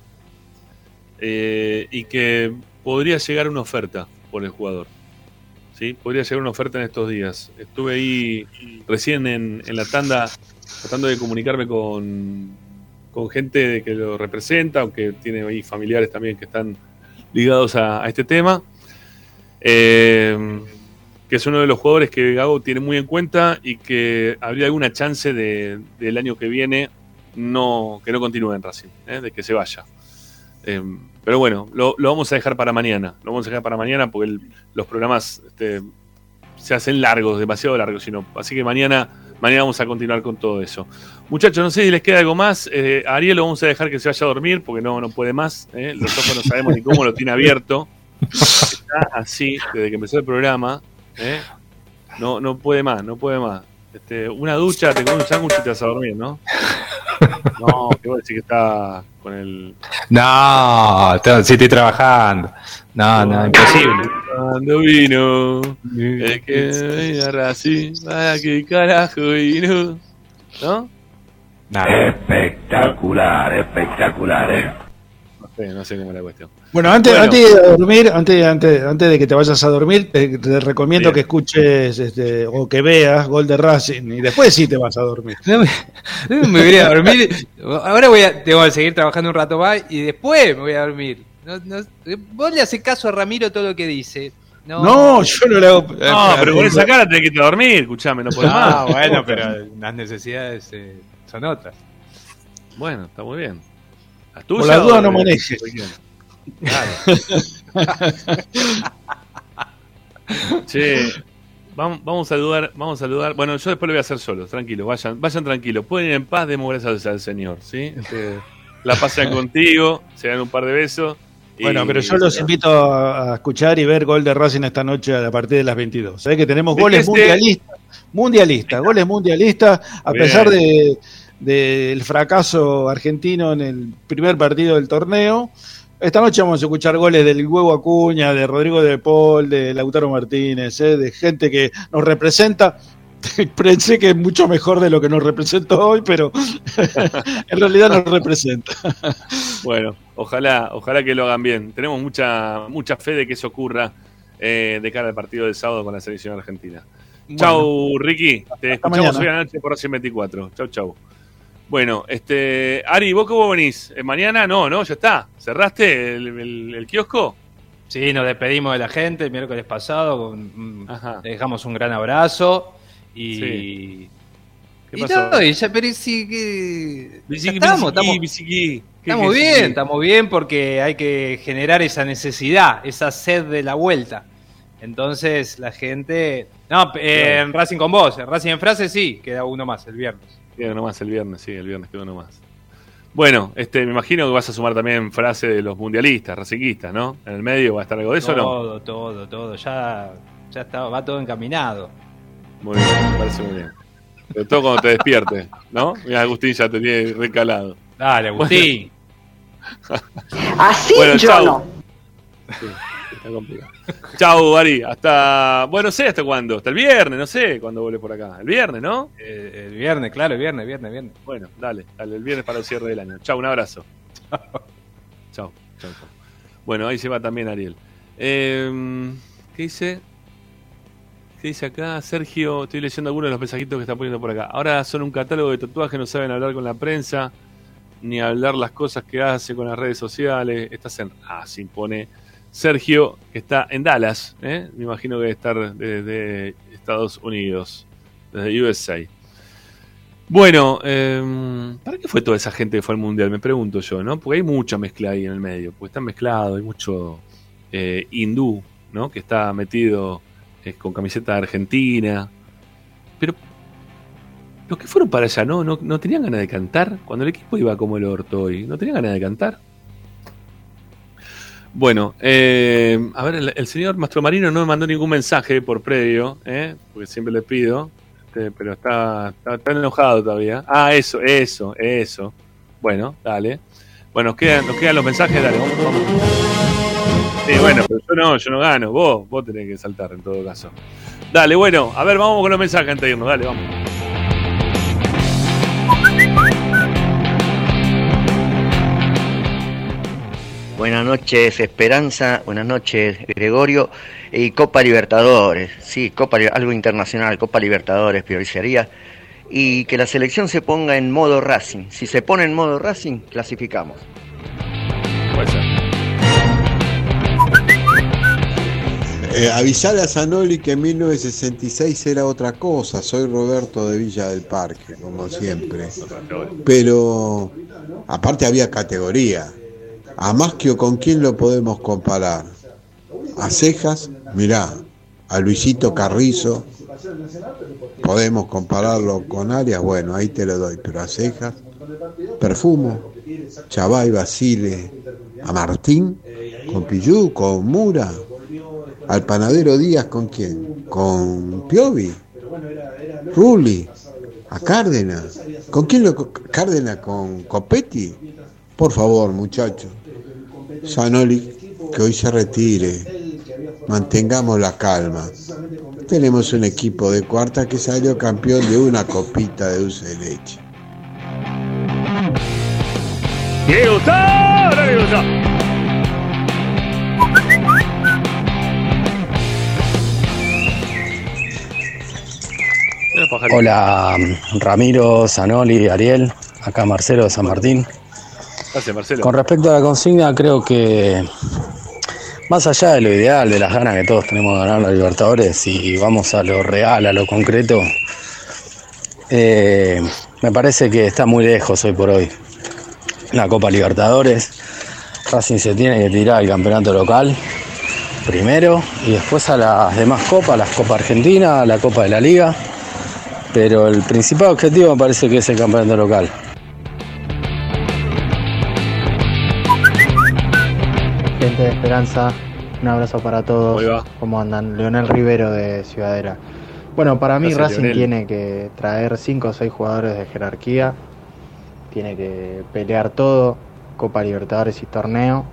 eh, y que podría llegar una oferta por el jugador. ¿sí? Podría llegar una oferta en estos días. Estuve ahí recién en, la tanda tratando de comunicarme con, con gente que lo representa, aunque tiene ahí familiares también que están ligados a, a este tema. Eh, que es uno de los jugadores que Gago tiene muy en cuenta y que habría alguna chance de, del año que viene no, que no continúe en Racing, ¿eh? de que se vaya. Eh, pero bueno, lo, vamos a dejar para mañana. Lo vamos a dejar para mañana porque los programas este, se hacen largos, demasiado largos. Sino, así que mañana, mañana vamos a continuar con todo eso. Muchachos, no sé si les queda algo más. Eh, a Ariel lo vamos a dejar que se vaya a dormir porque no, no puede más. ¿eh? Los ojos no sabemos ni cómo lo tiene abierto. Está así desde que empezó el programa. ¿eh? No, no puede más, no puede más. Este, una ducha, te comes un sándwich y te vas a dormir, ¿no? No, que vos decís que está con el. No, te- sí estoy trabajando. No, no, imposible. Cuando vino el que venía a Racing, ¿para qué carajo vino? ¿No? Espectacular, espectacular, eh. No sé, no sé cómo es la cuestión. Bueno, antes, Bueno. antes de dormir, antes, antes, antes de que te vayas a dormir, te, te recomiendo que escuches este, o que veas Gol de Racing y después sí te vas a dormir. No me, no me voy a dormir. Ahora voy a, tengo que seguir trabajando un rato más y después me voy a dormir. No, no, vos le haces caso a Ramiro todo lo que dice. No, No, yo no le hago. No, pero con esa cara tenés que irte a dormir, escuchame, no podés más. Ah, [laughs] bueno, pero [laughs] las necesidades eh, son otras. Bueno, está muy bien. ¿Las Por tuyas la duda o no manejes. De? Claro. [laughs] Che, vamos, vamos a saludar, vamos a saludar. Bueno, yo después lo voy a hacer solo, tranquilo, vayan, vayan tranquilos, pueden ir en paz, demos gracias al Señor, ¿sí? Este, la pasan contigo, se dan un par de besos. Bueno, pero yo los invito a, escuchar y ver Gol de Racing esta noche a partir de las 22. Sabés que tenemos ¿De goles qué se- mundialistas, mundialistas, goles mundialistas, a Bien. pesar de del fracaso argentino en el primer partido del torneo. Esta noche vamos a escuchar goles del Huevo Acuña, de Rodrigo de Paul, de Lautaro Martínez, eh, de gente que nos representa. [laughs] Pensé que es mucho mejor de lo que nos representó hoy, pero [laughs] en realidad nos representa. [laughs] Bueno, ojalá, ojalá que lo hagan bien. Tenemos mucha, mucha fe de que eso ocurra eh, de cara al partido del sábado con la selección argentina. Chau, Ricky. Te escuchamos mañana. hoy a la noche por Racing 24. Chau, chau. Bueno, este, Ari, ¿vos cómo venís? ¿Eh, ¿Mañana? No, no, ya está. ¿Cerraste el, el- el kiosco? Sí, nos despedimos de la gente el miércoles pasado. con- mm, le dejamos un gran abrazo. Y. Sí. ¿Qué y pasó? y ya, pero sí que. Estamos, estamos, bisiqui. ¿Qué estamos bien, estamos bien porque hay que generar esa necesidad, esa sed de la vuelta. Entonces la gente. No, eh, en Racing con vos, en Racing en frase sí, queda uno más el viernes. Queda uno más el viernes, sí, el viernes queda uno más. Bueno, este, me imagino que vas a sumar también frase de los mundialistas, racinguistas, ¿no? En el medio va a estar algo de eso, ¿o ¿no? todo, todo, todo. Ya, ya está, va todo encaminado. Muy bien, me parece muy bien. Sobre todo cuando te despiertes, ¿no? Mira, Agustín ya te tiene recalado. Dale, Agustín. [laughs] Así Bueno, yo chau. no. Sí. Está complicado. [laughs] Chau, Ari. Hasta. Bueno, no sé hasta cuándo. Hasta el viernes, no sé cuándo vuelve por acá. El viernes, ¿no? Eh, el viernes, claro, el viernes, viernes, viernes. Bueno, dale, dale, el viernes para el cierre del año. Chau, un abrazo. Chau, chau, chau. Bueno, ahí se va también Ariel. Eh, ¿Qué dice? ¿Qué dice acá? Sergio, estoy leyendo algunos de los mensajitos que está poniendo por acá. Ahora son un catálogo de tatuajes, no saben hablar con la prensa, ni hablar las cosas que hace con las redes sociales. Estás en. Ah, se impone. Sergio, que está en Dallas, ¿eh? me imagino que debe estar desde Estados Unidos, desde USA. Bueno, eh, ¿para qué fue toda esa gente que fue al mundial? Me pregunto yo, ¿no? Porque hay mucha mezcla ahí en el medio, porque están mezclados, hay mucho eh, hindú, ¿no? Que está metido eh, con camiseta Argentina. Pero los que fueron para allá, ¿no? ¿no? ¿No tenían ganas de cantar? Cuando el equipo iba como el orto ¿no tenían ganas de cantar? Bueno, eh, a ver, el, el señor Mastromarino no me mandó ningún mensaje por previo, ¿eh? porque siempre le pido, este, pero está, está, enojado todavía. Ah, eso, eso, eso. Bueno, dale. Bueno, nos quedan, nos quedan los mensajes, dale, vamos, vamos. Sí, bueno, pero yo no, yo no gano, vos, vos tenés que saltar en todo caso. Dale, bueno, a ver, vamos con los mensajes antes irnos, dale, vamos. Buenas noches, Esperanza. Buenas noches, Gregorio. Y Copa Libertadores. Sí, Copa, algo internacional, Copa Libertadores, priorizaría. Y que la selección se ponga en modo Racing. Si se pone en modo Racing, clasificamos. Puede. Eh, a Zanoli que en 1966 era otra cosa. Soy Roberto de Villa del Parque, como siempre. Pero aparte había categoría. A Maschio, ¿con quién lo podemos comparar? A Cejas, mirá, a Luisito Carrizo, podemos compararlo con Arias, bueno, ahí te lo doy, pero a Cejas, Perfumo, Chavay, Basile, a Martín, con Pillú, con Mura, al panadero Díaz, ¿con quién? Con Piovi, Rulli, a Cárdenas, ¿con quién lo Cárdenas con Copetti? Por favor, muchachos. Sanoli, que hoy se retire. Mantengamos la calma. Tenemos un equipo de cuarta que salió campeón de una copita de dulce de leche. Hola Ramiro, Zanoli, Ariel, acá Marcelo de San Martín. Gracias, Marcelo. Con respecto a la consigna, creo que más allá de lo ideal, de las ganas que todos tenemos de ganar la Libertadores y vamos a lo real, a lo concreto, eh, me parece que está muy lejos hoy por hoy la Copa Libertadores. Racing se tiene que tirar al campeonato local primero y después a las demás copas, las Copa Argentina, la Copa de la Liga. Pero el principal objetivo me parece que es el campeonato local. Gente de Esperanza, un abrazo para todos. ¿Cómo andan? Leonel Rivero de Ciudadera. Bueno, para mí Gracias, Racing Leonel. tiene que traer 5 o 6 jugadores de jerarquía. Tiene que pelear todo, Copa Libertadores y torneo.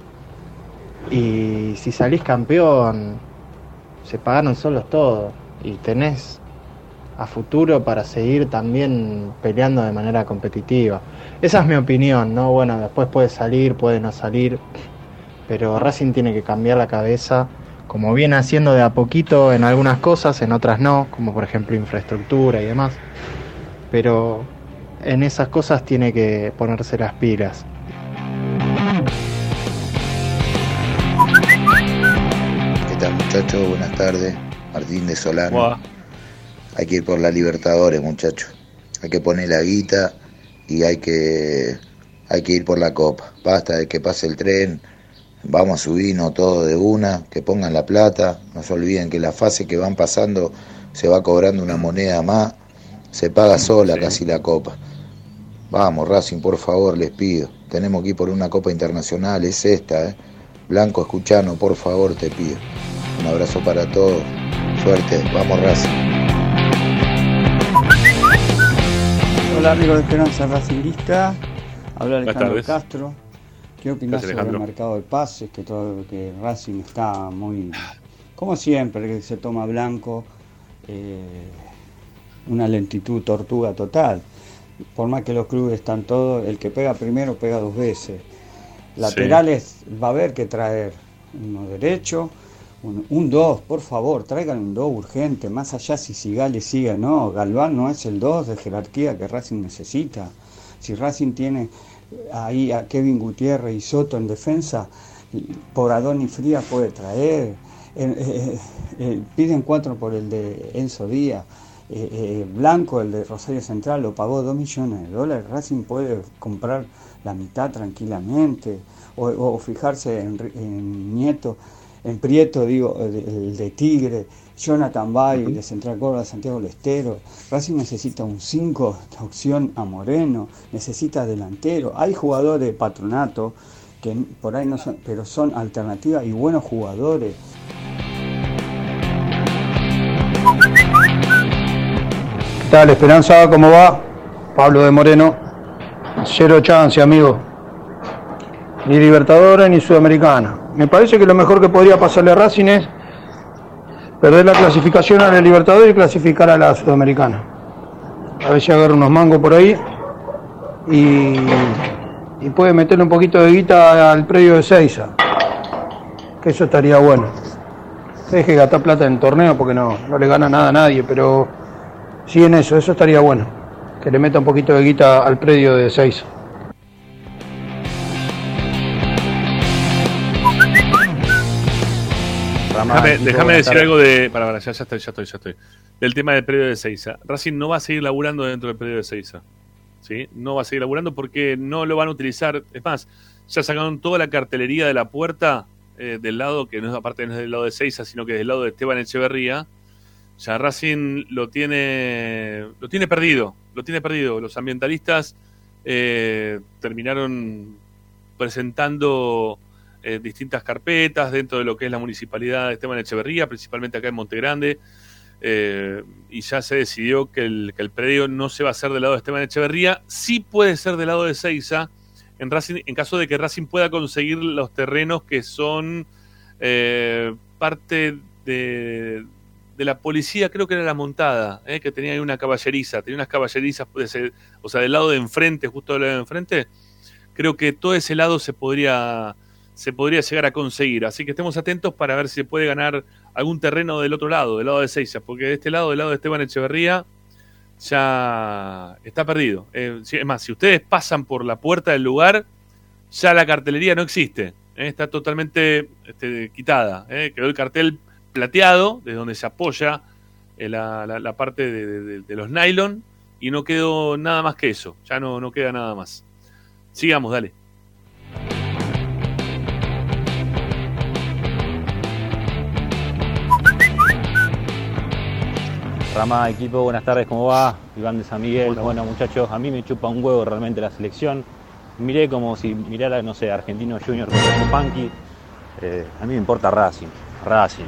Y si salís campeón, se pagaron solos todos. Y tenés a futuro para seguir también peleando de manera competitiva. Esa es mi opinión, ¿no? Bueno, después puede salir, puede no salir, pero Racing tiene que cambiar la cabeza, como viene haciendo de a poquito en algunas cosas, en otras no, como por ejemplo infraestructura y demás. Pero en esas cosas tiene que ponerse las pilas. ¿Qué tal muchachos? Buenas tardes. Martín de Solano. Hay que ir por la Libertadores, muchachos. Hay que poner la guita y hay que hay que ir por la copa. Basta de que pase el tren. Vamos a subirnos todo de una, que pongan la plata. No se olviden que la fase que van pasando se va cobrando una moneda más. Se paga sola casi la copa. Vamos, Racing, por favor, les pido. Tenemos que ir por una copa internacional, es esta, ¿eh? Blanco, escuchano, por favor, te pido. Un abrazo para todos. Suerte, vamos, Racing. Hola amigos de Esperanza Racingista, habla Alejandro. Castro. ¿Qué Gracias, sobre el mercado de pases? Que todo que Racing está muy, como siempre, que se toma blanco, eh, una lentitud tortuga total. Por más que los clubes están todos, el que pega primero pega dos veces. Laterales va a haber que traer uno derecho, un, un dos, por favor, traigan un dos urgente, más allá si Sigali sigue, no, Galván no es el dos de jerarquía que Racing necesita. Si Racing tiene ahí a Kevin Gutiérrez y Soto en defensa, por Adoni Frías puede traer. Eh, eh, eh, piden cuatro por el de Enzo Díaz. Blanco, el de Rosario Central, lo pagó 2 millones de dólares. Racing puede comprar la mitad tranquilamente. O, fijarse en, en Nieto, en Prieto, digo, el de Tigre, Jonathan Bay, de Central Córdoba, Santiago del Estero. Racing necesita un 5 de opción a Moreno, necesita delantero. Hay jugadores de patronato que por ahí no son, pero son alternativas y buenos jugadores. ¿Qué tal, Esperanza? ¿Cómo va? Pablo de Moreno. Cero chance, amigo. Ni Libertadores ni Sudamericana. Me parece que lo mejor que podría pasarle a Racing es perder la clasificación a la Libertadores y clasificar a la Sudamericana. A ver si agarra unos mangos por ahí y, y puede meterle un poquito de guita al predio de Seiza. Que eso estaría bueno. Deje de gastar plata en torneo porque no, no le gana nada a nadie, pero sí en eso, eso estaría bueno. Que le meta un poquito de guita al predio de Seiza. Déjame, déjame decir algo de. Para, para, ya, ya estoy, ya estoy, ya estoy. Del tema del predio de Seiza. Racing no va a seguir laburando dentro del predio de Seiza. ¿Sí? No va a seguir laburando porque no lo van a utilizar. Es más, ya sacaron toda la cartelería de la puerta eh, del lado, que no es aparte no es del lado de Seiza, sino que es del lado de Esteban Echeverría. Ya Racing lo tiene. lo tiene perdido. Lo tiene perdido. Los ambientalistas eh, terminaron presentando eh, distintas carpetas dentro de lo que es la municipalidad de Esteban Echeverría, principalmente acá en Montegrande, eh, y ya se decidió que el, que predio no se va a hacer del lado de Esteban Echeverría, sí puede ser del lado de Seiza, en, Racing, en caso de que Racing pueda conseguir los terrenos que son eh, parte de, de la policía, creo que era la montada, eh, que tenía ahí una caballeriza, tenía unas caballerizas, o sea, del lado de enfrente, justo del lado de enfrente, creo que todo ese lado se podría se podría llegar a conseguir. Así que estemos atentos para ver si se puede ganar algún terreno del otro lado, del lado de Seiza, porque de este lado, del lado de Esteban Echeverría, ya está perdido. Eh, es más, si ustedes pasan por la puerta del lugar, ya la cartelería no existe. eh, está totalmente este, quitada. eh. Quedó el cartel plateado, desde donde se apoya eh, la, parte de- de los nylon, y no quedó nada más que eso. Ya no, no queda nada más. Sigamos, dale. Rama, equipo, buenas tardes, ¿cómo va? Iván de San Miguel. Bueno, muchachos, a mí me chupa un huevo realmente la selección. Miré como si mirara, no sé, Argentino Junior con Punky. Eh, a mí me importa Racing, Racing.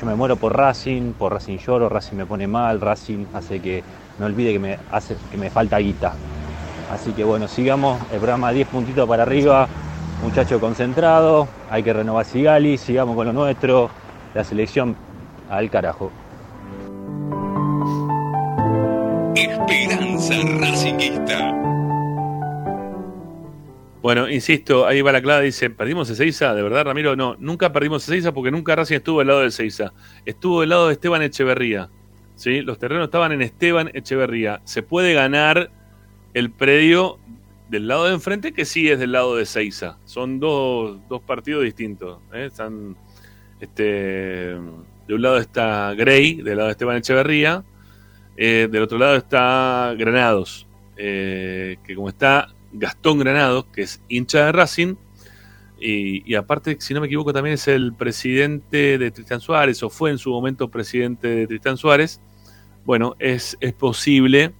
Yo me muero por Racing, por Racing lloro, Racing me pone mal, Racing hace que me olvide que me hace que me falta guita. Así que bueno, sigamos, el programa 10 puntitos para arriba, muchacho concentrado, hay que renovar Sigali, sigamos con lo nuestro, la selección al carajo. Esperanza Racingista. Bueno, insisto, ahí va la clave, dice, ¿perdimos Ezeiza? ¿De verdad, Ramiro? No, nunca perdimos Ezeiza porque nunca Racing estuvo del lado de Ezeiza. Estuvo del lado de Esteban Echeverría. ¿sí? Los terrenos estaban en Esteban Echeverría. Se puede ganar el predio del lado de enfrente que sí es del lado de Ezeiza. Son dos, dos partidos distintos. ¿eh? Están, este, de un lado está Grey, del lado de Esteban Echeverría. Eh, del otro lado está Granados, eh, que como está Gastón Granados, que es hincha de Racing, y, aparte, si no me equivoco, también es el presidente de Tristán Suárez, o fue en su momento presidente de Tristán Suárez. Bueno, es, es posible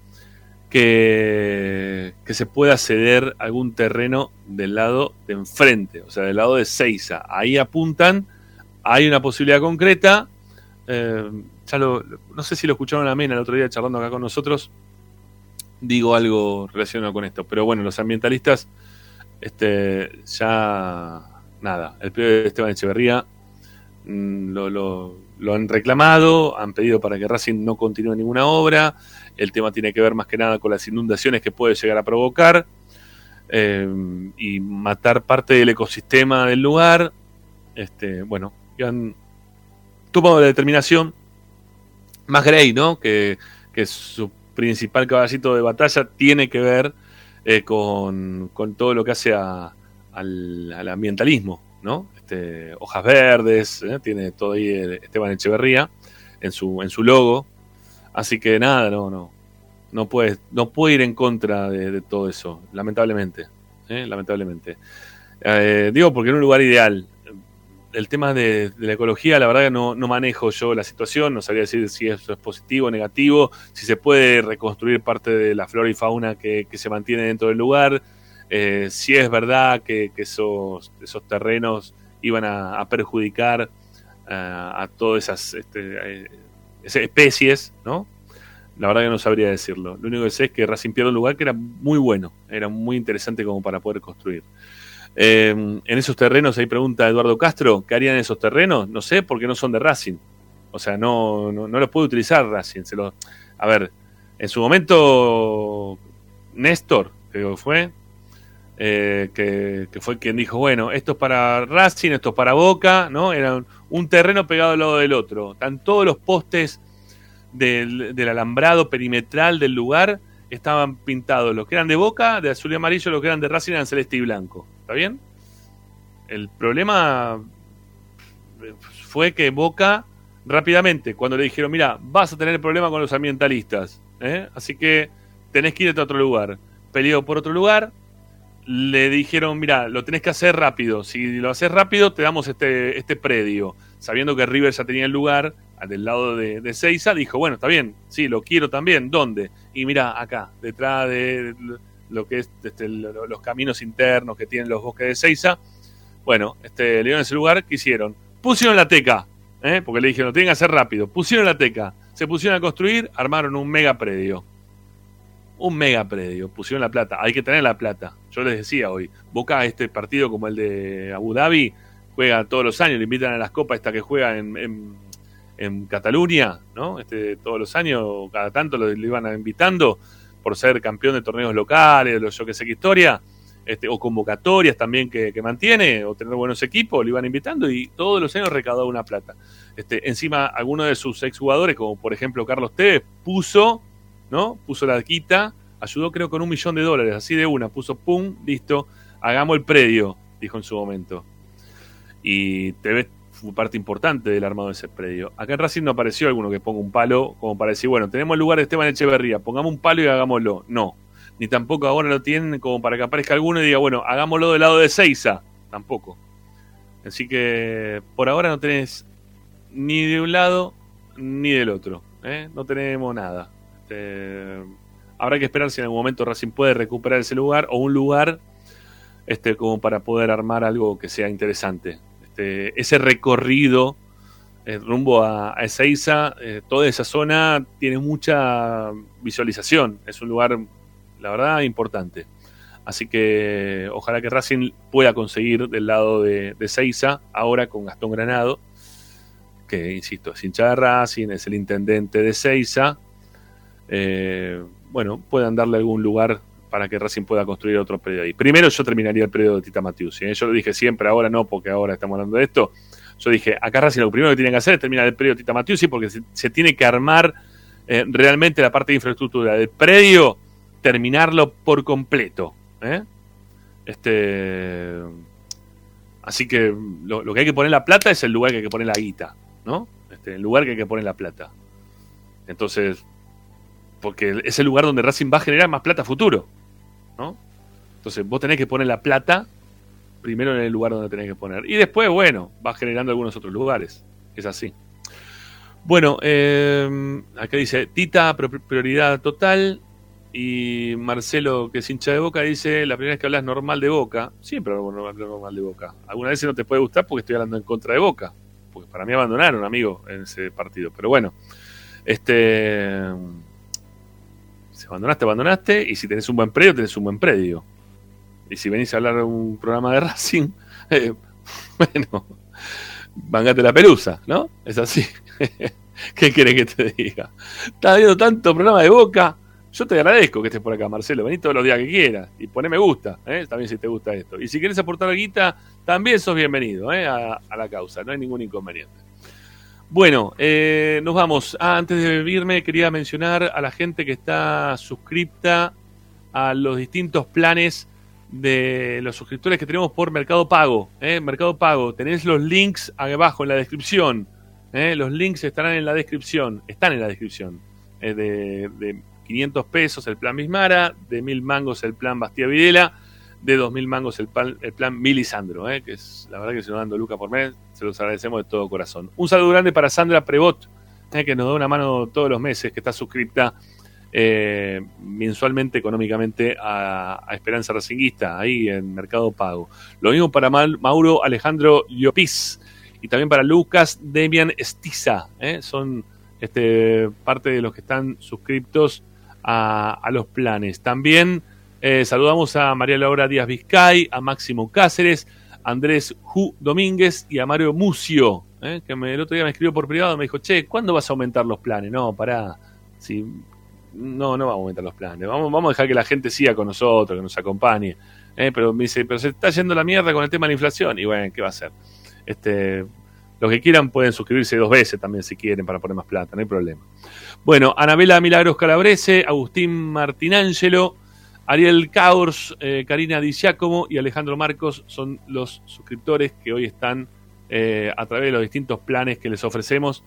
que, que se pueda ceder algún terreno del lado de enfrente, o sea, del lado de Seiza. Ahí apuntan, hay una posibilidad concreta. eh, ya lo, no sé si lo escucharon a Mena el otro día charlando acá con nosotros. Digo algo relacionado con esto. Pero bueno, los ambientalistas Este, ya, nada, el de Esteban Echeverría mm, lo, lo- han reclamado, han pedido para que Racing no continúe ninguna obra. El tema tiene que ver más que nada con las inundaciones que puede llegar a provocar eh, y matar parte del ecosistema del lugar. Este, bueno, han tomado la determinación más Grey, ¿no? Que, que su principal caballito de batalla tiene que ver eh, con, con todo lo que hace a- al, al ambientalismo, ¿no? Este, hojas verdes, ¿eh? tiene todo ahí el Esteban Echeverría en su, en su logo. Así que nada, no, no. No puede, no puede ir en contra de, todo eso, lamentablemente. ¿eh? Lamentablemente. Eh, digo, porque en un lugar ideal. El tema de, la ecología, la verdad que no, manejo yo la situación, no sabría decir si eso es positivo o negativo, si se puede reconstruir parte de la flora y fauna que, se mantiene dentro del lugar, eh, si es verdad que, esos, terrenos iban a, perjudicar eh, a todas esas, este, eh, esas especies, ¿no? La verdad que no sabría decirlo. Lo único que sé es que Racing pierde un lugar que era muy bueno, era muy interesante como para poder construir. Eh, en esos terrenos, ahí pregunta Eduardo Castro, ¿qué harían esos terrenos? No sé, porque no son de Racing. O sea, no, no, no los puede utilizar Racing. Se los, a ver, en su momento, Néstor, creo que fue, eh, que, fue quien dijo, bueno, esto es para Racing, esto es para Boca, ¿no? Era un, terreno pegado al lado del otro. Están todos los postes del alambrado perimetral del lugar estaban pintados. Los que eran de Boca, de azul y amarillo, los que eran de Racing eran celeste y blanco. ¿Está bien? El problema fue que Boca rápidamente, cuando le dijeron, mira, vas a tener problema con los ambientalistas, ¿eh? así que tenés que irte a otro lugar. Peleó por otro lugar, le dijeron, mira, lo tenés que hacer rápido, si lo haces rápido te damos este, este predio. Sabiendo que River ya tenía el lugar, del lado de, de Seiza, dijo, bueno, está bien, sí, lo quiero también, ¿dónde? Y mira, acá, detrás de lo que es este, lo- los caminos internos que tienen los bosques de Seiza, bueno, este, le dieron ese lugar, ¿qué hicieron? Pusieron la teca, ¿eh? porque le dijeron, lo tienen que hacer rápido. Pusieron la teca, se pusieron a construir, armaron un mega predio. Un mega predio, pusieron la plata. Hay que tener la plata. Yo les decía hoy, Boca, este partido como el de Abu Dhabi, juega todos los años, le invitan a las copas esta que juega en, en, Cataluña, ¿no? Este, todos los años, cada tanto lo, lo iban invitando por ser campeón de torneos locales, los yo que sé qué historia este, o convocatorias también que, mantiene, o tener buenos equipos, lo iban invitando y todos los años recaudaba una plata. Este, encima, alguno de sus exjugadores, como por ejemplo Carlos Tevez, puso, ¿no? Puso la quita, ayudó creo con un millón de dólares, así de una, puso pum, listo, hagamos el predio, dijo en su momento. Y Tevez parte importante del armado de ese predio. Acá en Racing no apareció alguno que ponga un palo como para decir, bueno, tenemos el lugar de Esteban Echeverría, pongamos un palo y hagámoslo. No, ni tampoco ahora lo tienen como para que aparezca alguno y diga, bueno, hagámoslo del lado de Seiza. Tampoco. Así que por ahora no tenés ni de un lado ni del otro. ¿eh? No tenemos nada. Este, habrá que esperar si en algún momento Racing puede recuperar ese lugar o un lugar este, como para poder armar algo que sea interesante. Este, ese recorrido eh, rumbo a, a Ezeiza, eh, toda esa zona tiene mucha visualización. Es un lugar la verdad, importante. Así que ojalá que Racing pueda conseguir del lado de, de Seiza, ahora con Gastón Granado, que insisto, es hincha de Racing, es el intendente de Seiza. Eh, bueno, puedan darle algún lugar para que Racing pueda construir otro predio ahí. Primero yo terminaría el predio de Tita Matiusi. ¿eh? Yo lo dije siempre, ahora no, porque ahora estamos hablando de esto. Yo dije, acá Racing lo primero que tiene que hacer es terminar el predio de Tita Matiusi porque se, se tiene que armar eh, realmente la parte de infraestructura del predio terminarlo por completo. ¿eh? Este, así que lo, lo, que hay que poner la plata es el lugar que hay que poner la guita, ¿no? Este, el lugar que hay que poner la plata. Entonces, porque es el lugar donde Racing va a generar más plata futuro, ¿no? Entonces, vos tenés que poner la plata primero en el lugar donde tenés que poner. Y después, bueno, va generando algunos otros lugares. Es así. Bueno, eh, acá dice, Tita, prioridad total. Y Marcelo, que es hincha de boca, dice: La primera vez que hablas normal de boca, siempre hablo normal de boca. Algunas veces no te puede gustar porque estoy hablando en contra de boca. Porque para mí abandonaron, amigo, en ese partido. Pero bueno, este. Abandonaste, abandonaste. Y si tenés un buen predio, tenés un buen predio. Y si venís a hablar de un programa de Racing, [laughs] eh, bueno, mangate la pelusa, ¿no? Es así. [laughs] ¿Qué querés que te diga? Estás viendo tanto programa de boca. Yo te agradezco que estés por acá, Marcelo. Vení todos los días que quieras y poné me gusta, ¿eh? también si te gusta esto. Y si querés aportar guita, también sos bienvenido ¿eh? a, la causa, no hay ningún inconveniente. Bueno, eh, nos vamos. Ah, antes de irme, quería mencionar a la gente que está suscripta a los distintos planes de los suscriptores que tenemos por Mercado Pago. ¿eh? Mercado Pago, tenés los links abajo en la descripción. ¿eh? Los links estarán en la descripción, están en la descripción. Eh, de, de, 500 pesos el plan Bismara, de 1000 mangos el plan Bastía Videla, de 2000 mangos el plan, el plan Milisandro, que es la verdad que se nos dando Luca por mes, se los agradecemos de todo corazón. Un saludo grande para Sandra Prevot, que nos da una mano todos los meses, que está suscripta eh, mensualmente económicamente a, Esperanza Racinguista, ahí en Mercado Pago. Lo mismo para Mauro Alejandro Llopis y también para Lucas Demian Estiza. ¿eh? Son este, parte de los que están suscriptos a, los planes. También eh, saludamos a María Laura Díaz Vizcay, a Máximo Cáceres, Andrés Ju Domínguez y a Mario Mucio, que me, el otro día me escribió por privado, me dijo, che, ¿cuándo vas a aumentar los planes? No, pará. Si no, no vamos a aumentar los planes. Vamos, vamos a dejar que la gente siga con nosotros, que nos acompañe. Eh, pero me dice, pero se está yendo la mierda con el tema de la inflación. Y bueno, ¿qué va a hacer? Este, los que quieran pueden suscribirse dos veces también si quieren para poner más plata, no hay problema. Bueno, Anabela Milagros Calabrese, Agustín Martinángelo, Ariel Caurs, eh, Karina Di Giacomo y Alejandro Marcos son los suscriptores que hoy están eh, a través de los distintos planes que les ofrecemos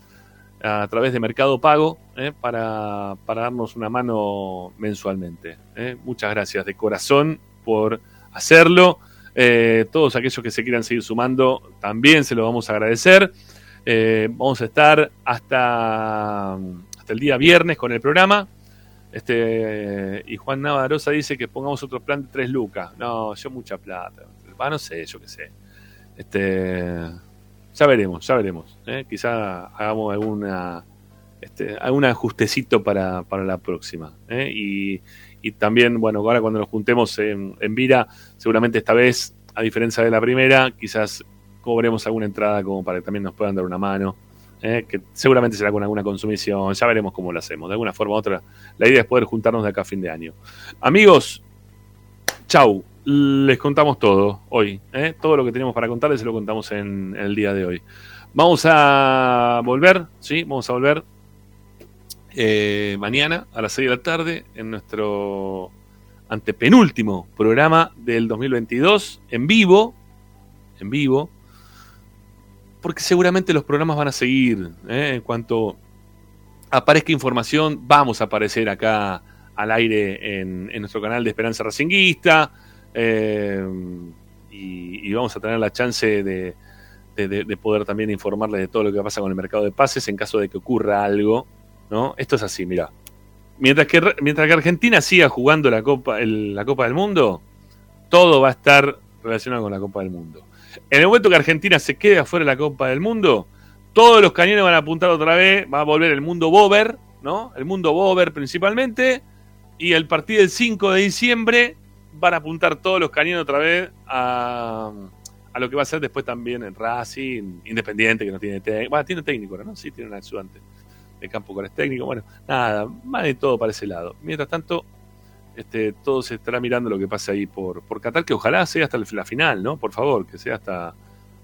a través de Mercado Pago eh, para, darnos una mano mensualmente. Eh. Muchas gracias de corazón por hacerlo. Todos aquellos que se quieran seguir sumando también se lo vamos a agradecer. vamos a estar hasta, hasta el día viernes con el programa. Este, y Juan Navarosa dice que pongamos otro plan de tres lucas. No, yo mucha plata. Ah, no sé, yo qué sé. Este, ya veremos, ya veremos. ¿eh? Quizá hagamos alguna, este, algún ajustecito para, para la próxima. ¿eh? Y, y, también, bueno, ahora cuando nos juntemos en, en Vira, seguramente esta vez, a diferencia de la primera, quizás cobremos alguna entrada como para que también nos puedan dar una mano. ¿Eh? que seguramente será con alguna consumición, ya veremos cómo lo hacemos, de alguna forma u otra. La idea es poder juntarnos de acá a fin de año. Amigos, chau les contamos todo hoy. ¿eh? Todo lo que tenemos para contarles se lo contamos en, el día de hoy. Vamos a volver, ¿sí? Vamos a volver eh, mañana a las 6 de la tarde en nuestro antepenúltimo programa del 2022 en vivo. En vivo. Porque seguramente los programas van a seguir. ¿eh? En cuanto aparezca información, vamos a aparecer acá al aire en, nuestro canal de Esperanza Racinguista eh, y, vamos a tener la chance de, poder también informarles de todo lo que pasa con el mercado de pases en caso de que ocurra algo. ¿no? Esto es así, mira. Mientras que, mientras que Argentina siga jugando la Copa, la Copa del Mundo, todo va a estar relacionado con la Copa del Mundo. En el momento que Argentina se quede afuera de la Copa del Mundo, todos los cañones van a apuntar otra vez, va a volver el mundo Bober, ¿no? El mundo Bober principalmente, y el partido del 5 de diciembre van a apuntar todos los cañones otra vez a, lo que va a ser después también en Racing, Independiente, que no tiene técnico. Bueno, tiene técnico, ¿no? Sí, tiene un ayudante de campo con el técnico. Bueno, nada, más de todo para ese lado. Mientras tanto, este, todo se estará mirando lo que pasa ahí por, por Qatar, que ojalá sea hasta la final, ¿no? Por favor, que sea hasta,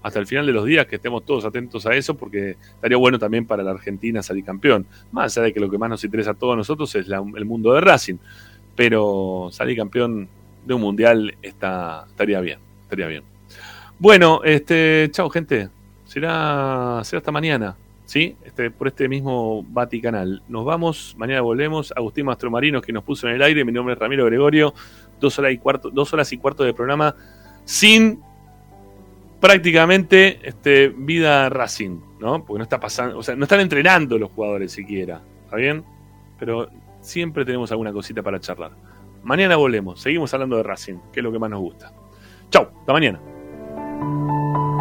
hasta el final de los días, que estemos todos atentos a eso, porque estaría bueno también para la Argentina salir campeón. Más allá de que lo que más nos interesa a todos nosotros es el mundo de Racing. Pero salir campeón de un mundial está, estaría bien, estaría bien. Bueno, este, chao gente, será, será hasta mañana, ¿sí? Este, por este mismo Vaticanal. Nos vamos, mañana volvemos. Agustín Mastromarino que nos puso en el aire, mi nombre es Ramiro Gregorio, dos horas y cuarto, dos horas y cuarto de programa sin prácticamente este, vida Racing, ¿no? Porque no está pasando, o sea, no están entrenando los jugadores siquiera, ¿está bien? Pero siempre tenemos alguna cosita para charlar. Mañana volvemos. Seguimos hablando de Racing, que es lo que más nos gusta. Chau, hasta mañana.